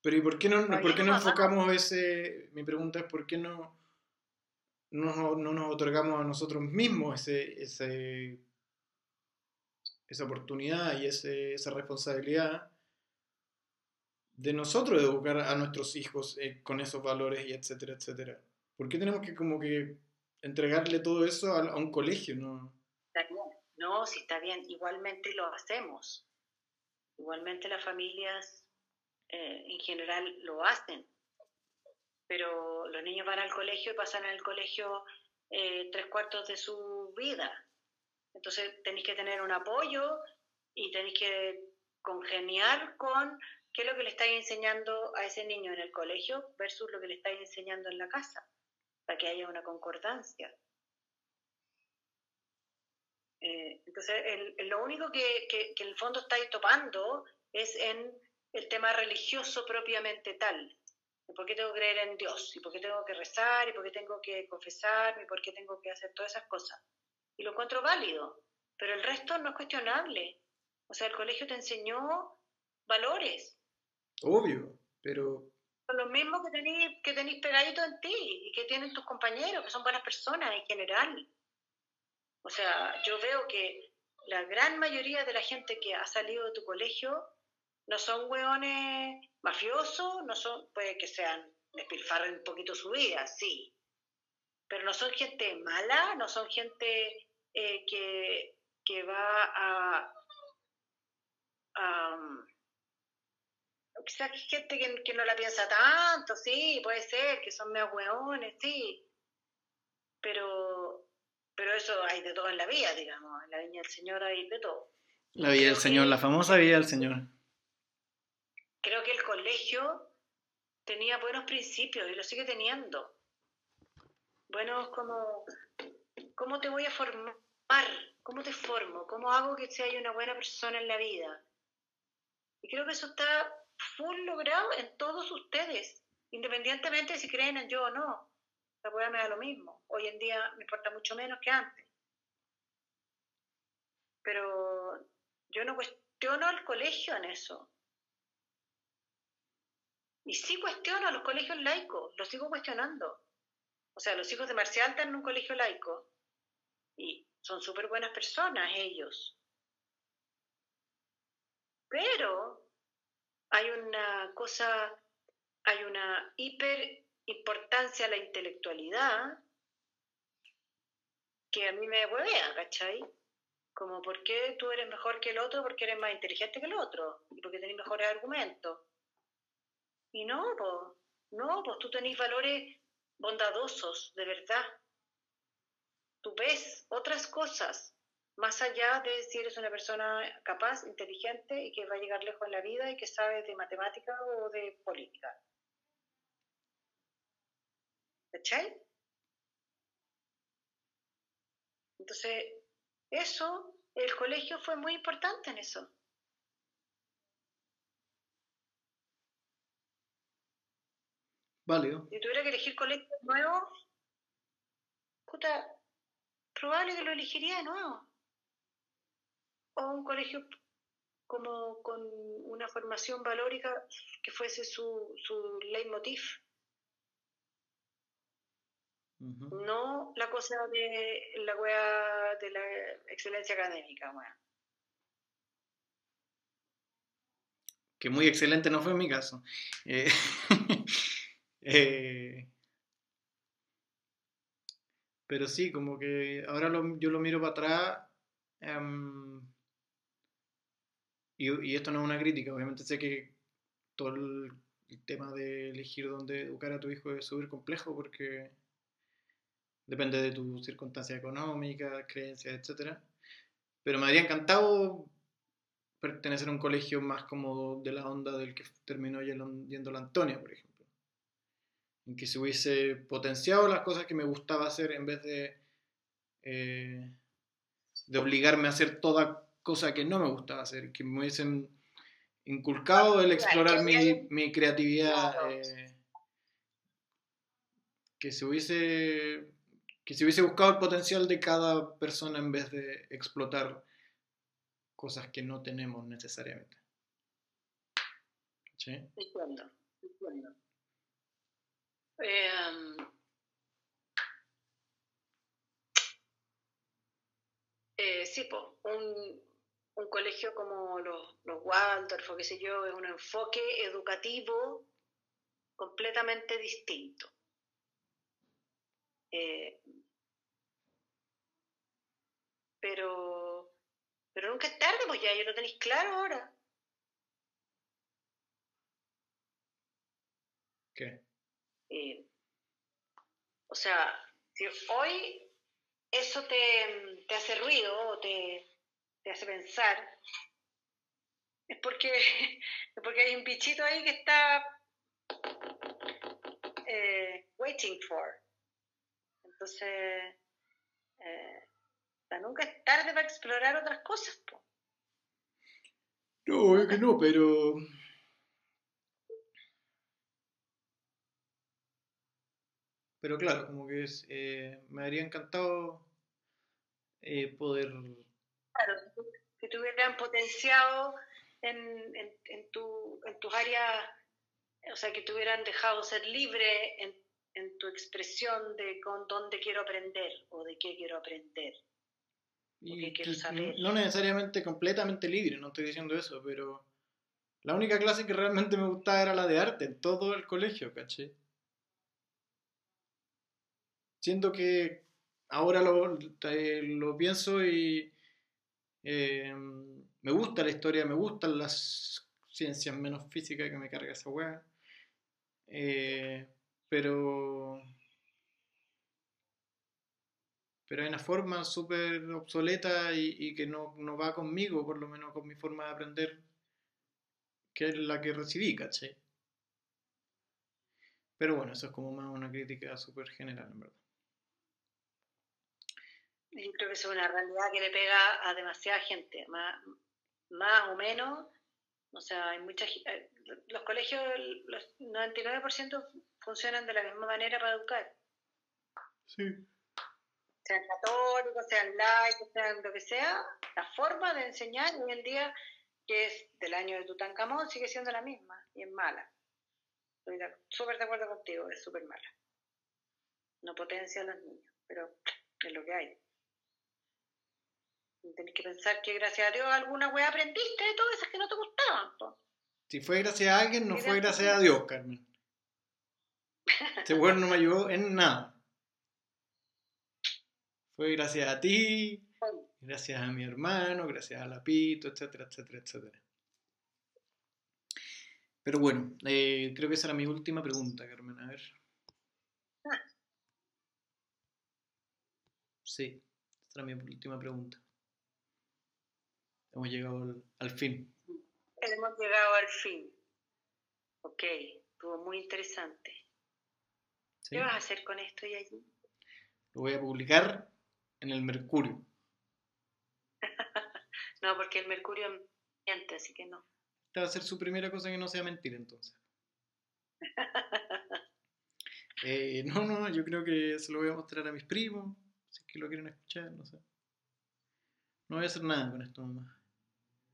Pero ¿y por qué no, ¿por qué no enfocamos ese, mi pregunta es por qué no, no, no nos otorgamos a nosotros mismos ese, ese, esa oportunidad y ese, esa responsabilidad de nosotros educar a nuestros hijos eh, con esos valores y etcétera, etcétera? ¿Por qué tenemos que como que entregarle todo eso a, a un colegio? ¿no? No, si está bien, igualmente lo hacemos. Igualmente las familias eh, en general lo hacen, pero los niños van al colegio y pasan el colegio eh, tres cuartos de su vida. Entonces tenéis que tener un apoyo y tenéis que congeniar con qué es lo que le estáis enseñando a ese niño en el colegio versus lo que le estáis enseñando en la casa, para que haya una concordancia. Eh, entonces, lo único que, que, en el fondo estáis topando es en el tema religioso propiamente tal. ¿Por qué tengo que creer en Dios? ¿Y por qué tengo que rezar? ¿Y por qué tengo que confesarme? ¿Y por qué tengo que hacer todas esas cosas? Y lo encuentro válido, pero el resto no es cuestionable. O sea, el colegio te enseñó valores. Obvio, pero... Son los mismos que tenéis que tenéis pegadito en ti y que tienen tus compañeros, que son buenas personas en general. O sea, yo veo que la gran mayoría de la gente que ha salido de tu colegio no son hueones mafiosos, no son, puede que sean, despilfarren un poquito su vida, sí, pero no son gente mala, no son gente eh, que, que, va a, a quizás gente que, no la piensa tanto, sí, puede ser, que son medio hueones, sí, pero, pero eso hay de todo en la vida, digamos, en la viña del Señor hay de todo. La vida del Señor, la famosa vida del Señor creo que el colegio tenía buenos principios y lo sigue teniendo. Buenos como, ¿cómo te voy a formar? ¿Cómo te formo? ¿Cómo hago que sea una buena persona en la vida? Y creo que eso está full logrado en todos ustedes, independientemente de si creen en yo o no. La hueá me da lo mismo. Hoy en día me importa mucho menos que antes. Pero yo no cuestiono al colegio en eso. Y sí cuestiono a los colegios laicos, los sigo cuestionando. O sea, los hijos de Marcial están en un colegio laico y son súper buenas personas ellos. Pero hay una cosa, hay una hiper importancia a la intelectualidad que a mí me huevea, ¿cachai? Como, ¿por qué tú eres mejor que el otro? Porque eres más inteligente que el otro y porque tenés mejores argumentos. Y no, pues, no, pues tú tenés valores bondadosos, de verdad. Tú ves otras cosas, más allá de si eres una persona capaz, inteligente y que va a llegar lejos en la vida y que sabe de matemática o de política. ¿Cachai? Entonces, eso, el colegio fue muy importante en eso. Válido. Si tuviera que elegir colegio nuevo, puta, probable que lo elegiría de nuevo. O un colegio como con una formación valórica que fuese su, su leitmotiv. No la cosa de la wea de la excelencia académica, wea. Que muy excelente no fue en mi caso. Eh, Eh, pero sí, como que ahora yo lo miro para atrás. Em, y, esto no es una crítica, obviamente sé que todo el, tema de elegir dónde educar a tu hijo es súper complejo porque depende de tu circunstancia económica, creencias, etc. Pero me habría encantado pertenecer a un colegio más como de la onda del que terminó yendo la Antonia, por ejemplo en que se hubiese potenciado las cosas que me gustaba hacer en vez de, eh, de obligarme a hacer toda cosa que no me gustaba hacer, que me hubiesen inculcado el explorar mi, mi creatividad, eh, que se hubiese que se hubiese buscado el potencial de cada persona en vez de explotar cosas que no tenemos necesariamente. ¿Sí? Em, eh, sí, pues, un, un, colegio como los, los Waldorf o qué sé yo, es un enfoque educativo completamente distinto. Eh, pero, pero nunca es tarde, pues ya, yo lo tenéis claro ahora. ¿Qué? Eh, o sea, si hoy eso te, te hace ruido o te, te, hace pensar, es porque, es porque hay un bichito ahí que está eh, waiting for. Entonces, eh, nunca es tarde para explorar otras cosas. Po. No, es que no, pero... Pero claro, como que es, eh, me habría encantado eh, poder... Claro, que te hubieran potenciado en, en, en, tu, en tus áreas, o sea, que te hubieran dejado ser libre en, en tu expresión de con dónde quiero aprender o de qué quiero aprender. Y no necesariamente completamente libre, no estoy diciendo eso, pero la única clase que realmente me gustaba era la de arte en todo el colegio, ¿caché? Siento que ahora lo, eh, lo pienso y eh, me gusta la historia, me gustan las ciencias menos físicas que me carga esa weá. Eh, pero pero hay una forma súper obsoleta y, que no, va conmigo, por lo menos con mi forma de aprender, que es la que recibí, ¿caché? Pero bueno, eso es como más una crítica súper general, en verdad. Yo creo que es una realidad que le pega a demasiada gente, más, más o menos. O sea, hay mucha, eh, los colegios, los 99% funcionan de la misma manera para educar. Sí sean católicos, sean laicos, sean lo que sea, la forma de enseñar hoy en día, que es del año de Tutankamón, sigue siendo la misma y es mala. Estoy súper de acuerdo contigo, es súper mala. No potencia a los niños, pero es lo que hay. Tenés que pensar que gracias a Dios alguna wea aprendiste de todas esas que no te gustaban. Si fue gracias a alguien, no fue gracias a Dios, Carmen. Este weón no me ayudó en nada. Fue gracias a ti, gracias a mi hermano, gracias a Lapito, etcétera, etcétera, etcétera. Pero bueno, eh, creo que esa era mi última pregunta, Carmen. A ver. Sí, esa era mi última pregunta. Hemos llegado al, fin. Hemos llegado al fin. Ok, estuvo muy interesante. ¿Qué vas a hacer con esto y allí? Lo voy a publicar en el Mercurio. no, porque el Mercurio miente, así que no. Esta va a ser su primera cosa que no sea mentira, entonces. Eh, no, no, yo creo que se lo voy a mostrar a mis primos, si es que lo quieren escuchar, no sé. No voy a hacer nada con esto mamá.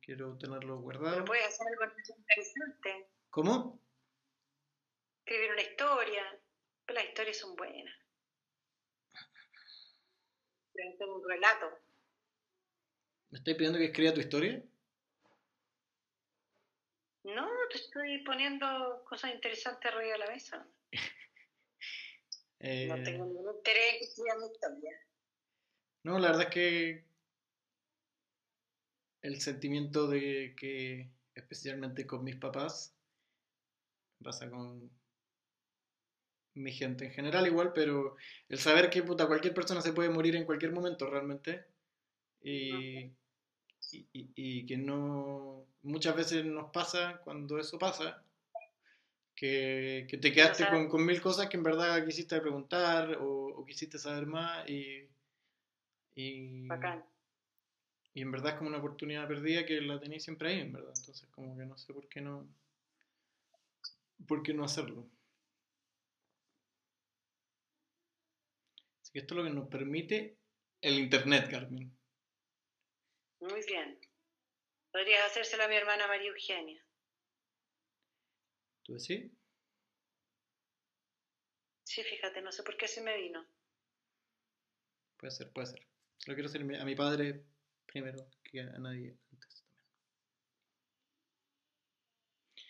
Quiero tenerlo guardado. Pero puedes hacer algo interesante. ¿Cómo? Escribir una historia. Las historias son buenas un relato. ¿Me estás pidiendo que escriba tu historia? No, te estoy poniendo cosas interesantes arriba de la mesa. Eh, no tengo ningún interés en que escriba mi historia. No, la verdad es que el sentimiento de que, especialmente con mis papás, pasa con mi gente en general igual, pero el saber que puta, cualquier persona se puede morir en cualquier momento realmente y, y, que no muchas veces nos pasa cuando eso pasa que, que te quedaste con, con, mil cosas que en verdad quisiste preguntar o, quisiste saber más y, y, y en verdad es como una oportunidad perdida que la tenéis siempre ahí en verdad. Entonces como que no sé por qué no por qué no hacerlo que esto es lo que nos permite el Internet, Carmen. Muy bien. Podrías hacérselo a mi hermana María Eugenia. ¿Tú decís? Sí, fíjate, no sé por qué se me vino. Puede ser, puede ser. Lo quiero hacer a mi padre primero que a nadie antes.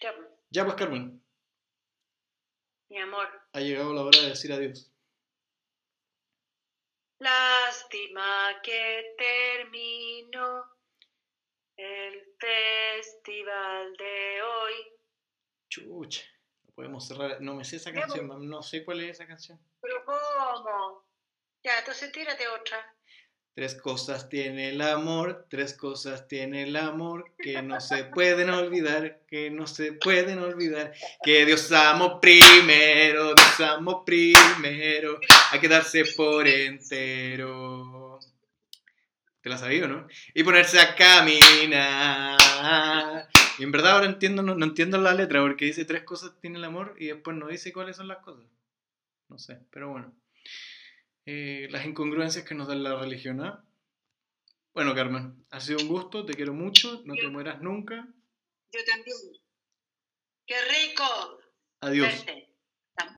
Ya, pues. Ya pues, Carmen. Mi amor. Ha llegado la hora de decir adiós. Lástima que terminó el festival de hoy. Chucha, no Podemos cerrar. No me sé esa canción, no sé cuál es esa canción. ¿Pero cómo? Ya, entonces tírate otra. Tres cosas tiene el amor, tres cosas tiene el amor que no se pueden olvidar, que no se pueden olvidar. Que Dios amo primero, Dios amo primero, hay que darse por entero. ¿Te la sabía, no? Y ponerse a caminar. Y en verdad ahora entiendo, no, no entiendo la letra porque dice tres cosas tiene el amor y después no dice cuáles son las cosas. No sé, pero bueno. Eh, las incongruencias que nos da la religión. ¿ah? Bueno, Carmen, ha sido un gusto, te quiero mucho, no te mueras nunca. Yo también. ¡Qué rico! Adiós. verte.